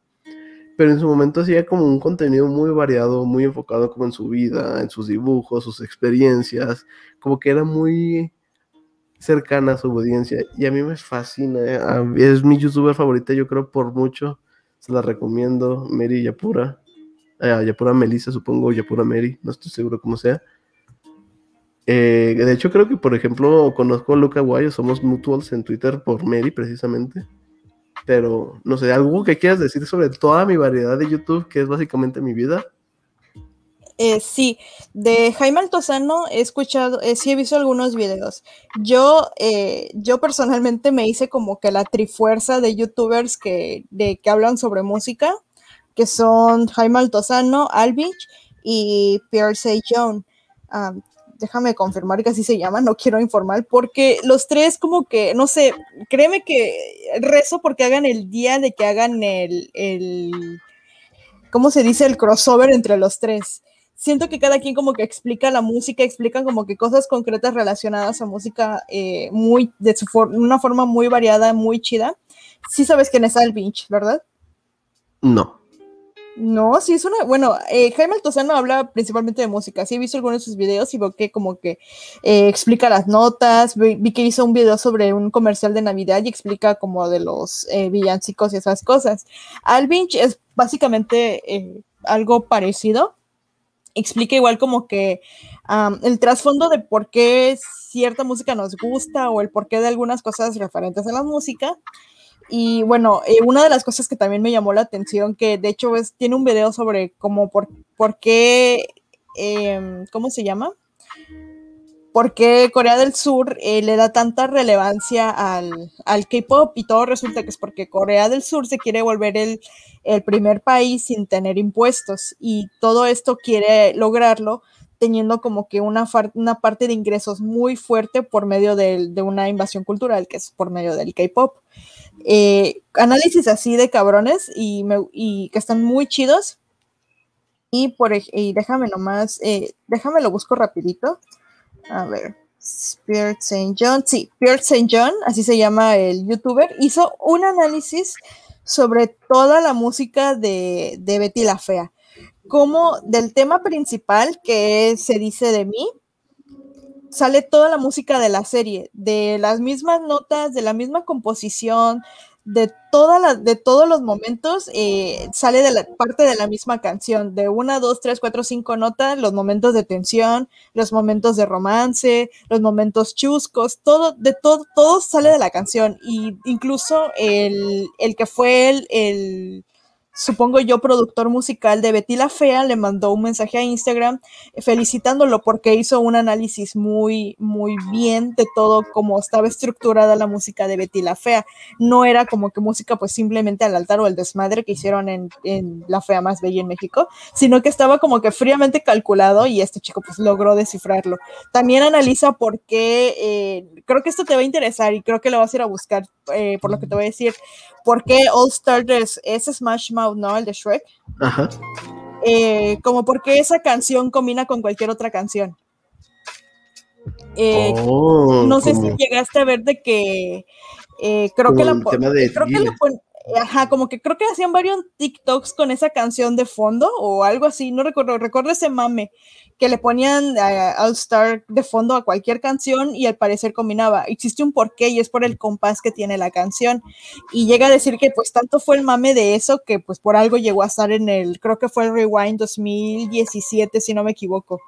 pero en su momento hacía como un contenido muy variado, muy enfocado como en su vida, en sus dibujos, sus experiencias, como que era muy cercana a su audiencia y a mí me fascina, ¿eh? es mi youtuber favorita yo creo por mucho, se la recomiendo, Mary Yapura, eh, Yapura Melissa supongo, Yapura Mary, no estoy seguro cómo sea. Eh, de hecho creo que por ejemplo conozco a Luca Guayo, somos mutuals en Twitter por Mary precisamente. Pero, no sé, ¿algo que quieras decir sobre toda mi variedad de YouTube, que es básicamente mi vida? Eh, sí, de Jaime Altozano he escuchado, eh, sí he visto algunos videos. Yo, eh, yo personalmente me hice como que la trifuerza de youtubers que, de, que hablan sobre música, que son Jaime Altozano, Alvich y Pierre Jones. Déjame confirmar que así se llama, no quiero informar, porque los tres como que, no sé, créeme que rezo porque hagan el día de que hagan el, el ¿cómo se dice? El crossover entre los tres. Siento que cada quien como que explica la música, explican como que cosas concretas relacionadas a música eh, muy, de su una forma muy variada, muy chida. Sí sabes quién es Alvinch, ¿verdad? No. No, sí es una, bueno, eh, Jaime Altozano habla principalmente de música, sí he visto algunos de sus videos y veo que como que eh, explica las notas, vi, que hizo un video sobre un comercial de Navidad y explica como de los eh, villancicos y esas cosas. Alvinch es básicamente algo parecido, explica igual como que el trasfondo de por qué cierta música nos gusta o el porqué de algunas cosas referentes a la música. Y bueno, eh, una de las cosas que también me llamó la atención, que de hecho es, tiene un video sobre cómo, por, por qué, em, ¿cómo se llama? ¿Por qué Corea del Sur eh, le da tanta relevancia al, al K-pop? Y todo resulta que es porque Corea del Sur se quiere volver el, el primer país sin tener impuestos. Y todo esto quiere lograrlo teniendo como que una, una parte de ingresos muy fuerte por medio de, de una invasión cultural, que es por medio del K-pop. Eh, análisis así de cabrones y, me, y, que están muy chidos. Y, por, y déjame nomás, eh, déjame lo busco rapidito. A ver, Spirit St. John, sí, Spirit St. John, así se llama el youtuber, hizo un análisis sobre toda la música de, de Betty la Fea, como del tema principal que se dice de mí, sale toda la música de la serie, de las mismas notas, de la misma composición, de, toda de todos los momentos, eh, sale de la parte de la misma canción, de una, dos, tres, cuatro, cinco notas, los momentos de tensión, los momentos de romance, los momentos chuscos, todo, de todo, todo sale de la canción. Y incluso el, el que fue el supongo yo, productor musical de Betty la Fea, le mandó un mensaje a Instagram felicitándolo porque hizo un análisis muy, muy bien de todo cómo estaba estructurada la música de Betty la Fea. No era como que música pues simplemente al altar o el desmadre que hicieron en, La Fea Más Bella en México, sino que estaba como que fríamente calculado y este chico pues logró descifrarlo. También analiza por qué, eh, creo que esto te va a interesar y creo que lo vas a ir a buscar eh, por lo que te voy a decir, por qué All Star es, Smash Mouth, ¿no? El de Shrek. Ajá. Eh, como porque esa canción combina con cualquier otra canción. Eh, oh, no sé si llegaste a ver de que eh, creo que la, creo que la ajá, como que creo que hacían varios TikToks con esa canción de fondo o algo así, no recuerdo, recuerdo ese mame que le ponían All Star de fondo a cualquier canción y al parecer combinaba. Existe un porqué y es por el compás que tiene la canción. Y llega a decir que pues tanto fue el mame de eso que pues por algo llegó a estar en el, creo que fue el Rewind 2017 si no me equivoco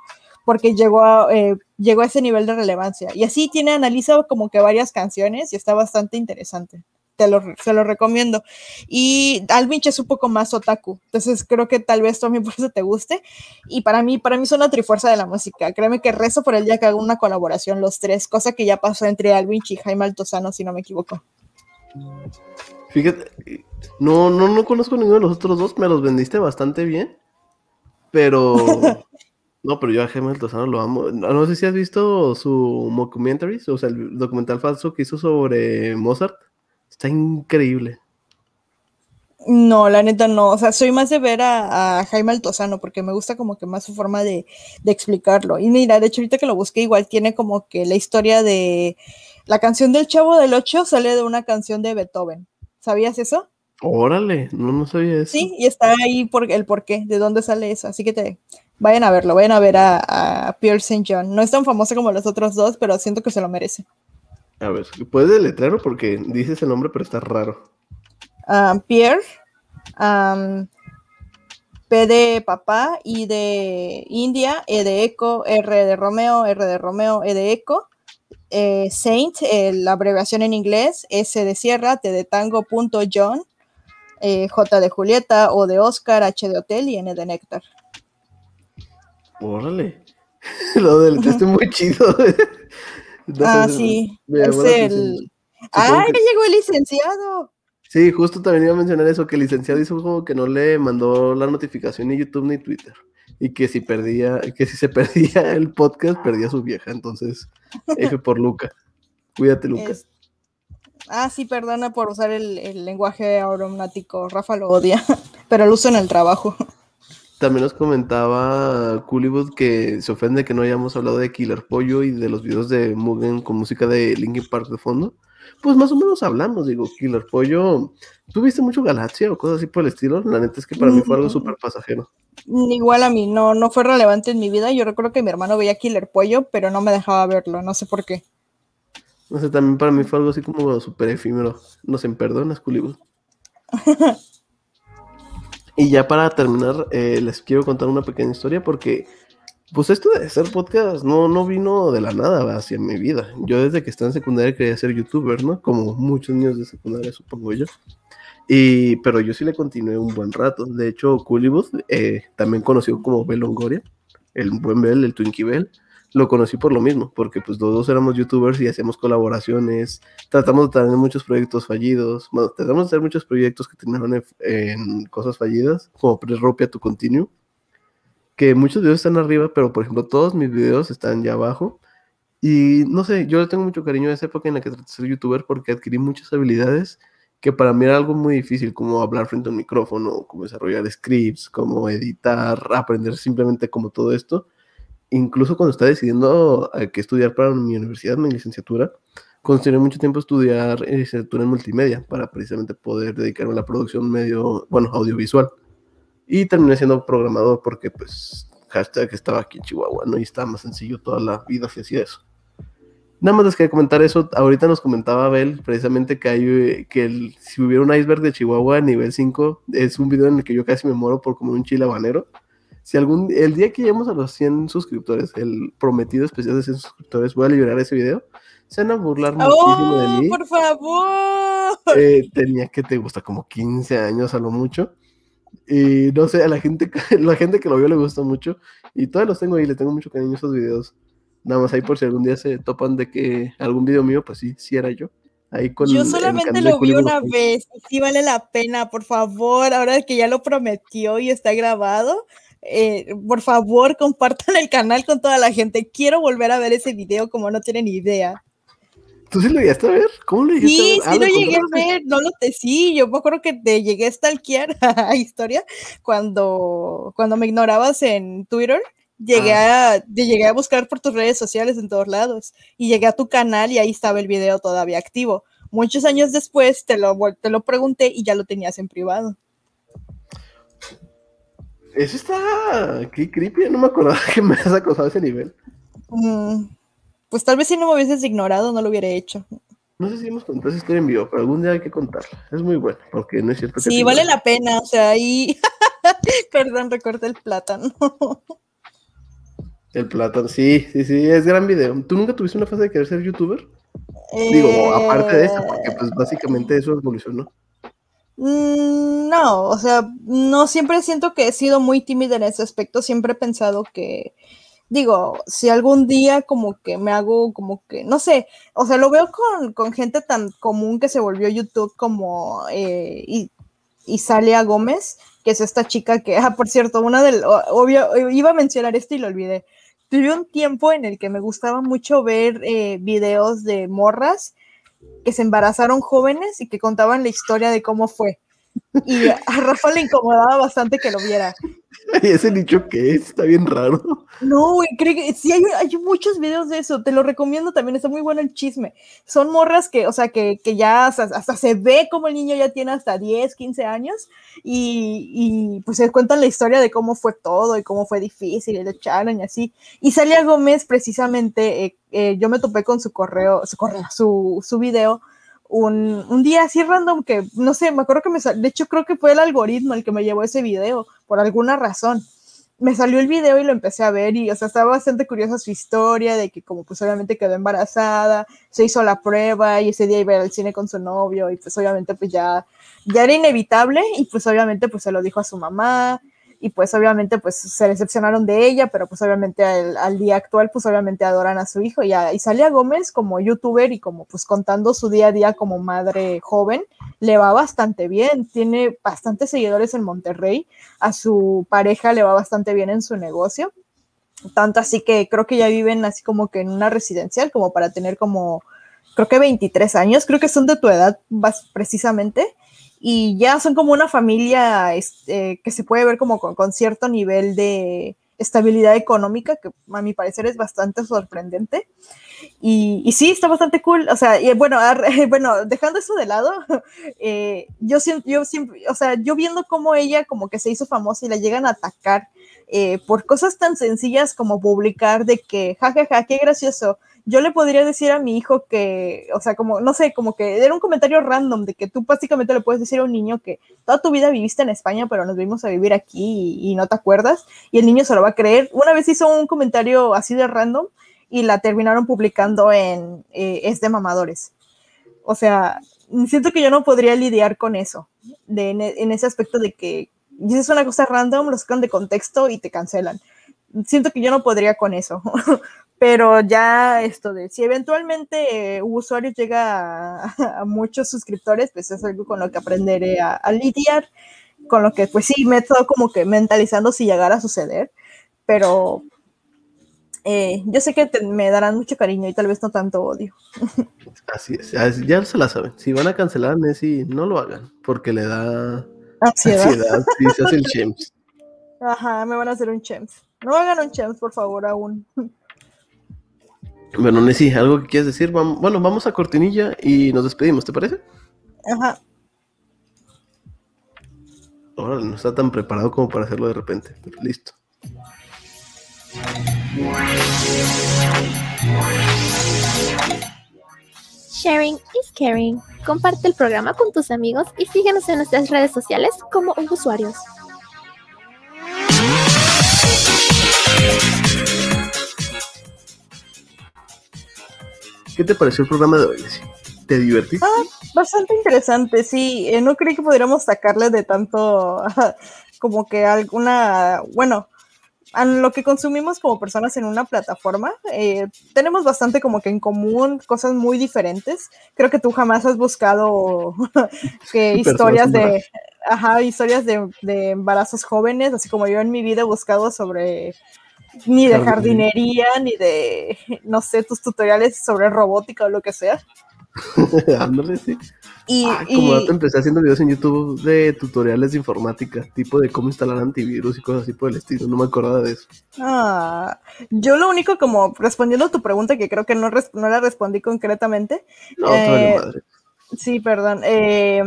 porque llegó a, eh, llegó a ese nivel de relevancia. Y así tiene, analiza como que varias canciones y está bastante interesante te lo, se lo recomiendo. Y Alvinch es un poco más otaku, entonces creo que tal vez también por eso te guste. Y para mí, para mí es una trifuerza de la música. Créeme que rezo por el día que haga una colaboración los tres, cosa que ya pasó entre Alvinch y Jaime Altozano, si no me equivoco. Fíjate, no, no, no conozco ninguno de los otros dos, me los vendiste bastante bien, pero... No, pero yo a Jaime Altozano lo amo. No sé si has visto su documentary, o sea, el documental falso que hizo sobre Mozart. Está increíble. No, la neta no. O sea, soy más de ver a, Jaime Altozano porque me gusta como que más su forma de, explicarlo. Y mira, de hecho, ahorita que lo busqué, igual tiene como que la historia de la canción del Chavo del Ocho sale de una canción de Beethoven. ¿Sabías eso? Órale, no, no sabía eso. Sí, y está ahí por el por qué, de dónde sale eso. Así que te vayan a verlo, vayan a ver a, a Pierre St. John. No es tan famosa como los otros dos, pero siento que se lo merece. A ver, ¿puedes deletrearlo? Porque dices el nombre, pero está raro. Ah, Pierre, P de papá, I de India, E de eco, R de Romeo, R de Romeo, E de eco, eh, Saint, eh, la abreviación en inglés, S de Sierra, T de Tango, punto John, eh, J de Julieta, O de Oscar, H de Hotel y N de Néctar. Órale, lo deletraste muy chido ah, sí. Es el. ¡Ah, que llegó el licenciado! Sí, justo también iba a mencionar eso, que el licenciado hizo como que no le mandó la notificación ni YouTube ni Twitter. y que si perdía, que si se perdía el podcast, perdía a su vieja. Entonces, F por Luca. Cuídate, Luca. Es- Ah, sí, perdona por usar el, el lenguaje aromático. Rafa lo odia, pero lo uso en el trabajo. También nos comentaba Cooleywood que se ofende que no hayamos hablado de Killer Pollo y de los videos de Mugen con música de Linkin Park de fondo. Pues más o menos hablamos, digo, Killer Pollo. ¿Tú viste mucho Galaxia o cosas así por el estilo? La neta es que para mí fue algo Mm. súper pasajero. Igual a mí, no, no fue relevante en mi vida. Yo recuerdo que mi hermano veía Killer Pollo, pero no me dejaba verlo, no sé por qué. No sé, también para mí fue algo así como súper efímero. No sé, perdonas, Cooleywood. y ya para terminar, eh, les quiero contar una pequeña historia porque, pues esto de hacer podcast no, no vino de la nada hacia mi vida. Yo desde que estaba en secundaria quería ser youtuber, ¿no? Como muchos niños de secundaria, supongo yo. Y, pero yo sí le continué un buen rato. De hecho, Cooleywood, eh, también conocido como Bel Longoria, el buen Bel, el Twinkie Bell, lo conocí por lo mismo, porque pues los dos éramos youtubers y hacíamos colaboraciones, tratamos de tener muchos proyectos fallidos, bueno, tratamos de hacer muchos proyectos que terminaron en, en cosas fallidas, como Pre-Ropia to Continue, que muchos videos están arriba, pero por ejemplo todos mis videos están ya abajo, y no sé, yo le tengo mucho cariño a esa época en la que traté de ser youtuber porque adquirí muchas habilidades que para mí era algo muy difícil, como hablar frente a un micrófono, como desarrollar scripts, como editar, aprender simplemente como todo esto incluso cuando estaba decidiendo eh, qué estudiar para mi universidad, mi licenciatura, consideré mucho tiempo estudiar eh, licenciatura en multimedia para precisamente poder dedicarme a la producción medio, bueno, audiovisual. Y terminé siendo programador porque, pues, hashtag estaba aquí en Chihuahua, ¿no? Y estaba más sencillo toda la vida si hacía eso. Nada más les quería comentar eso. Ahorita nos comentaba Abel precisamente que que el- si hubiera un iceberg de Chihuahua nivel 5, es un video en el que yo casi me muero por comer un chile habanero. Si algún el día que lleguemos a los 100 suscriptores, el prometido especial de 100 suscriptores, voy a liberar ese video. Se van a burlar muchísimo de ¡Oh, mí. por favor! Eh, tenía que te gusta como 15 años a lo mucho. Y no sé, a la gente, la gente que lo vio le gustó mucho. Y todavía los tengo ahí, le tengo mucho cariño a esos videos. Nada más ahí por si algún día se topan de que algún video mío, pues sí, sí era yo. Ahí con Yo solamente lo vi una vez sí vale la pena, por favor, ahora que ya lo prometió y está grabado, eh, por favor compartan el canal con toda la gente. Quiero volver a ver ese video como no tienen idea. ¿Tú sí lo llegaste a ver? ¿Cómo lo llegaste Sí, a ver? sí Ah, lo llegué a ver, no lo te sí, yo me acuerdo que te llegué a stalkear a historia cuando, cuando me ignorabas en Twitter. Llegué, Ah. a, llegué a buscar por tus redes sociales en todos lados y llegué a tu canal y ahí estaba el video todavía activo. Muchos años después te lo, te lo pregunté y ya lo tenías en privado. Eso está. Qué creepy. No me acordaba que me has acosado a ese nivel. Mm, pues tal vez si no me hubieses ignorado no lo hubiera hecho. No sé si hemos contado esa historia en vivo, pero algún día hay que contarla. Es muy buena, porque no es cierto que. Sí, vale la pena, o sea, ahí... Perdón, recorta el plátano. El plátano, sí, sí, sí, es gran video. ¿Tú nunca tuviste una fase de querer ser youtuber? Digo, aparte de esa, porque pues básicamente eso evolucionó. No, o sea, no siempre siento que he sido muy tímida en ese aspecto, siempre he pensado que, digo, si algún día como que me hago como que, no sé, o sea, lo veo con, con gente tan común que se volvió YouTube como eh, Isalia Gómez, que es esta chica que, ah, por cierto, una del, obvio, iba a mencionar esto y lo olvidé. Tuve un tiempo en el que me gustaba mucho ver eh, videos de morras que se embarazaron jóvenes y que contaban la historia de cómo fue. Y a Rafa le incomodaba bastante que lo viera. ¿Y ese nicho que es? Está bien raro. No, güey, creo que sí, hay, hay muchos videos de eso, te lo recomiendo también, está muy bueno el chisme. Son morras que, o sea, que, que ya hasta, hasta se ve como el niño ya tiene hasta 10, 15 años y, y, pues se cuentan la historia de cómo fue todo y cómo fue difícil y le echaron y así. Y Salia Gómez, precisamente, eh, eh, yo me topé con su correo, su correo, su, su video un, un día así random que, no sé, me acuerdo que me salió, de hecho creo que fue el algoritmo el que me llevó ese video, por alguna razón. Me salió el video y lo empecé a ver y, o sea, estaba bastante curiosa su historia de que como pues obviamente quedó embarazada, se hizo la prueba y ese día iba al cine con su novio y pues obviamente pues ya, ya era inevitable y pues obviamente pues se lo dijo a su mamá y pues obviamente pues se decepcionaron de ella, pero pues obviamente al, día actual pues obviamente adoran a su hijo. Y a Isalia Gómez como youtuber y como pues contando su día a día como madre joven, le va bastante bien, tiene bastantes seguidores en Monterrey, a su pareja le va bastante bien en su negocio, tanto así que creo que ya viven así como que en una residencial como para tener como creo que 23 años, creo que son de tu edad precisamente y ya son como una familia este, que se puede ver como con, cierto nivel de estabilidad económica, que a mi parecer es bastante sorprendente. Y, sí, está bastante cool. O sea, y bueno, bueno, dejando eso de lado, eh, yo, yo siempre, o sea, yo viendo cómo ella como que se hizo famosa y la llegan a atacar eh, por cosas tan sencillas como publicar de que, jajaja, ja, ja, qué gracioso, yo le podría decir a mi hijo que, o sea, como, no sé, como que era un comentario random de que tú básicamente le puedes decir a un niño que toda tu vida viviste en España, pero nos vimos a vivir aquí y, no te acuerdas, y el niño se lo va a creer. Una vez hizo un comentario así de random y la terminaron publicando en eh, Es de Mamadores. O sea, siento que yo no podría lidiar con eso, de, en, en ese aspecto de que dices una cosa random, lo sacan de contexto y te cancelan siento que yo no podría con eso. pero ya esto de si eventualmente un usuario llega a, muchos suscriptores, pues es algo con lo que aprenderé a, lidiar, con lo que pues sí me he estado como que mentalizando si llegara a suceder, pero eh, yo sé que me darán mucho cariño y tal vez no tanto odio. Así es, ya se la saben, si van a cancelar a Nessie, no lo hagan, porque le da ansiedad, ansiedad se hace el chems. Ajá, me van a hacer un chems. No hagan un chems, por favor, aún. Bueno, Nessie, ¿algo que quieras decir? Bueno, vamos a cortinilla y nos despedimos, ¿te parece? Ajá. Ahora no está tan preparado como para hacerlo de repente, pero listo. Sharing is caring. Comparte el programa con tus amigos y síguenos en nuestras redes sociales como usuarios. ¿Qué te pareció el programa de hoy? ¿Te divertiste? Ah, bastante interesante, sí. Eh, no creí que pudiéramos sacarle de tanto como que alguna, bueno, a lo que consumimos como personas en una plataforma, eh, tenemos bastante como que en común, cosas muy diferentes. Creo que tú jamás has buscado que historias de, ajá, historias de, de, embarazos jóvenes, así como yo en mi vida he buscado sobre ni de jardinería, ni de, no sé, tus tutoriales sobre robótica o lo que sea. Ándale, sí. Y, como dato, empecé haciendo videos en YouTube de tutoriales de informática, tipo de cómo instalar antivirus y cosas así por el estilo. No me acordaba de eso. Ah, yo lo único, como respondiendo a tu pregunta, que creo que no, no la respondí concretamente. No, eh, madre. Sí, perdón. Eh,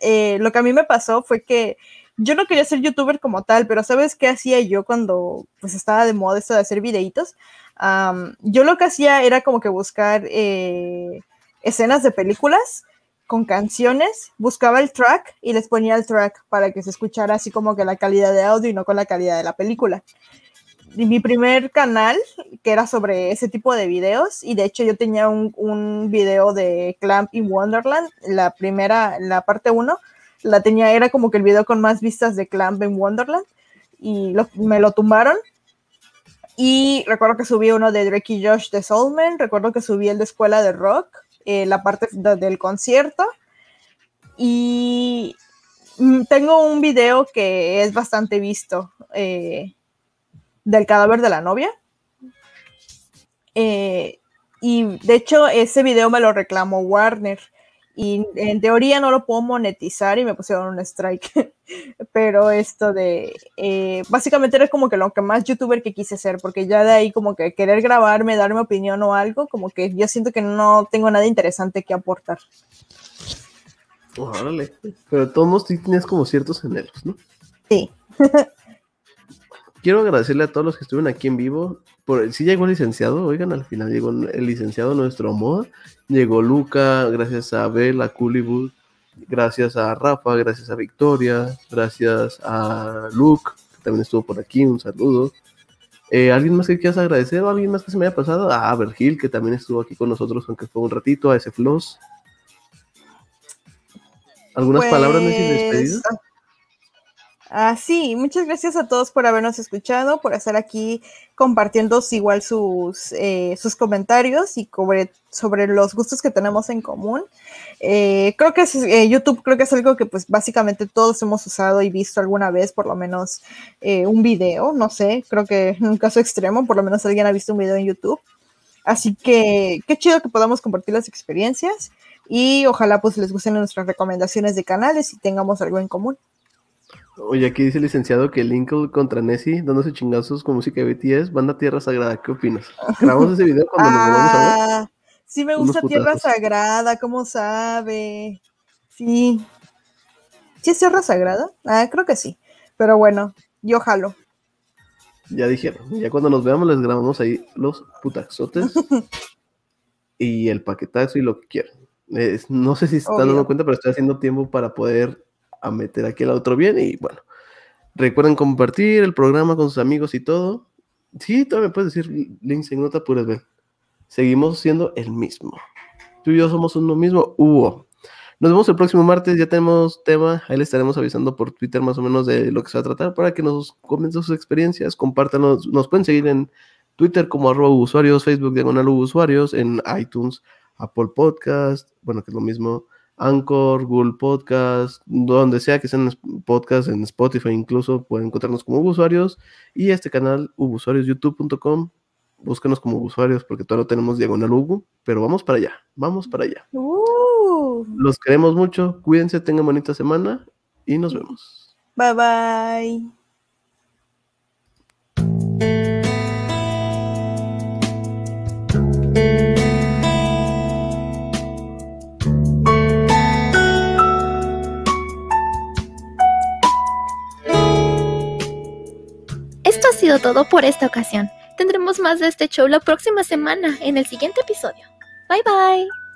eh, lo que a mí me pasó fue que yo no quería ser youtuber como tal, pero ¿sabes qué hacía yo cuando pues estaba de moda esto de hacer videitos? yo lo que hacía era como que buscar eh, escenas de películas con canciones, buscaba el track y les ponía el track para que se escuchara así como que la calidad de audio y no con la calidad de la película. Y mi primer canal, que era sobre ese tipo de videos, y de hecho yo tenía un, un video de Clamp in Wonderland, la primera, la parte 1, la tenía, era como que el video con más vistas de Clamp en Wonderland y me lo tumbaron. Y recuerdo que subí uno de Drake y Josh de Soulman, recuerdo que subí el de Escuela de Rock, eh, la parte del concierto. Y mm, tengo un video que es bastante visto eh, del cadáver de la novia. Eh, y de hecho ese video me lo reclamó Warner y en teoría no lo puedo monetizar y me pusieron un strike. Pero esto de, eh, básicamente era como que lo que más youtuber que quise ser, porque ya de ahí como que querer grabarme, darme opinión o algo, como que yo siento que no tengo nada interesante que aportar. Órale, pero todos tienes como ciertos anhelos, ¿no? Sí. Quiero agradecerle a todos los que estuvieron aquí en vivo. Por, sí llegó el licenciado, oigan, al final llegó el licenciado nuestro amor Llegó Luca, gracias a Bel, a Cullywood, gracias a Rafa, gracias a Victoria, gracias a Luke, que también estuvo por aquí, un saludo. Eh, ¿Alguien más que quieras agradecer o alguien más que se me haya pasado? A Vergil, que también estuvo aquí con nosotros, aunque fue un ratito, a ese Floss. ¿Algunas palabras de despedida? Ah, sí, muchas gracias a todos por habernos escuchado, por estar aquí compartiendo igual sus, eh, sus comentarios y sobre, sobre los gustos que tenemos en común. Eh, creo que es, eh, YouTube creo que es algo que pues básicamente todos hemos usado y visto alguna vez, por lo menos un video, no sé, creo que en un caso extremo, por lo menos alguien ha visto un video en YouTube. Así que qué chido que podamos compartir las experiencias y ojalá pues les gusten nuestras recomendaciones de canales y tengamos algo en común. Oye, aquí dice el licenciado que Lincoln contra Nessie, dándose chingazos con música de BTS, banda Tierra Sagrada, ¿qué opinas? Grabamos ese video cuando nos volvamos a ver. Ah, sí me gusta Tierra Sagrada, ¿cómo sabe? Sí. ¿Sí es Tierra Sagrada? Ah, creo que sí. Pero bueno, yo jalo. Ya dijeron, ya cuando nos veamos les grabamos ahí los putaxotes y el paquetazo y lo que quieran. no sé si se están dando cuenta, pero estoy haciendo tiempo para poder a meter aquí el otro bien y bueno. Recuerden compartir el programa con sus amigos y todo. Sí, todavía puedes decir, Lindsay, no te apures, ver. Seguimos siendo el mismo. Tú y yo somos uno mismo. Hugo. Nos vemos el próximo martes, ya tenemos tema, ahí les estaremos avisando por Twitter más o menos de lo que se va a tratar para que nos comenten sus experiencias, compártanos, nos pueden seguir en Twitter como arroba usuarios, Facebook diagonal usuarios, en iTunes, Apple Podcast, bueno, que es lo mismo, Anchor, Google Podcast, donde sea que sean podcasts, en Spotify incluso, pueden encontrarnos como usuarios. Y este canal, usuariosyoutube.com, búscanos como usuarios porque todavía no tenemos diagonal Hugo, pero vamos para allá, vamos para allá. Uh. Los queremos mucho, cuídense, tengan bonita semana y nos vemos. Bye bye. Todo por esta ocasión. Tendremos más de este show la próxima semana en el siguiente episodio. Bye bye.